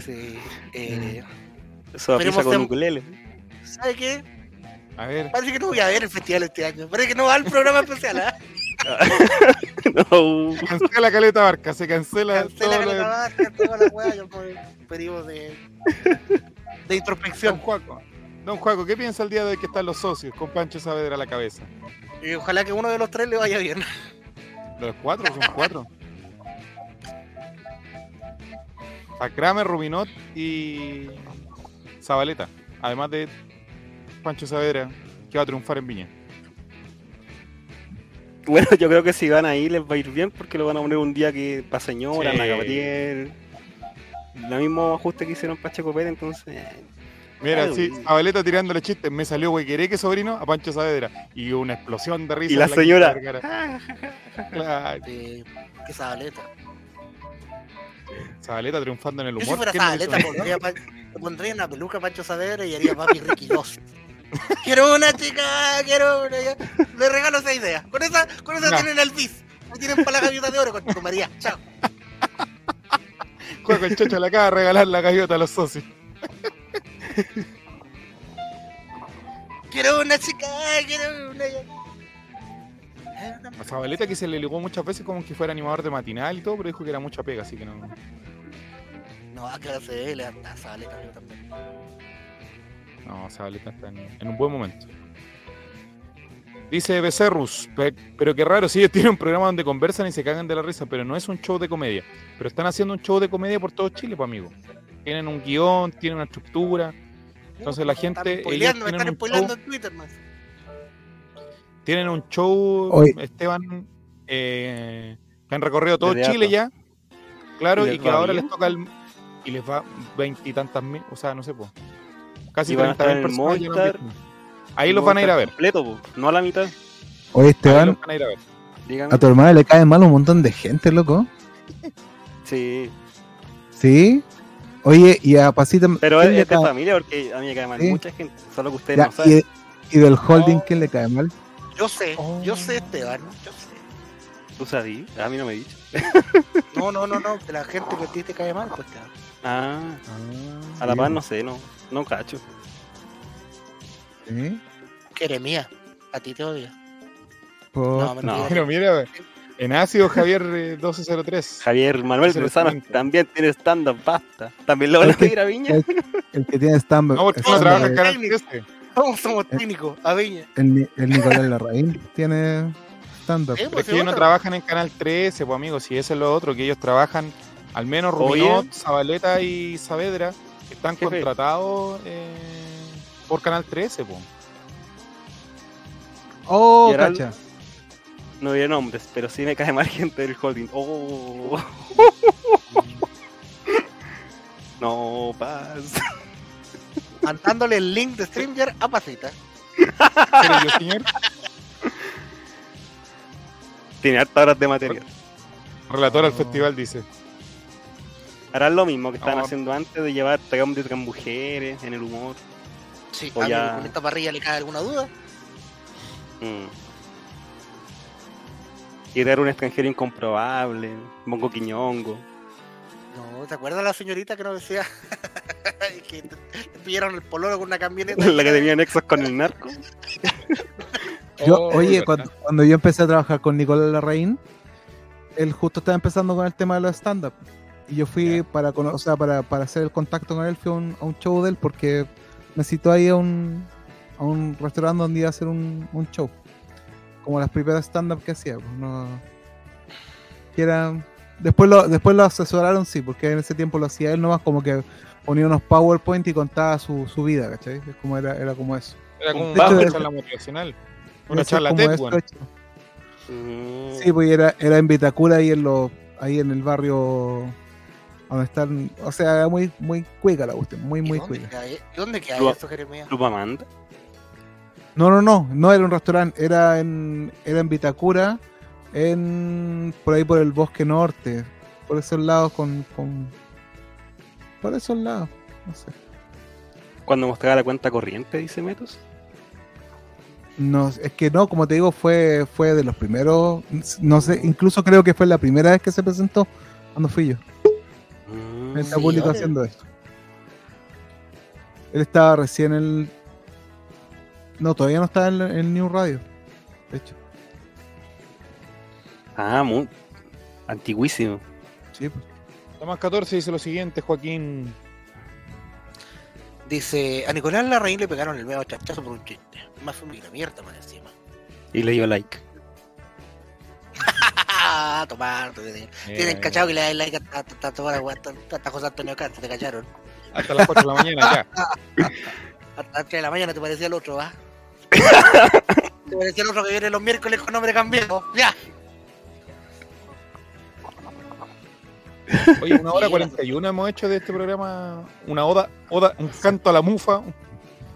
Sí. Eh, Eso con ukulele. ¿Sabe qué? A ver, Parece que no voy a ver el festival este año. Parece que no va al programa especial. ¿ah? No. cancela la caleta barca, se cancela, Cancela lo la trabaja, toda la weá. Yo por periodo de, de Don introspección. Juaco. Don Juaco, ¿qué piensa el día de hoy que están los socios con Pancho Saavedra a la cabeza? Y ojalá que uno de los tres le vaya bien. ¿Los cuatro? ¿Son cuatro? A Kramer, Rubinot y Zabaleta. Además de Pancho Saavedra, que va a triunfar en Viña. Bueno, yo creo que si van ahí les va a ir bien porque lo van a poner un día que para señora, Sí. Ana Gabriel. Lo mismo ajuste que hicieron para Checo Pérez, entonces. Mira, Ay, sí, uy. Zabaleta tirándole chistes. Me salió que sobrino a Pancho Saavedra. Y una explosión de risa. Y la señora. Claro, Eh, que Zabaleta. Zabaleta triunfando en el Yo si humor. fuera ¿quién lo Zabaleta pondría, pondría una peluca a Pancho Saavedra y haría papi Ricky 2. quiero una chica, quiero una. ya. Le regalo esa idea. Con esa, con esa No. tienen el bis. Ahí tienen para la gaviota de oro con tu María. Chao. Juego el Checho le acaba de regalar la gaviota a los socios. Quiero una chica, quiero una. A Zabaleta que se le ligó muchas veces como que fuera animador de matinal y todo, pero dijo que era mucha pega, así que no. No, a clase de él, a Zabaleta yo también. No, Zabaleta está en, en un buen momento. Dice Becerrus, pe- pero qué raro, si ellos tienen un programa donde conversan y se cagan de la risa, pero no es un show de comedia. Pero están haciendo un show de comedia por todo Chile, pues amigo. Tienen un guion, tienen una estructura, Entonces la Me gente, están ellos spoileando, me tienen están un spoileando show. en Twitter, más. tienen un show, Oye. Esteban, eh, que han recorrido todo Desde Chile ya, claro, ¿Y que ahora bien? les toca el, y les va veintitantas mil, o sea, no sé, pues, casi Y van a treinta estar mil en personas. Movistar. Ahí los van a ir a ver, Completo, po, no a la mitad. Oye, Esteban, los van a ir a ver. Dígame. a tu hermana le cae mal un montón de gente, loco. Sí, ¿Sí? Oye, y a Pasita. pero ¿quién es, de cae- familia porque a mí me cae mal Sí. mucha gente, solo que ustedes ya, no saben. y, y del holding, ¿quién le cae mal? Yo sé, Oh. yo sé, Esteban, yo sé. ¿Tú sabías? A mí no me he dicho. No, no, no, no, la gente que a ti te cae mal, pues te Ah, a la paz no sé, no, no cacho. ¿Sí? que eres mía, a ti te odia. Por- No, no. Pero mira, En ácido, Javier eh, 1203. Javier Manuel cuento. también tiene stand-up, basta. También lo van a pedir a Viña. El, el que tiene stand No, porque no trabaja en el, Canal 13. Todos somos técnicos, Aveña. Ni- el Nicolás Larraín tiene stand-up. Pero pues, es que ellos no trabajan en Canal 13, pues amigos, si eso es lo otro, que ellos trabajan, al menos. Rubinot, Zabaleta y Saavedra, están Jefe. contratados eh, por Canal 13, pues. Oh, Gerald- cacha. No diré nombres, pero sí me cae mal gente del holding. Oh. No, paz. Mandándole el link de StreamYard a Pasita. Pero yo, señor, Tiene hartas horas de material. relator al festival, dice. Harán lo mismo que estaban No. haciendo antes de llevar de otras mujeres en el humor. Sí, O ¿alguien ya- con esta parrilla le cae alguna duda? Mm. Y dar un extranjero incomprobable, Mongo Quiñongo. No, ¿te acuerdas la señorita que nos decía que te, te pillaron el pololo con una camioneta? La que tenía nexos con el narco. Yo, Oh, oye, cuando, cuando yo empecé a trabajar con Nicolás Larraín, él justo estaba empezando con el tema de los stand-up. Y yo fui para, cono- o sea, para, para hacer el contacto con él, fui a un, a un show de él porque me citó ahí a un, a un restaurante donde iba a hacer un, un show. Como las primeras stand-up que hacía. pues, no- que era, después, lo, después lo asesoraron, sí, porque en ese tiempo lo hacía él nomás como que ponía unos PowerPoint y contaba su, su vida, ¿cachai? Es como era, era como eso. Era como una de- charla motivacional. Una charla TED, hecho. Mm. Sí, pues era, era en Vitacura ahí en los, ahí en el barrio donde están, o sea, era muy, muy cuica la cuestión, muy, ¿Y muy dónde cuica. queda? ¿Dónde queda Lo- eso, Jeremías? Club Amanda. No, no, no, no era un restaurante, era en, era en Vitacura, en, por ahí por el bosque norte, por esos lados con, con por esos lados, no sé. Cuando mostraba la cuenta corriente, dice Metos. No, es que no, como te digo, fue, fue de los primeros, no sé, incluso creo que fue la primera vez que se presentó cuando fui yo. Mm. Sí, público ahora. haciendo esto. Él estaba recién en el. No, todavía no estaba en el New Radio. De hecho, Ah, muy antiguísimo. sí, pues. Tomás 14 dice lo siguiente, Joaquín. Dice, a Nicolás Larraín le pegaron el medio chachazo por un chiste. Más familia mierda más encima. Y le dio like. Ah, tomar. Tienen Eh, cachado que le da like a- a a- hasta José Antonio Cáncer, te cacharon. Hasta las 4 de la mañana, ya. Hasta las 3 de la mañana te parecía el otro, ¿va? te parecía el otro que viene los miércoles con nombre cambiado. Ya. Oye, una hora Sí, 41 hemos hecho de este programa. Una oda, oda, un canto a la mufa.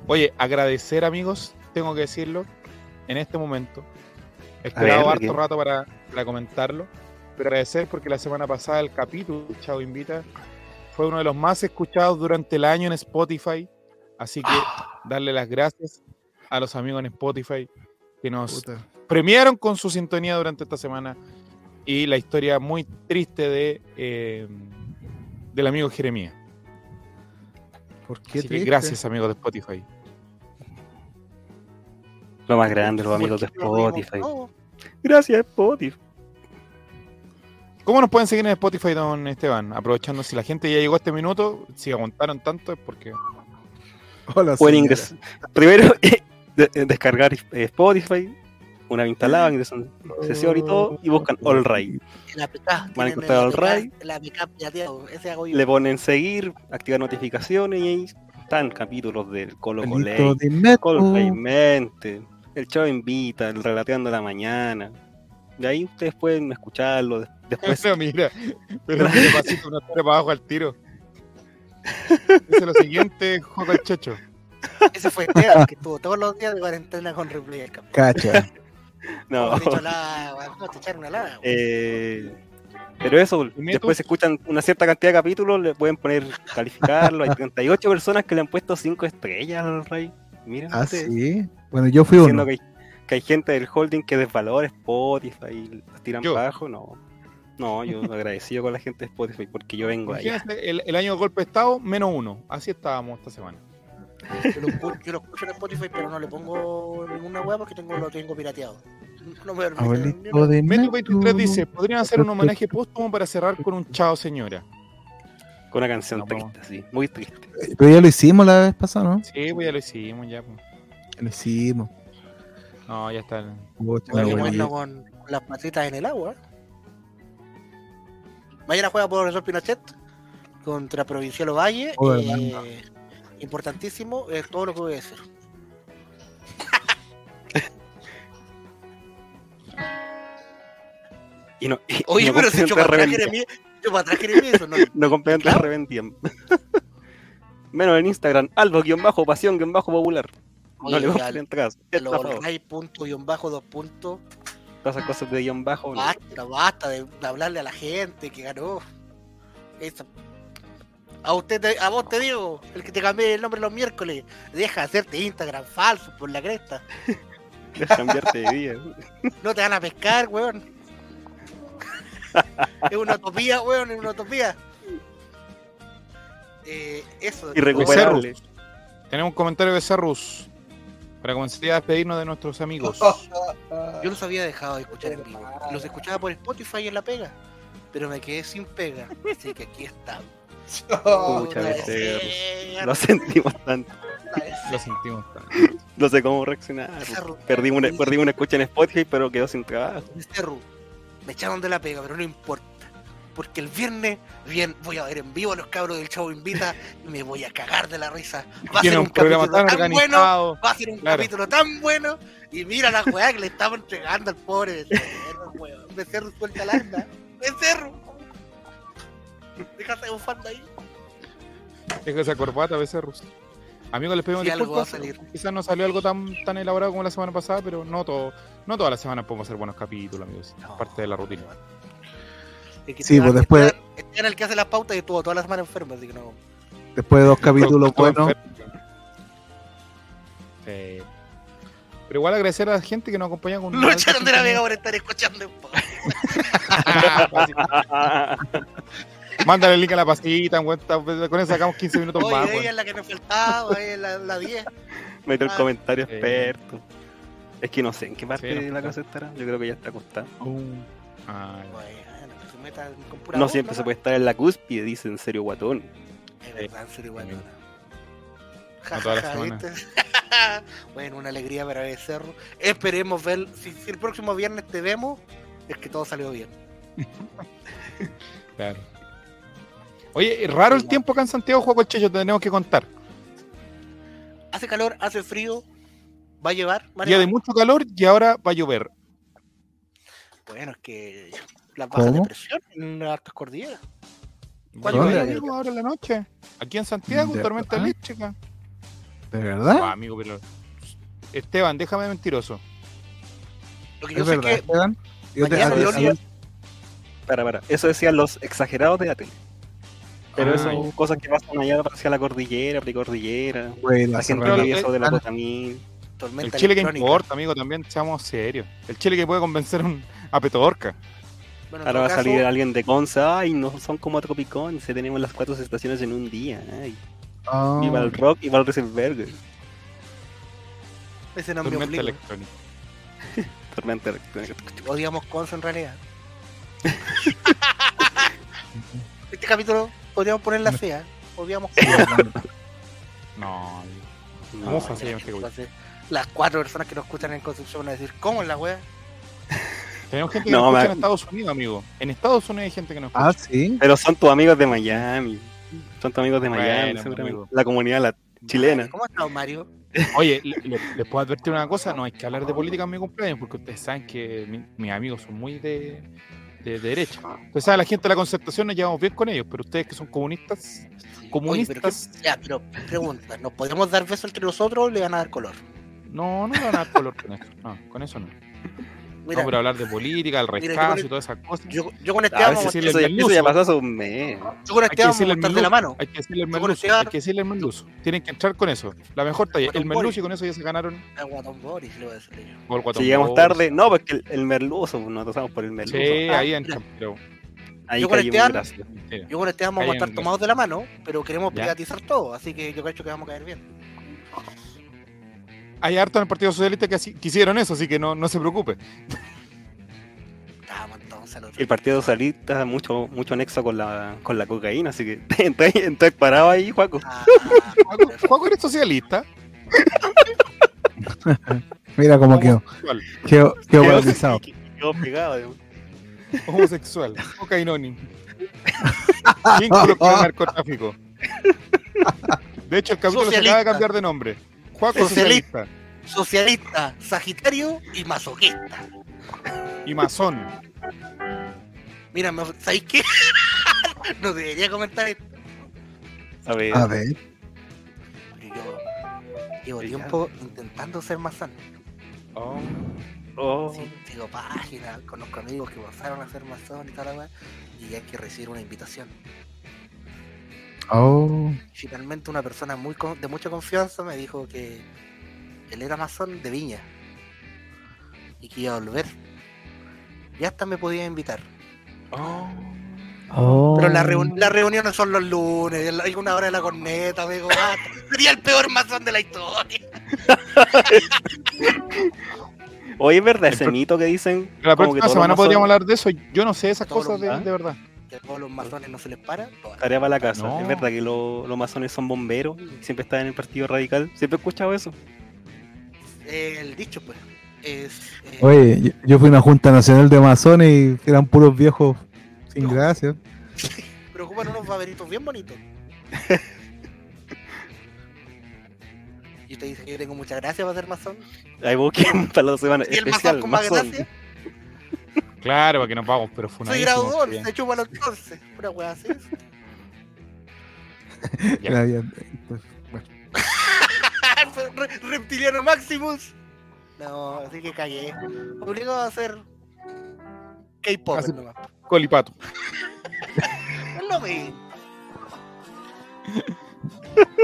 Oye, agradecer, amigos, tengo que decirlo, en este momento. He esperado ver, harto rato para, para comentarlo. Pero agradecer porque la semana pasada el capítulo Chao Invita fue uno de los más escuchados durante el año en Spotify. Así que darle las gracias a los amigos en Spotify que nos Puta. premiaron con su sintonía durante esta semana y la historia muy triste de eh, del amigo Jeremías. ¿Por qué Así que triste? gracias amigos de Spotify. Lo más grande, los amigos de Spotify. Gracias, Spotify. ¿Cómo nos pueden seguir en Spotify, don Esteban? Aprovechando, si la gente ya llegó a este minuto, si aguantaron tanto es porque... Hola, Pueden ingresar. Primero, de- de- descargar eh, Spotify, una vez instalada, ingresan sesión y todo, y buscan All Right. Van a encontrar el al APK, Ray. La APK pirateado, ese hago yo. Le ponen seguir, activar notificaciones y ahí están capítulos del Colo Coley. Colo Paymente, el Chavo Invita, el Relateando la Mañana. De ahí ustedes pueden escucharlo. de- Después, Pero mira, pero mira, pasito una para abajo al tiro. Dice lo siguiente, Joca el Checho. Ese fue Esteban, que estuvo todos los días de cuarentena con replay del campeón. Cacha. no. Lana. Eh, pero eso, después se escuchan una cierta cantidad de capítulos, le pueden poner calificarlo. Hay 38 personas que le han puesto 5 estrellas al Rey. Miren Ah, ustedes, sí. Bueno, yo fui diciendo uno. que hay, que hay gente del holding que desvalora Spotify y los tiran Yo. abajo. No, no, yo agradecido con la gente de Spotify porque yo vengo. Imagínate, el, el año de golpe de estado, menos uno. Así estábamos esta semana. Yo lo, yo lo escucho en Spotify, pero no le pongo ninguna weá porque tengo, lo tengo pirateado. No me de Metro metro. 23 dice, podrían hacer un homenaje póstumo para cerrar con un chao señora. Con una canción No, vamos. triste, sí, muy triste. Pero ya lo hicimos la vez pasada, ¿no? Sí, pues ya lo hicimos, ya. pues. Hicimos. No, ya está. Pucha, abuelito. con, con las patitas en el agua. Mañana juega por profesor Pinochet contra Provincial Ovalle. Oh, eh, importantísimo, es todo lo que voy a decir. Y no, y, Oye, no pero si yo para atrás. Jeremías, yo para atrás Jeremías, eso no. No revendían. Menos en Instagram, algo-pasión-popular. No le caso. Los Estafador. Ray punto guion bajo dos puntos. Todas esas cosas de guion bajo. no. Basta, basta de, de hablarle a la gente que ganó. Esa- A usted, te- a vos te digo, el que te cambié el nombre los miércoles, deja de hacerte Instagram falso por la cresta. Deja cambiarte de día. No te van a pescar, weón. es una utopía, weón, es una utopía. Eh, eso. Irrecuperable. Tenemos un comentario de Cerrus. Para comenzar a despedirnos de nuestros amigos. Yo los había dejado de escuchar en vivo. Los escuchaba por Spotify en la pega. Pero me quedé sin pega. Así que aquí estamos. Muchas veces lo sentimos tanto. Lo sentimos tanto. No sé cómo reaccionar. Perdimos una, perdimos una escucha en Spotify, pero quedó sin trabajo. Me echaron de la pega, pero no importa. Porque el viernes, bien, voy a ver en vivo a los cabros del Chavo Invita y me voy a cagar de la risa. Va a ser un un capítulo tan tan bueno, va a ser un Claro. capítulo tan bueno. Y mira la weá que le estamos entregando al pobre Becerro, weón. Becerro suelta la anda. Becerro. Déjate bufando ahí. Deja esa corbata, Becerrus. Amigos, les pedimos Sí, disculpas. Quizás no salió algo tan, tan elaborado como la semana pasada, pero no todo, no todas las semanas podemos hacer buenos capítulos, amigos. Es parte de la rutina. Es que Sí, pues después- Esteban- Esteban es el que hace las pautas y estuvo toda la semana enfermo, así que no. Después de dos capítulos buenos. Sí. Pero igual agradecer a la gente que nos acompaña con Lo echaron de la vega por estar escuchando. Mándale el link a la está- con eso sacamos 15 minutos Oye, más. ella es la que nos faltaba, ella es la, la 10. Mete el Ah. comentario experto. Es que no sé en qué parte Sí, no de la casa estará. Yo creo que ya está acostada. Ah, Bueno, metan con pura No siempre se puede estar en la cúspide, dice en serio guatón. Es verdad, en serio, Ja, ja. ¿viste? bueno, una alegría para ver Cerro. Esperemos ver. Si, si el próximo viernes te vemos, es que todo salió bien. claro. Oye, raro el tiempo acá en Santiago, Juego Checho, te tenemos que contar. Hace calor, hace frío. Va a llevar. Día de mucho calor y ahora va a llover. Bueno, es que las bajas de presión en las altas cordilleras. Va a ¿Cuándo llover, hay? amigo, ahora en la noche. Aquí en Santiago, ¿De tormenta eléctrica. ¿De Ah, verdad? amigo, pero. Esteban, déjame mentiroso. Lo que yo ¿Es sé verdad, es que Esteban? Yo te- mañana Para, para. Eso decían los exagerados de la tele. Pero Ah, eso son cosas que pasan allá hacia la cordillera, precordillera. güey, la gente que vive eso de la Ah. El tormenta Chile que importa, amigo, también seamos serios. El Chile que puede convencer un, a Petorca. Bueno, Ahora va a salir alguien de Conza. Ay, no son como Tropicón. Se tenemos las cuatro estaciones en un día. Ay, viva el rock y va el Rieselberg. Ese no es mi Tormenta electrónica. Tormenta electrónica. Odiamos Conso en realidad. este capítulo podríamos poner la fea. Odiamos No, amigo. No, ¿Cómo fue así, este güey? Entonces, Las cuatro personas que nos escuchan en Concepción van a decir, ¿cómo es la wea? Tenemos gente que No, nos escucha en Estados Unidos, amigo. En Estados Unidos hay gente que nos escucha. Ah, sí. Pero son tus amigos de Miami. Son tus amigos de Miami, Bueno, seguramente. amigo. La comunidad la chilena. ¿Cómo estás, Mario? Oye, le- le- les puedo advertir una cosa, no hay que hablar de política en mi cumpleaños, porque ustedes saben que mi- mis amigos son muy de, de derecha. Ustedes saben, la gente de la concertación nos llevamos bien con ellos, pero ustedes que son comunistas, Oye, pero, comunistas, ¿qué- ya, pero pregunta, ¿nos podemos dar besos entre nosotros o le van a dar color? no, no le van a dar color con eso. No, con eso no. Mira, no, pero hablar de política, el el- y todas esas cosas. yo, yo con ver vamos a decirle el eso ya merluzo. pasó hace un mes. yo con Hay que Esteban vamos a el estar de la merluzo, mano. hay que decirle el merluzo, Esteban- hay que decirle el merluzo. Tienen que entrar con eso. La mejor talla, el merluzo y con eso ya se ganaron A Guatón Boris, le voy a decir yo. el Si llegamos Boris. tarde, no, porque el, el merluzo, pues, nos pasamos por el merluzo. Sí, Ah, ahí entran, pero Ahí yo con gracias. mentira. Yo con Esteban vamos a estar tomados de la mano, pero queremos privatizar todo, así que yo creo que vamos a caer bien. Hay harto en el Partido Socialista que así- que hicieron eso, así que no, no se preocupe. El Partido Socialista mucho, mucho nexo con la, con la cocaína, así que entonces, entonces parado ahí, Juaco. Ah, Juaco, Juaco, ¿eres socialista? Mira cómo quedó. Homosexual. Quedó, quedó paralizado. Quedó pegado, digamos. Homosexual. Cocainónimo. Vínculos con el narcotráfico. De hecho, el capítulo se acaba de cambiar de nombre. Juaco Socialista. Socialista. socialista, sagitario y masoquista. Y masón. Mira, ¿sabéis qué? no debería comentar esto. A ver, A ver. Pero yo llevo tiempo intentando ser masón. Oh. oh, Sí, sigo páginas, conozco amigos que pasaron a ser masón y tal, y hay que recibir una invitación. Oh. Finalmente una persona muy con- de mucha confianza me dijo que él era masón de Viña y que iba a volver. Y hasta me podía invitar. Oh. Pero reun- las reuniones son los lunes, hay una hora de la corneta, me digo, "Ah, sería el peor masón de la historia. Oye, ¿es verdad El ese mito que dicen? La próxima semana podríamos hablar de eso. Yo no sé esas cosas de verdad. Que a todos los masones no se les para. Tarea para la casa. No. Es verdad que lo- los masones son bomberos, siempre están en el partido radical. Siempre he escuchado eso. El dicho, pues, es... eh, Oye, yo, yo fui a una junta nacional de masones y eran puros viejos sin gracia. pero ocupan unos baberitos bien bonitos. y usted dice que yo tengo mucha gracia para ser masón. Ahí vos que para la semana Y el masón con más gracia. Claro, para que nos vamos, pero fue una Soy grado 2, se chupa los 11. Una wea así. Ya. Era bien, pues, bueno. Re- Reptiliano Maximus. No, así que cagué. Obligado a hacer K-pop nomás. Colipato. Es lo mismo.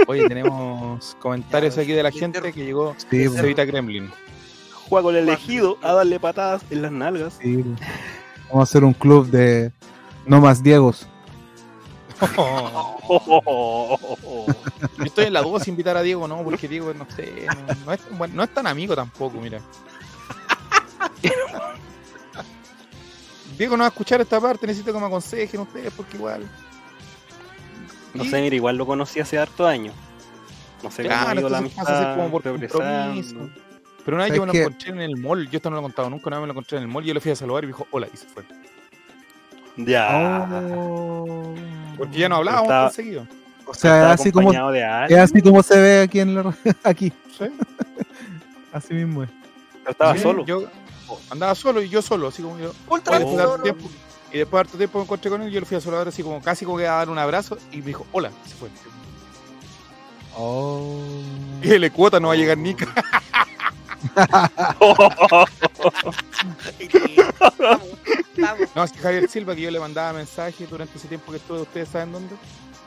Oye, tenos comentarios aquí de la gente que llegó Sí, pues, Cevita Kremlin. Juega con el elegido a darle patadas en las nalgas. sí. Vamos a hacer un club de no más Diegos. Yo estoy en la duda si invitar a Diego o no, porque Diego, no sé, no, no es, bueno, no es tan amigo tampoco, mira. Diego no va a escuchar esta parte, necesito que me aconsejen ustedes, porque igual. No sé, mira, igual lo conocí hace harto años. No sé cómo ha Claro, ido la amistad como por. Pero una vez yo me lo ¿Sabes qué? encontré en el mall, yo esto no lo he contado nunca, una vez me lo encontré en el mall y yo le fui a saludar y me dijo, hola, y se fue. Ya. Oh. Porque ya no hablábamos tan seguido. O sea, Estaba así como, es así como se ve aquí en la, aquí. ¿sí? Así mismo es. pero estaba Sí, solo. Yo andaba solo y yo solo, así como yo. Ultra Oye, después de harto solo. tiempo, y después de harto tiempo me encontré con él, yo le fui a saludar así como casi como que a dar un abrazo y me dijo, hola, y se fue. Oh. Y el cuota no va a llegar ni ca- Vamos, vamos. No, es que Javier Silva, que yo le mandaba mensajes durante ese tiempo que estuve, ¿ustedes saben dónde?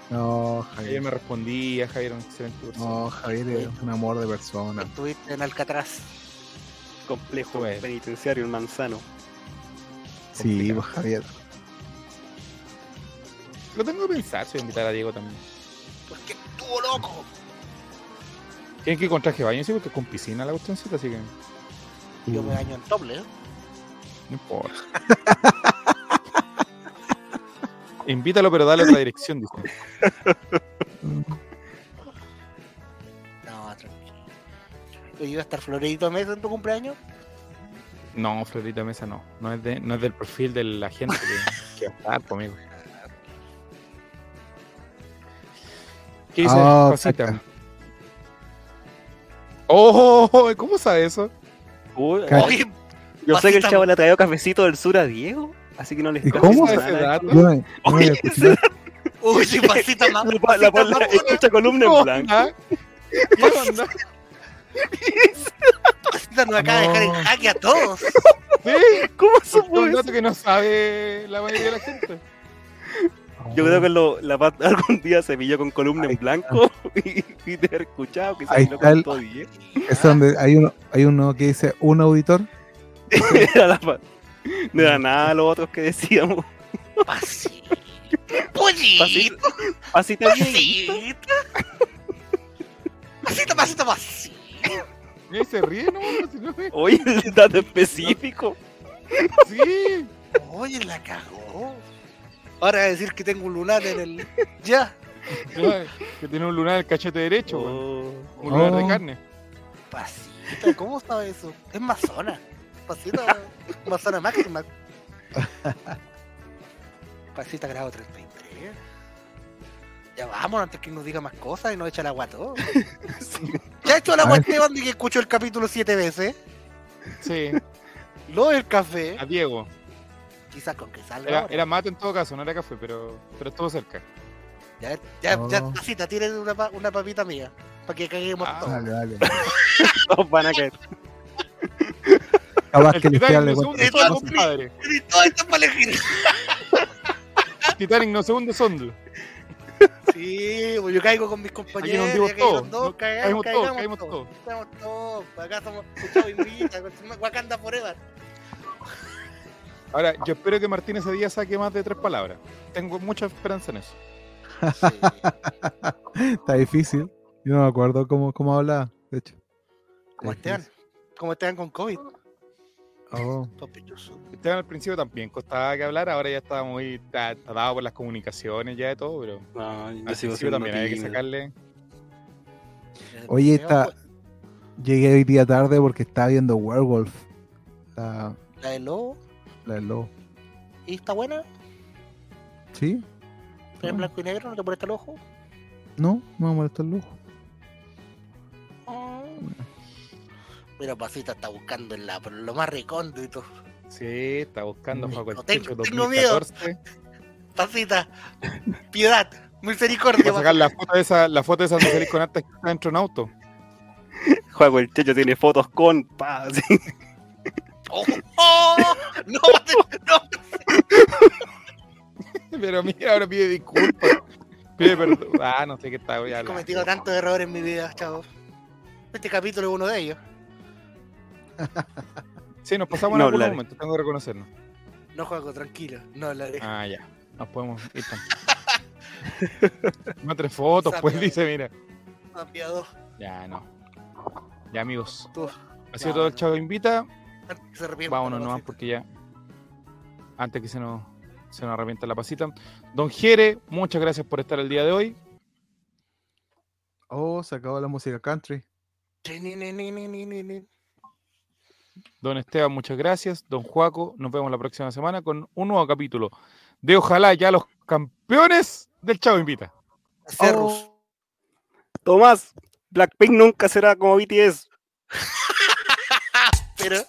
No, Javier Javier. me respondía, Javier era un excelente persona. No, Javier es un amor de persona. Estuviste en Alcatraz. Complejo Bueno. penitenciario, el manzano. Sí, complicado. pues Javier. Lo tengo que pensar si voy a invitar a Diego también. Porque estuvo loco. Tienen que ir con traje de baño, sí, porque es con piscina la cuestioncita, así que Yo me baño en doble, ¿eh? no importa. Invítalo, pero dale otra dirección, dice. No, tranquilo. Oye, ¿iba a estar Floredito Mesa en tu cumpleaños? No, Florita Mesa no. No es, de, no es del perfil de la gente que, que va a estar conmigo. ¿Qué dice Ah, Pasita? Oh, ¿cómo sabe eso? Uy. Oye, yo sé que el chavo le ha traído cafecito del sur a Diego, así que no le ¿Y está cómo? ¿Sabe ese dato? Yo Oye, escuchado. uy, sí, pasita más. La, la, la, más- escucha columna en blanco. ¿Qué onda? Pasita nos acaba de dejar en jaque a todos. ¿Sí? ¿Cómo Es supo un eso? dato que no sabe la mayoría de la gente. Yo creo que lo, la Pat algún día se pilló con columna Ahí en blanco y, y de haber escuchado que Ahí se lo está el- contó Diego. Es donde hay uno, hay uno que dice un auditor. Era la Pat. No era nada los otros que decíamos. Pasita bien. Pasita. Pasita, pasita, pasita. Y se ríe, ¿no? Si no es- Oye, el dato específico. Sí. Oye, la cagó. Ahora decir que tengo un lunar en el. Ya. Que tiene un lunar en el cachete derecho. Oh. Un lunar de Oh. carne. Pasita, ¿cómo sabe eso? Es mazona. Pasita, mazona máxima. Pasita grado 33. Ya vamos, antes que nos diga más cosas y nos echa el agua todo. Ya ha hecho el agua. Esteban de que escuchó el capítulo siete veces. Sí, Lo del café. a Diego. Quizás con que salga Era, ahora. era mate en todo caso, no era café, pero, pero estuvo cerca. Ya, ya, ya, Oh. pasita, tiren una, una papita mía. Para que caguemos Ah, todos. Dale, dale. Todos van a caer. Capaz que el Titanic Esteban le no se cuente hunde cuenta solo, cosas. compadre. Y todo esto para elegir. El Titanic no se hunde solo. Sí, pues yo caigo con mis compañeros. todos, nos caigamos, caímos todos, caigamos caímos todos. todos. Estamos todos. Acá somos Wakanda Forever. Ahora, yo espero que Martín ese día saque más de tres palabras. Tengo mucha esperanza en eso. Está difícil. Yo no me acuerdo cómo, cómo hablaba, de hecho. Como Esteban. Como Esteban con COVID. Oh. Esteban al principio también costaba que hablar, ahora ya estaba muy ta- está dado por las comunicaciones ya de todo, pero No, al principio también había que sacarle. Oye, Esteban, está- llegué hoy día tarde porque estaba viendo Werewolf. La, La de Lobo. La del lobo. ¿Y está buena? ¿Sí? ¿Está en Ah. blanco y negro? ¿No te molesta el ojo? No, no me molesta el ojo. Ah. Mira, Pasita está buscando en la, pero lo más recóndito. Sí, está buscando Mm. Juaco el No tengo- Checho tengo miedo. 2014. Pasita, piedad, misericordia. Sacar la foto de esa, la foto de esa salís con harta que está dentro de un auto. Juego el Checho tiene fotos con. Pa. ¡Oh! ¡Oh! ¡No! ¡No! Pero mira, ahora pide disculpas. Pide perdón. Ah, no sé qué está. voy a He cometido tantos errores en mi vida, chavos. Este capítulo es uno de ellos. Sí, nos pasamos en No hablaré. momentos, tengo que reconocernos. No juego tranquilo, no hablaré. Ah, ya. Nos podemos ir tan- No tres fotos, pues dice, mira. Ya, no. Ya, amigos. Tú. Ha sido todo el no. chavo invita. Se arrepiente, Vámonos nomás porque ya. Antes que se nos, se nos arrepienta la pasita. Don Jere, muchas gracias por estar el día de hoy. Oh, se acabó la música country. Don Esteban, muchas gracias. Don Juaco, nos vemos la próxima semana con un nuevo capítulo de Ojalá ya los campeones del Chavo Invita. Cerrus. Tomás, Blackpink nunca será como BTS. Pero.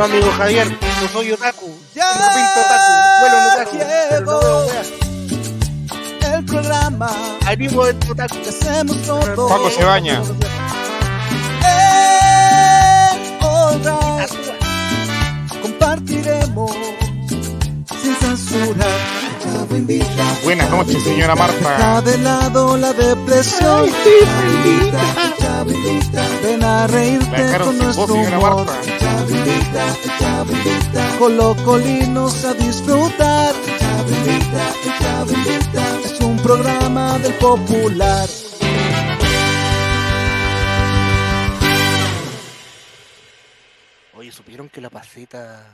Yo, amigo Javier, yo soy otaku. Ya Tengo pinta otaku. Vuelo en otaku. No. El programa Animo de otaku. hacemos todos. Juaco se baña. Eh. Compartiremos sin censura. Buenas noches, señora Marta. de lado la depresión. Invita, Chavo invita. Ven a reírte con nuestro voz, señora humor. Marta. Invita, Chavo invita. Colocolinos a disfrutar. Chavo invita, Chavo invita. Es un programa del popular. Oye, ¿supieron que la pasita